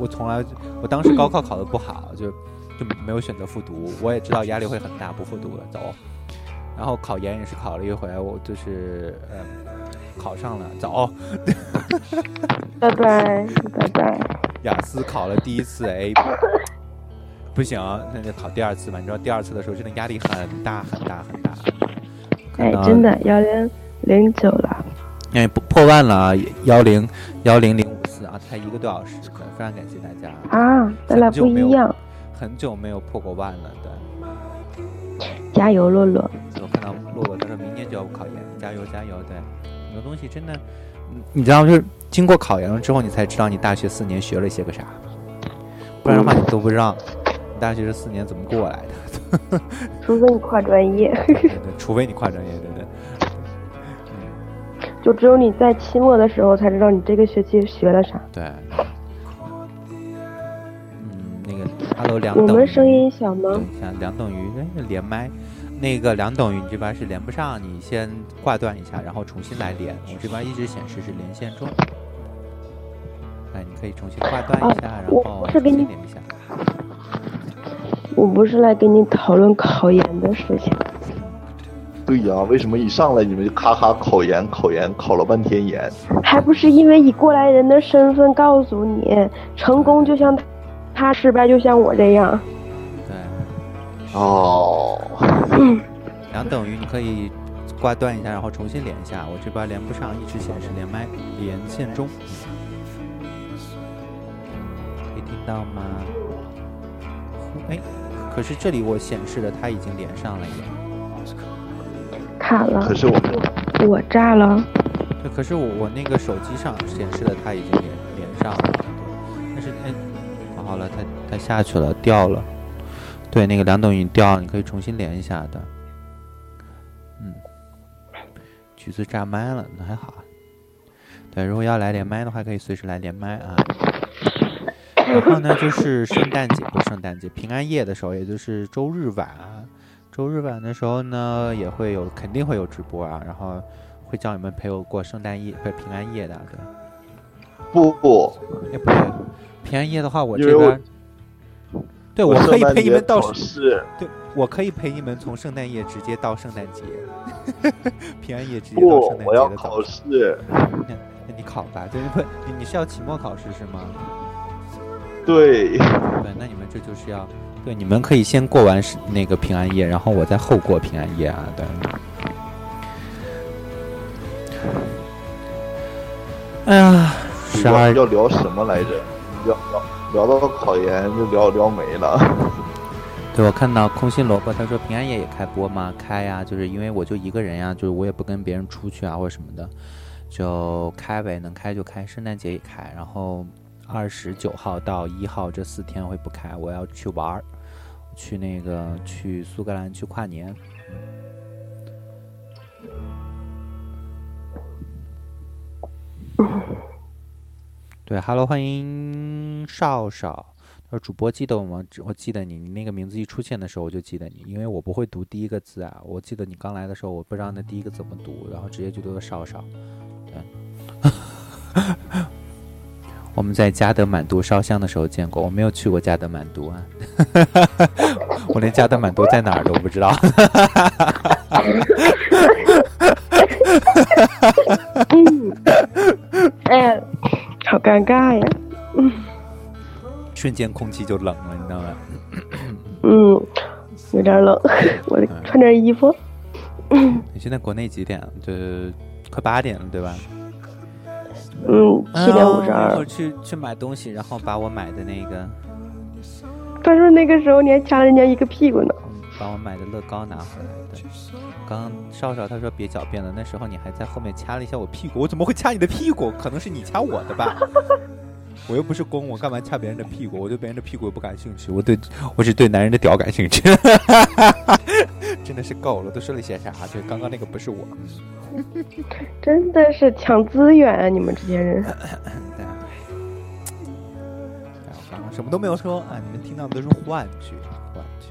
我从来我当时高考考得不好，就就没有选择复读。我也知道压力会很大，不复读了，走。然后考研也是考了一回，我就是嗯考上了，走。拜拜拜拜。雅思考了第一次 A，不行，那就考第二次吧。你知道第二次的时候真的压力很大很大很大。哎真的幺零零九了，哎，破破万了啊！幺零幺零零五四啊，才一个多小时，对非常感谢大家啊咱俩不一样，很久没有破过万了，对。加油，洛洛。我看到洛洛他说明年就要考研，加油加油！对，很多东西真的，嗯你知道，就是经过考研了之后，你才知道你大学四年学了些个啥，不然的话你都不知道你大学这四年怎么过来的。除非你跨专业，对对，除非你跨专业，对对。就只有你在期末的时候才知道你这个学期学了啥。对，那个 Hello 两我等于们声音小吗？对，像两等于哎连麦，那个两等于你这边是连不上，你先挂断一下，然后重新来连。我这边一直显示是连线中，哎，你可以重新挂断一下，然后不是给你重新连一下。我不是来跟你讨论考研的事情。对呀、为什么一上来你们就咔咔考研考研考了半天研？还不是因为以过来人的身份告诉你，成功就像他，失败就像我这样。对，哦，两等于你可以挂断一下，然后重新连一下。我这边连不上，一直显示连麦连线中，可以听到吗？哎，可是这里我显示的他已经连上了耶。卡了。可是我我炸了。对，可是我我那个手机上显示的他已经连连上了，但是哎，好了，它它下去了，掉了。对，那个两等于掉了，你可以重新连一下的。嗯，橘子炸麦了，那还好啊。对，如果要来连麦的话，可以随时来连麦啊。然后呢，就是圣诞节不是圣诞节，平安夜的时候，也就是周日晚啊，周日晚的时候呢，也会有肯定会有直播啊，然后会叫你们陪我过圣诞夜不是平安夜的，对。不不，哎不对，平安夜的话，我这边，对我可以陪你们到，对，我可以陪你们从圣诞夜直接到圣诞节，平安夜直接到圣诞，我要节的早考试。那那你考吧，对不？你你是要期末考试是吗？对，对，那你们这就是要，对，你们可以先过完是那个平安夜，然后我再后过平安夜啊，对。哎呀，十二要聊什么来着？聊聊聊到考研就聊聊没了。对，我看到空心萝卜，他说平安夜也开播吗？开呀，就是因为我就一个人呀，就是我也不跟别人出去啊或者什么的，就开呗，能开就开。圣诞节也开，然后二十九号到一号这四天会不开，我要去玩儿，去那个去苏格兰去跨年。对，Hello，欢迎少少。他说：“主播记得我吗？我记得你，你那个名字一出现的时候我就记得你，因为我不会读第一个字啊。我记得你刚来的时候，我不知道那第一个怎么读，然后直接就读了少少。对，我们在加德满都烧香的时候见过，我没有去过加德满都啊，我连加德满都在哪儿都不知道。嗯，哎，好尴尬呀。嗯瞬间空气就冷了，你知道吗？嗯，有点冷，我得穿点衣服。你现在国内几点了？这快八点了，对吧？嗯，七点五十二。去去买东西，然后把我买的那个，他说那个时候你还掐了人家一个屁股呢。嗯，把我买的乐高拿回来。的，刚刚少少他说别狡辩了，那时候你还在后面掐了一下我屁股，我怎么会掐你的屁股？可能是你掐我的吧？我又不是公，我干嘛掐别人的屁股？我对别人的屁股也不感兴趣，我对我只对男人的屌感兴趣。真的是够了，都说了些啥？对，刚刚那个不是我。真的是抢资源啊！你们这些人。对啊，我刚刚什么都没有说啊，你们听到的都是幻觉，幻觉，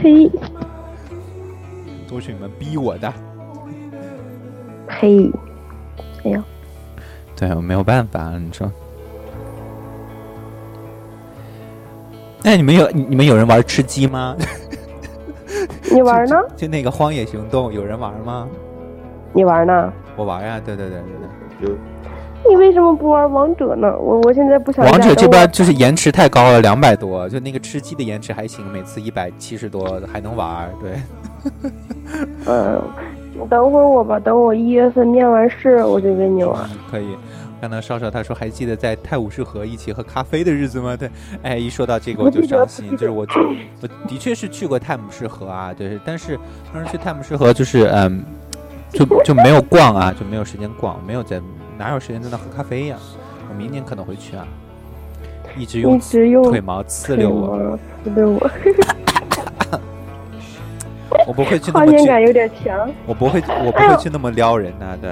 呸都是你们逼我的。嘿！哎呀，对我没有办法，你说。哎，你们有你你们有人玩吃鸡吗？你玩呢？就那个《荒野行动》，有人玩吗？你玩呢？我玩呀，对对对对对有你为什么不玩王者呢？我我现在不想对。王者这边就是延迟太高了，两百多，就那个吃鸡的延迟还行，每次一百七十多还能玩，对。嗯，等会儿我吧，等我一月份面完试，我就跟你玩。可以。看到少少他说还记得在泰晤士河一起喝咖啡的日子吗？对，哎，一说到这个我就伤心，就是我 我的确是去过泰晤士河啊，对，但是当时去泰晤士河就是嗯，就就没有逛啊，就没有时间逛，没有在哪有时间在那喝咖啡呀、我明年可能会去啊，一直用一直用腿毛刺溜我，我，刺溜我，我不会去那么 去，画面感有点强。我不会我不会去那么撩人呐、对。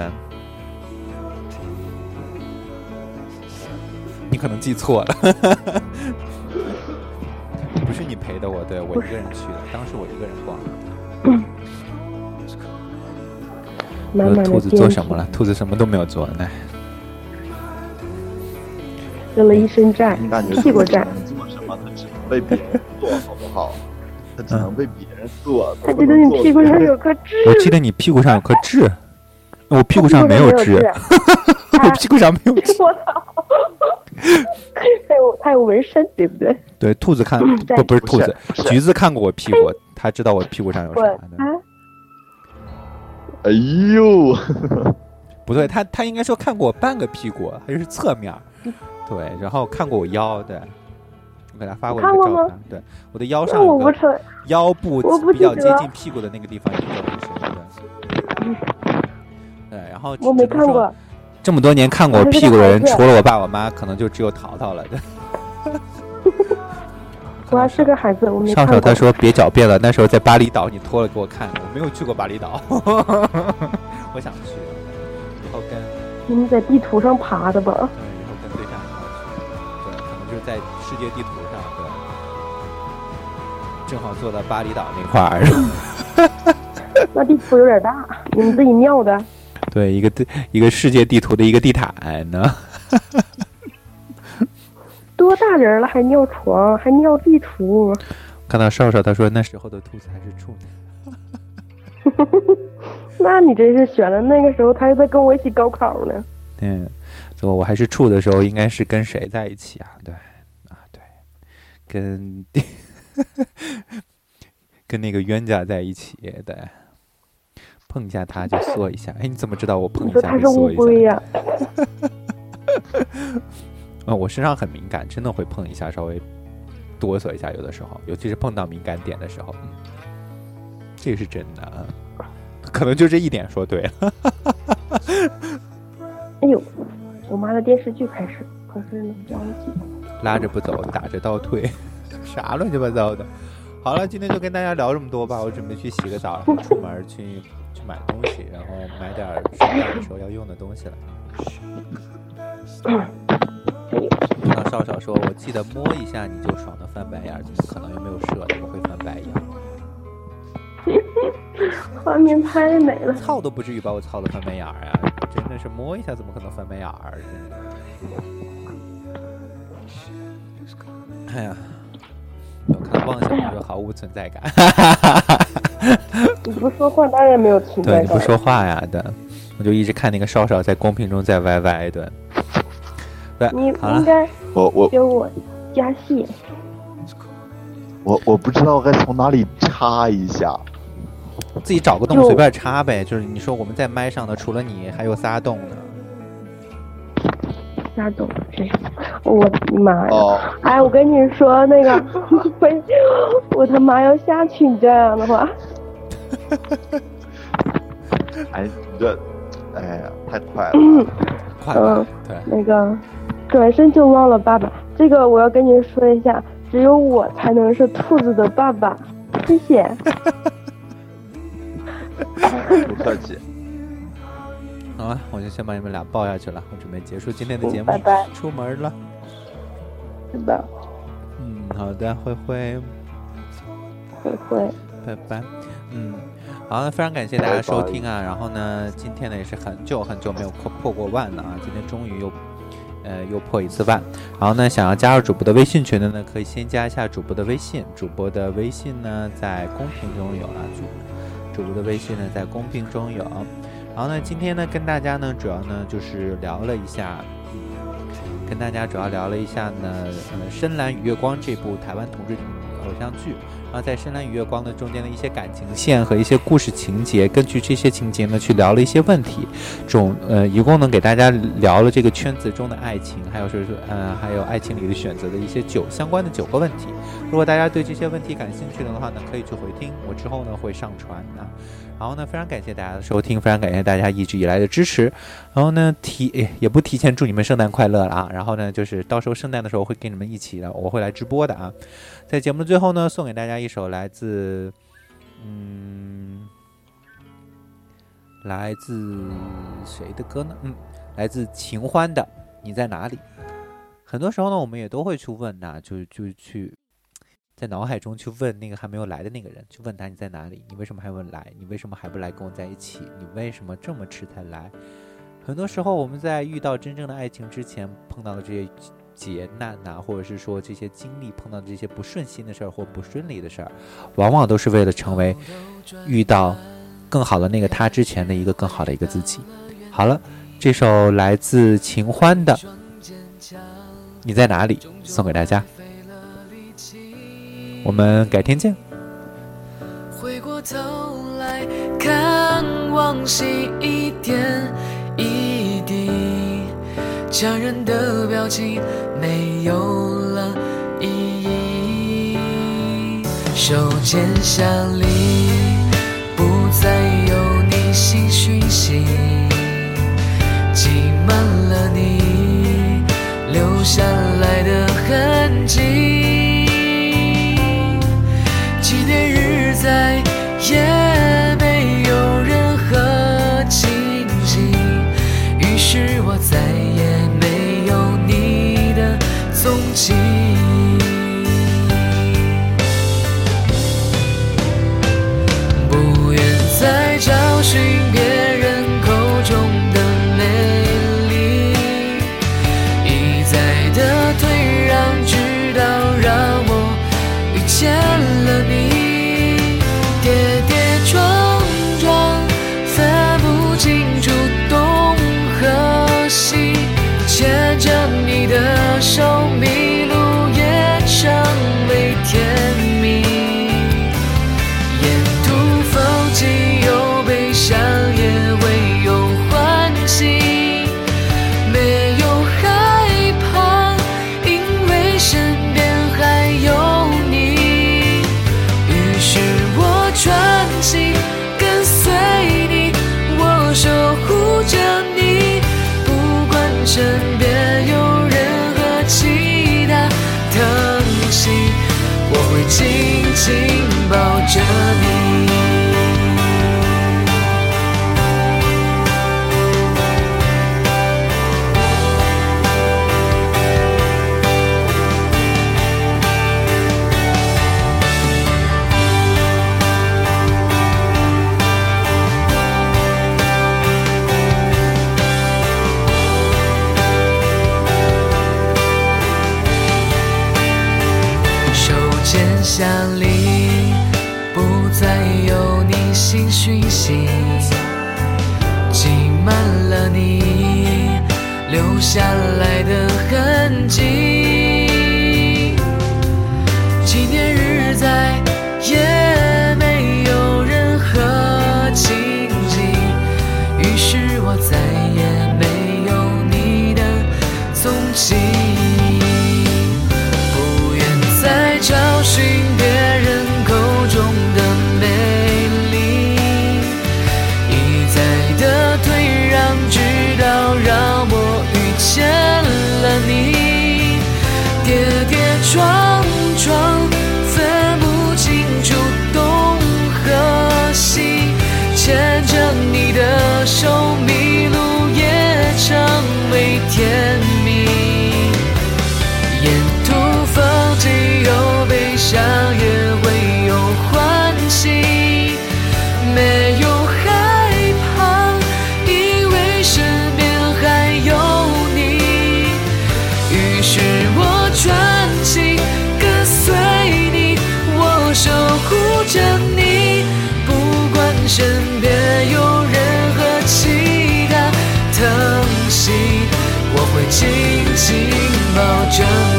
你可能记错了，不是你陪的我，对我一个人去的，当时我一个人逛。满满的兔子做什么了？兔子什么都没有做，哎，扔了一身债屁股债。做什么？他只能为别人做，好不好？他只能为别人做。他觉得你屁股上有颗痣。我记得你屁股上有颗痣，我屁股上没有痣，我屁股上没有痣。我操！他有他有纹身，对不对？对，兔子看在不不是兔子，橘子看过我屁股，他知道我屁股上有啥我的。啊，哎呦，不对，他他应该说看过我半个屁股，还是侧面，对，然后看过我腰，对，我给他发过一看过吗个照片，对，我的腰上腰部比较接近屁股的那个地方有一个纹身，对，对，然后我没看过。这么多年看过我屁股的人，除了我爸我妈，可能就只有淘淘了。对 我还是个孩子，我没。上手他说别狡辩了，那时候在巴厘岛你脱了给我看，我没有去过巴厘岛，我想去，以后跟你们在地图上爬的吧？对，以后跟对象一块去，对，可能就是在世界地图上，对，正好坐到巴厘岛那块儿，那地图有点大，你们自己尿的。对，一个地一个世界地图的一个地毯呢。多大人了还尿床，还尿地图？看到少少，他说那时候的兔子还是处男。那你真是选了那个时候，他还在跟我一起高考呢。嗯，我我还是处的时候，应该是跟谁在一起啊？对，啊对，跟 跟那个冤家在一起。对，碰一下他就缩一下。哎，你怎么知道我碰一下会缩一下？我身上很敏感，真的会碰一下，稍微哆嗦一下，有的时候，尤其是碰到敏感点的时候，嗯这个是真的啊。可能就这一点说对了。哎呦，我妈的电视剧开始，可是呢，忘记拉着不走，打着倒退，啥乱七八糟的。好了，今天就跟大家聊这么多吧。我准备去洗个澡，然后出门去去买东西，然后买点圣诞的时候要用的东西了。听到少少说，我记得摸一下你就爽的翻白眼，怎么可能又没有射？怎么会翻白眼？画面太美了，操都不至于把我操的翻白眼儿啊！真的是摸一下怎么可能翻白眼儿？哎呀，我看妄想就毫无存在感。你不说话当然没有存在感。对，你不说话呀对，我就一直看那个少少在公屏中在歪歪的。你应该我我给我加戏。我我不知道该从哪里插一下，自己找个洞随便插呗。就是你说我们在麦上的，除了你还有仨洞呢。仨洞？谁？我的妈呀！哎，我跟你说那个，我他妈要下去！你这样的话。哎，你这，哎呀，太快了！嗯，对，那个。转身就忘了爸爸，这个我要跟您说一下，只有我才能是兔子的爸爸，谢谢。不 客气。好了，我就先把你们俩抱下去了，我准备结束今天的节目，拜拜，出门了。是的。嗯，好的，灰灰。灰灰。拜拜。嗯，好，那非常感谢大家收听啊，然后呢，今天呢也是很久很久没有破破过万了啊，今天终于又。呃，又破一次万，然后呢，想要加入主播的微信群的呢，可以先加一下主播的微信，主播的微信呢在公屏中有啊，主主播的微信呢在公屏中有，然后呢，今天呢跟大家呢主要呢就是聊了一下，跟大家主要聊了一下呢，呃，《深蓝与月光》这部台湾同志偶像剧。然后在深蓝与月光的中间的一些感情线和一些故事情节，根据这些情节呢，去聊了一些问题。总呃，一共呢给大家聊了这个圈子中的爱情，还有就是呃，还有爱情里的选择的一些九相关的九个问题。如果大家对这些问题感兴趣的话呢，可以去回听，我之后呢会上传啊。然后呢，非常感谢大家的收听，非常感谢大家一直以来的支持。然后呢，提也不提前祝你们圣诞快乐了啊。然后呢，就是到时候圣诞的时候会跟你们一起的，我会来直播的啊。在节目的最后呢，送给大家一首来自，嗯，来自谁的歌呢？嗯，来自秦欢的《你在哪里》。很多时候呢，我们也都会去问呐，就就去在脑海中去问那个还没有来的那个人，去问他你在哪里？你为什么还不来？你为什么还不来跟我在一起？你为什么这么迟才来？很多时候我们在遇到真正的爱情之前，碰到的这些。劫难呐，或者是说这些经历碰到的这些不顺心的事儿或不顺利的事儿，往往都是为了成为遇到更好的那个他之前的一个更好的一个自己。好了，这首来自秦欢的《你在哪里》送给大家，我们改天见。回过头来看往昔一点一滴。强忍的表情没有了意义，手牵下里不再有你新讯息，挤满了你留下来的痕迹，小心紧紧抱着